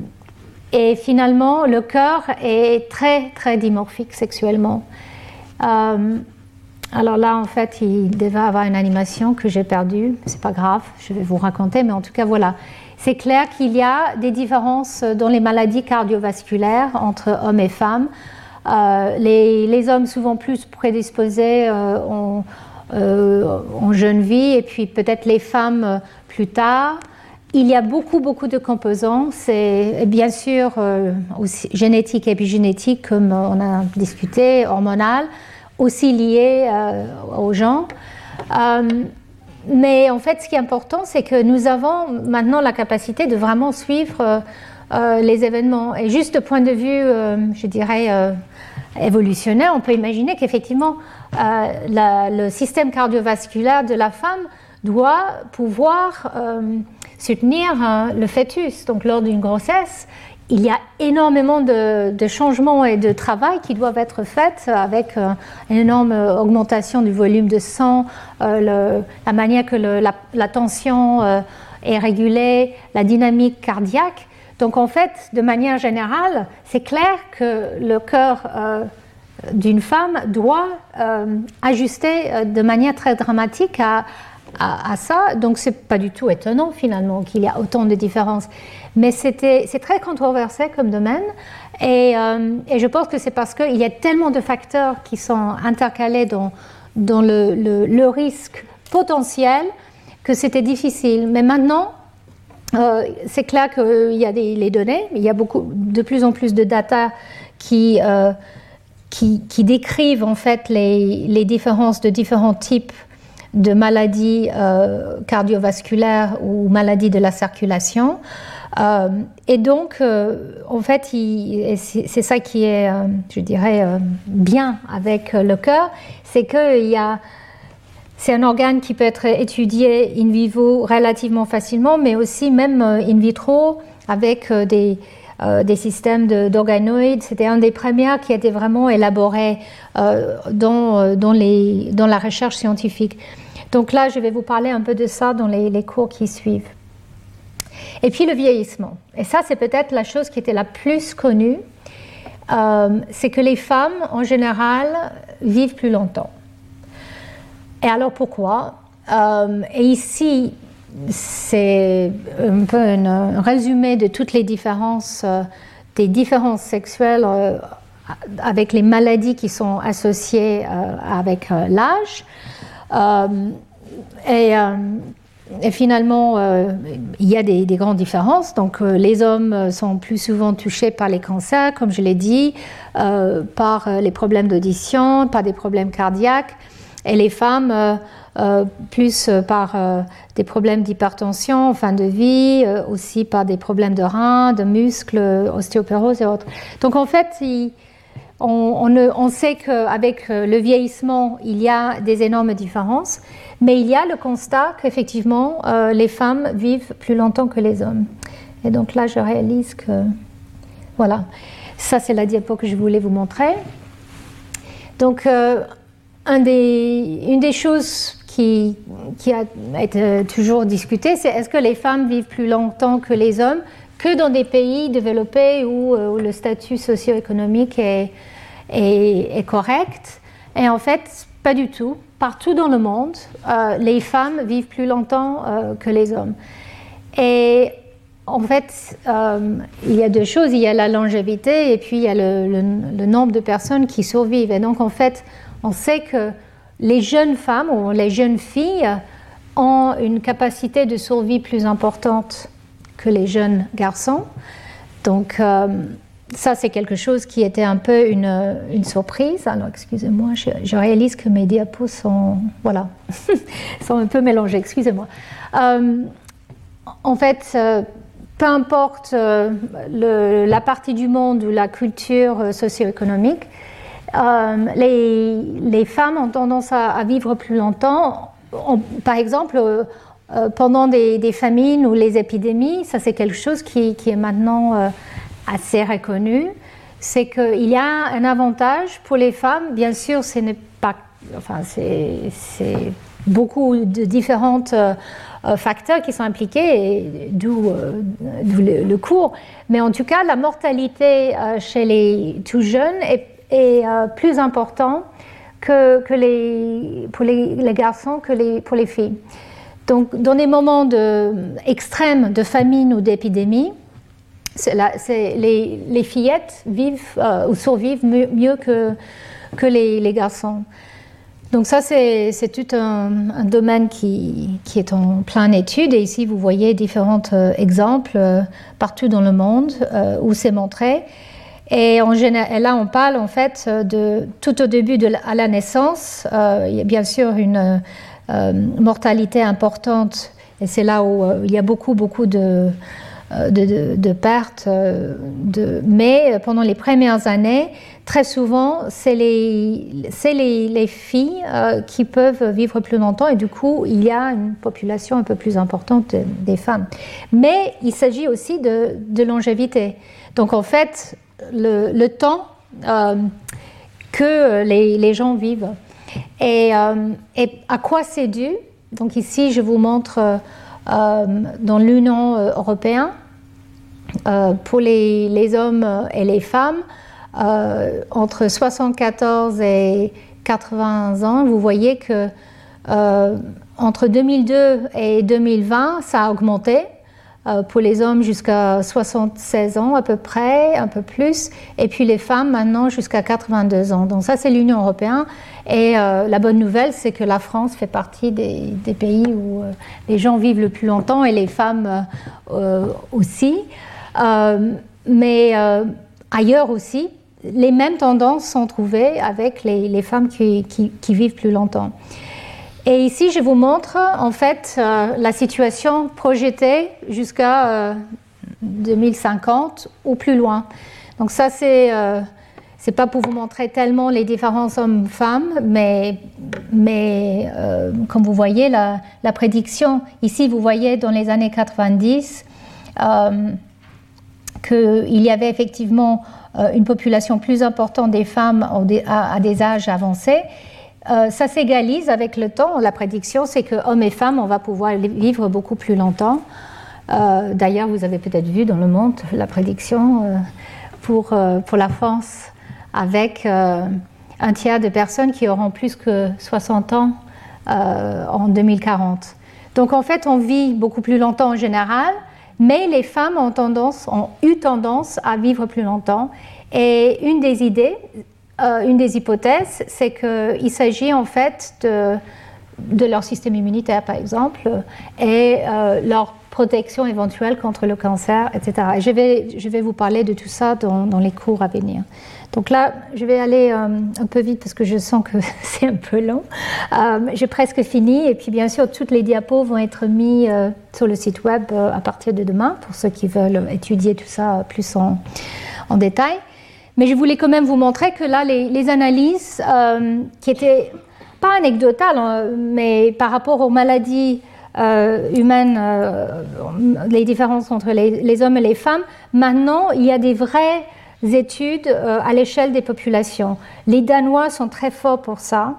Speaker 2: et finalement, le cœur est très, très dimorphique sexuellement. Euh, alors là, en fait, il devait avoir une animation que j'ai perdue. C'est pas grave, je vais vous raconter, mais en tout cas, voilà. C'est clair qu'il y a des différences dans les maladies cardiovasculaires entre hommes et femmes. Euh, les, hommes souvent plus prédisposés euh, euh, en, jeune vie et puis peut-être les femmes plus tard. Il y a beaucoup, beaucoup de composants. C'est bien sûr aussi génétique, épigénétique, comme on a discuté, hormonal, aussi lié aux gens. mais en fait, ce qui est important, c'est que nous avons maintenant la capacité de vraiment suivre les événements. Et juste de point de vue, je dirais, on peut imaginer qu'effectivement, euh, le système cardiovasculaire de la femme doit pouvoir euh, soutenir euh, le fœtus. Donc, lors d'une grossesse, il y a énormément de, changements et de travail qui doivent être faits avec une énorme augmentation du volume de sang, la manière que la, tension est régulée, la dynamique cardiaque. Donc en fait, de manière générale, c'est clair que le cœur euh, d'une femme doit euh, ajuster euh, de manière très dramatique à, ça. Donc c'est pas du tout étonnant finalement qu'il y a autant de différences. Mais c'est très controversé comme domaine. Et, je pense que c'est parce qu'il y a tellement de facteurs qui sont intercalés dans, dans le risque potentiel que c'était difficile. Mais maintenant, euh, c'est clair qu'il y a les données, il y a beaucoup, de plus en plus de data qui, euh, qui, décrivent en fait les, différences de différents types de maladies euh, cardiovasculaires ou maladies de la circulation. et donc, en fait, c'est ça qui est, je dirais, bien avec le cœur, c'est qu'il y a c'est un organe qui peut être étudié in vivo relativement facilement, mais aussi même euh, in vitro avec euh, des, euh, des systèmes d'organoïdes. C'était un des premiers qui a été vraiment élaboré dans, dans, les, dans, la recherche scientifique. Donc là, je vais vous parler un peu de ça dans les, les cours qui suivent. Et puis le vieillissement. Et ça, c'est peut-être la chose qui était la plus connue. C'est que les femmes, en général, vivent plus longtemps. Et alors pourquoi? Euh, Et ici, c'est un peu un résumé de toutes les différences, euh, des différences sexuelles avec les maladies qui sont associées avec l'âge. et finalement, euh, il y a des, grandes différences. Donc, euh, les hommes sont plus souvent touchés par les cancers, comme je l'ai dit, euh, par les problèmes d'audition, par des problèmes cardiaques, et les femmes plus par des problèmes d'hypertension en fin de vie, aussi par des problèmes de reins, de muscles, ostéoporose et autres. Donc, en fait, on, on, sait qu'avec le vieillissement, il y a des énormes différences. Mais il y a le constat qu'effectivement, euh, les femmes vivent plus longtemps que les hommes. Et donc là, je réalise que... Voilà, ça c'est la diapo que je voulais vous montrer. Donc, euh, une des choses qui, qui, a été toujours discutée, c'est est-ce que les femmes vivent plus longtemps que les hommes que dans des pays développés où, euh, le statut socio-économique est, correct? Et en fait, pas du tout partout dans le monde, euh, les femmes vivent plus longtemps euh, que les hommes. Et en fait, il y a deux choses. Il y a la longévité et puis il y a le, nombre de personnes qui survivent. Et donc, en fait, on sait que les jeunes femmes ou les jeunes filles ont une capacité de survie plus importante que les jeunes garçons. Donc, ça, c'est quelque chose qui était un peu une, surprise. Alors, excusez-moi, je, réalise que mes diapos sont, voilà, sont un peu mélangés. Excusez-moi. Euh, en fait, euh, peu importe euh, la partie du monde ou la culture socio-économique, les, les, femmes ont tendance à, vivre plus longtemps. par exemple, pendant des, famines ou les épidémies, ça c'est quelque chose qui, est maintenant assez reconnu, c'est qu'il y a un avantage pour les femmes. Bien sûr, c'est beaucoup de différents euh, facteurs qui sont impliqués, d'où euh, le, cours. Mais en tout cas, la mortalité euh, chez les tout jeunes est, plus importante que, que les, pour les, garçons que pour les filles. Donc, dans des moments de, extrêmes de famine ou d'épidémie, les, fillettes vivent euh, ou survivent mieux, que, que les, garçons. Donc ça, c'est tout un, domaine qui, est en pleine étude. Et ici, vous voyez différents euh, exemples euh, partout dans le monde où c'est montré. Et là, on parle en fait de tout au début de à la naissance. il y a bien sûr une mortalité importante. Et c'est là où il y a beaucoup, beaucoup de euh, de, pertes. Euh, de... Mais pendant les premières années, très souvent, c'est les, les, les, filles euh, qui peuvent vivre plus longtemps et du coup, il y a une population un peu plus importante des femmes. Mais il s'agit aussi de, longévité. Donc en fait, le, temps que les, gens vivent. Et, et à quoi c'est dû? Donc ici, je vous montre euh, dans l'Union européenne, euh, pour les, les, hommes et les femmes, euh, entre 74 et 80 ans, vous voyez que entre 2002 et 2020, ça a augmenté. Pour les hommes jusqu'à 76 ans à peu près, un peu plus, et puis les femmes maintenant jusqu'à 82 ans. Donc ça c'est l'Union européenne. Et euh, la bonne nouvelle, c'est que la France fait partie des, pays où euh, les gens vivent le plus longtemps et les femmes euh, aussi. mais ailleurs aussi, les mêmes tendances sont trouvées avec les, femmes qui, qui, vivent plus longtemps. Et ici, je vous montre en fait la situation projetée jusqu'à 2050 ou plus loin. Donc ça, c'est c'est pas pour vous montrer tellement les différences hommes-femmes, mais, mais euh, comme vous voyez, la, prédiction, ici vous voyez dans les années 90 euh, qu'il y avait effectivement euh, une population plus importante des femmes à, des âges avancés. Ça s'égalise avec le temps. La prédiction, c'est que hommes et femmes, on va pouvoir vivre beaucoup plus longtemps. D'ailleurs, vous avez peut-être vu dans le monde la prédiction pour, pour la France avec un tiers de personnes qui auront plus que 60 ans en 2040. Donc en fait, on vit beaucoup plus longtemps en général, mais les femmes ont, tendance, ont eu tendance à vivre plus longtemps. Et une des idées, euh, une des hypothèses, c'est qu'il s'agit en fait de, leur système immunitaire, par exemple, et euh, leur protection éventuelle contre le cancer, etc. Et je vais, je vais vous parler de tout ça dans, les cours à venir. Donc là, je vais aller euh, un peu vite parce que je sens que c'est un peu long. J'ai presque fini et puis bien sûr, toutes les diapos vont être mis euh, sur le site web à partir de demain pour ceux qui veulent étudier tout ça plus en détail. Mais je voulais quand même vous montrer que là, les, analyses qui étaient pas anecdotales, hein, mais par rapport aux maladies humaines, les différences entre les, hommes et les femmes, maintenant, il y a des vrais études euh, à l'échelle des populations. Les Danois sont très forts pour ça,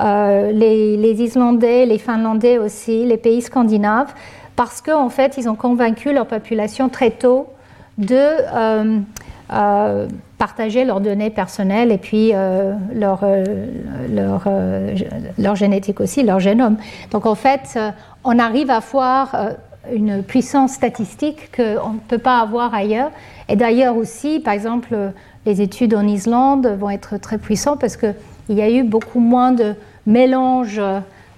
Speaker 2: euh, les, Islandais, les Finlandais aussi, les pays scandinaves, parce qu'en fait, ils ont convaincu leur population très tôt de euh, partager leurs données personnelles et puis leur, leur, leur, génétique aussi, leur génome. Donc en fait, on arrive à voir une puissance statistique qu'on ne peut pas avoir ailleurs. Et d'ailleurs aussi, par exemple, les études en Islande vont être très puissantes parce qu'il y a eu beaucoup moins de mélange,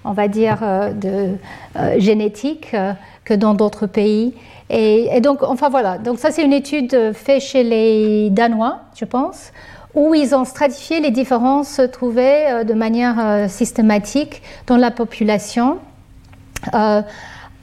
Speaker 2: on va dire, euh, de euh, génétique euh, que dans d'autres pays. Et, donc, enfin voilà, donc ça c'est une étude faite chez les Danois, je pense, où ils ont stratifié les différences trouvées de manière systématique dans la population.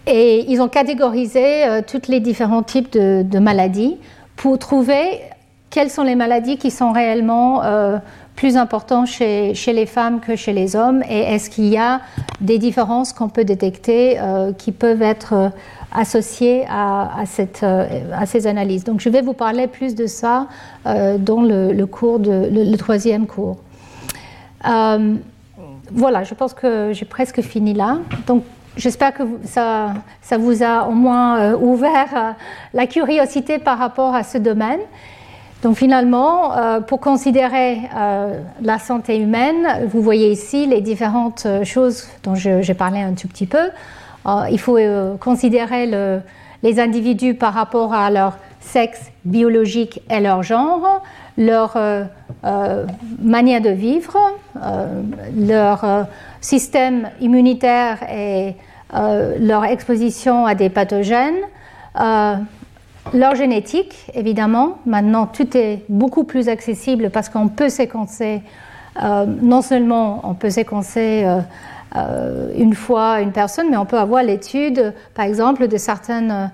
Speaker 2: Et ils ont catégorisé euh, tous les différents types de, maladies pour trouver quelles sont les maladies qui sont réellement euh, plus importantes chez, les femmes que chez les hommes et est-ce qu'il y a des différences qu'on peut détecter euh, qui peuvent être associées à, à, ces analyses? Donc je vais vous parler plus de ça dans le, cours le, troisième cours. voilà, je pense que j'ai presque fini là. Donc J'espère que ça, ça, vous a au moins euh, ouvert euh, la curiosité par rapport à ce domaine. Donc finalement, euh, pour considérer la santé humaine, vous voyez ici les différentes choses dont j'ai parlé un tout petit peu. il faut considérer le, les individus par rapport à leur sexe biologique et leur genre, leur manière de vivre, leur système immunitaire et euh, leur exposition à des pathogènes, euh, leur génétique, évidemment. Maintenant, tout est beaucoup plus accessible parce qu'on peut séquencer, euh, non seulement on peut séquencer une fois une personne, mais on peut avoir l'étude, par exemple, de certaines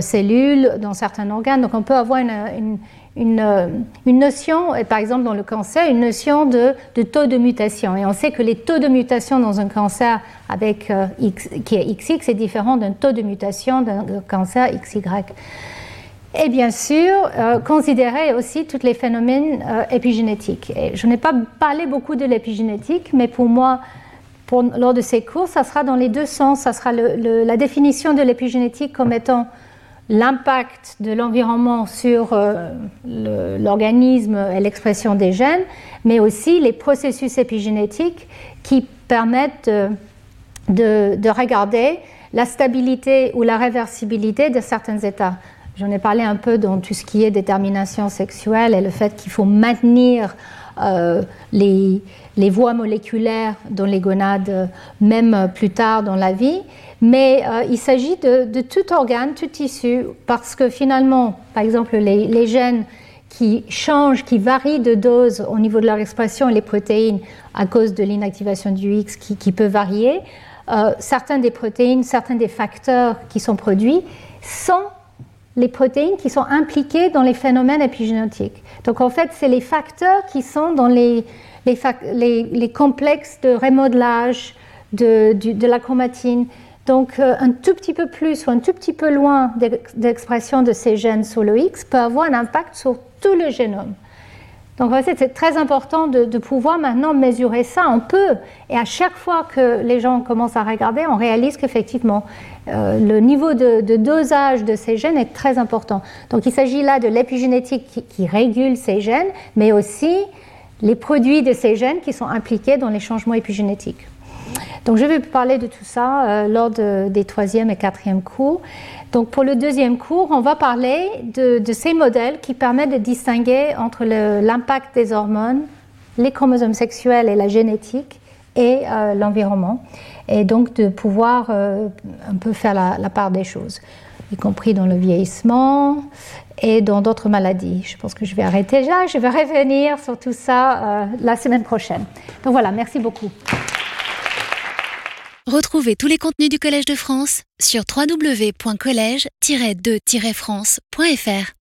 Speaker 2: cellules dans certains organes. Donc on peut avoir une, euh, une, notion, par exemple dans le cancer, une notion de, taux de mutation. Et on sait que les taux de mutation dans un cancer avec, euh, qui est XX est différent d'un taux de mutation d'un cancer XY. Et bien sûr, euh, considérer aussi tous les phénomènes épigénétiques. Et je n'ai pas parlé beaucoup de l'épigénétique, mais pour moi, lors de ces cours, ça sera dans les deux sens. Ça sera la définition de l'épigénétique comme étant l'impact de l'environnement sur euh, l'organisme et l'expression des gènes, mais aussi les processus épigénétiques qui permettent de, regarder la stabilité ou la réversibilité de certains états. J'en ai parlé un peu dans tout ce qui est détermination sexuelle et le fait qu'il faut maintenir euh, les, voies moléculaires dans les gonades, même plus tard dans la vie. Mais euh, il s'agit de, tout organe, tout tissu, parce que finalement, par exemple, les, gènes qui changent, qui varient de dose au niveau de leur expression, les protéines, à cause de l'inactivation du X qui, peut varier, euh, certains des protéines, certains des facteurs qui sont produits sont les protéines qui sont impliquées dans les phénomènes épigénétiques. Donc en fait, c'est les facteurs qui sont dans les, les, complexes de remodelage de, la chromatine, donc euh, un tout petit peu plus ou un tout petit peu loin d'expression de ces gènes sur le X peut avoir un impact sur tout le génome. Donc c'est très important de, pouvoir maintenant mesurer ça. On peut, et à chaque fois que les gens commencent à regarder, on réalise qu'effectivement, euh, le niveau de, dosage de ces gènes est très important. Donc il s'agit là de l'épigénétique qui, régule ces gènes, mais aussi les produits de ces gènes qui sont impliqués dans les changements épigénétiques. Donc je vais parler de tout ça euh, lors des troisième et quatrième cours. Donc pour le deuxième cours, on va parler de, ces modèles qui permettent de distinguer entre l'impact des hormones, les chromosomes sexuels et la génétique et euh, l'environnement, et donc de pouvoir euh, un peu faire la, part des choses, y compris dans le vieillissement et dans d'autres maladies. Je pense que je vais arrêter là, je vais revenir sur tout ça euh, la semaine prochaine. Donc voilà, merci beaucoup.
Speaker 1: Retrouvez tous les contenus du Collège de France sur www.colège-2-france.fr.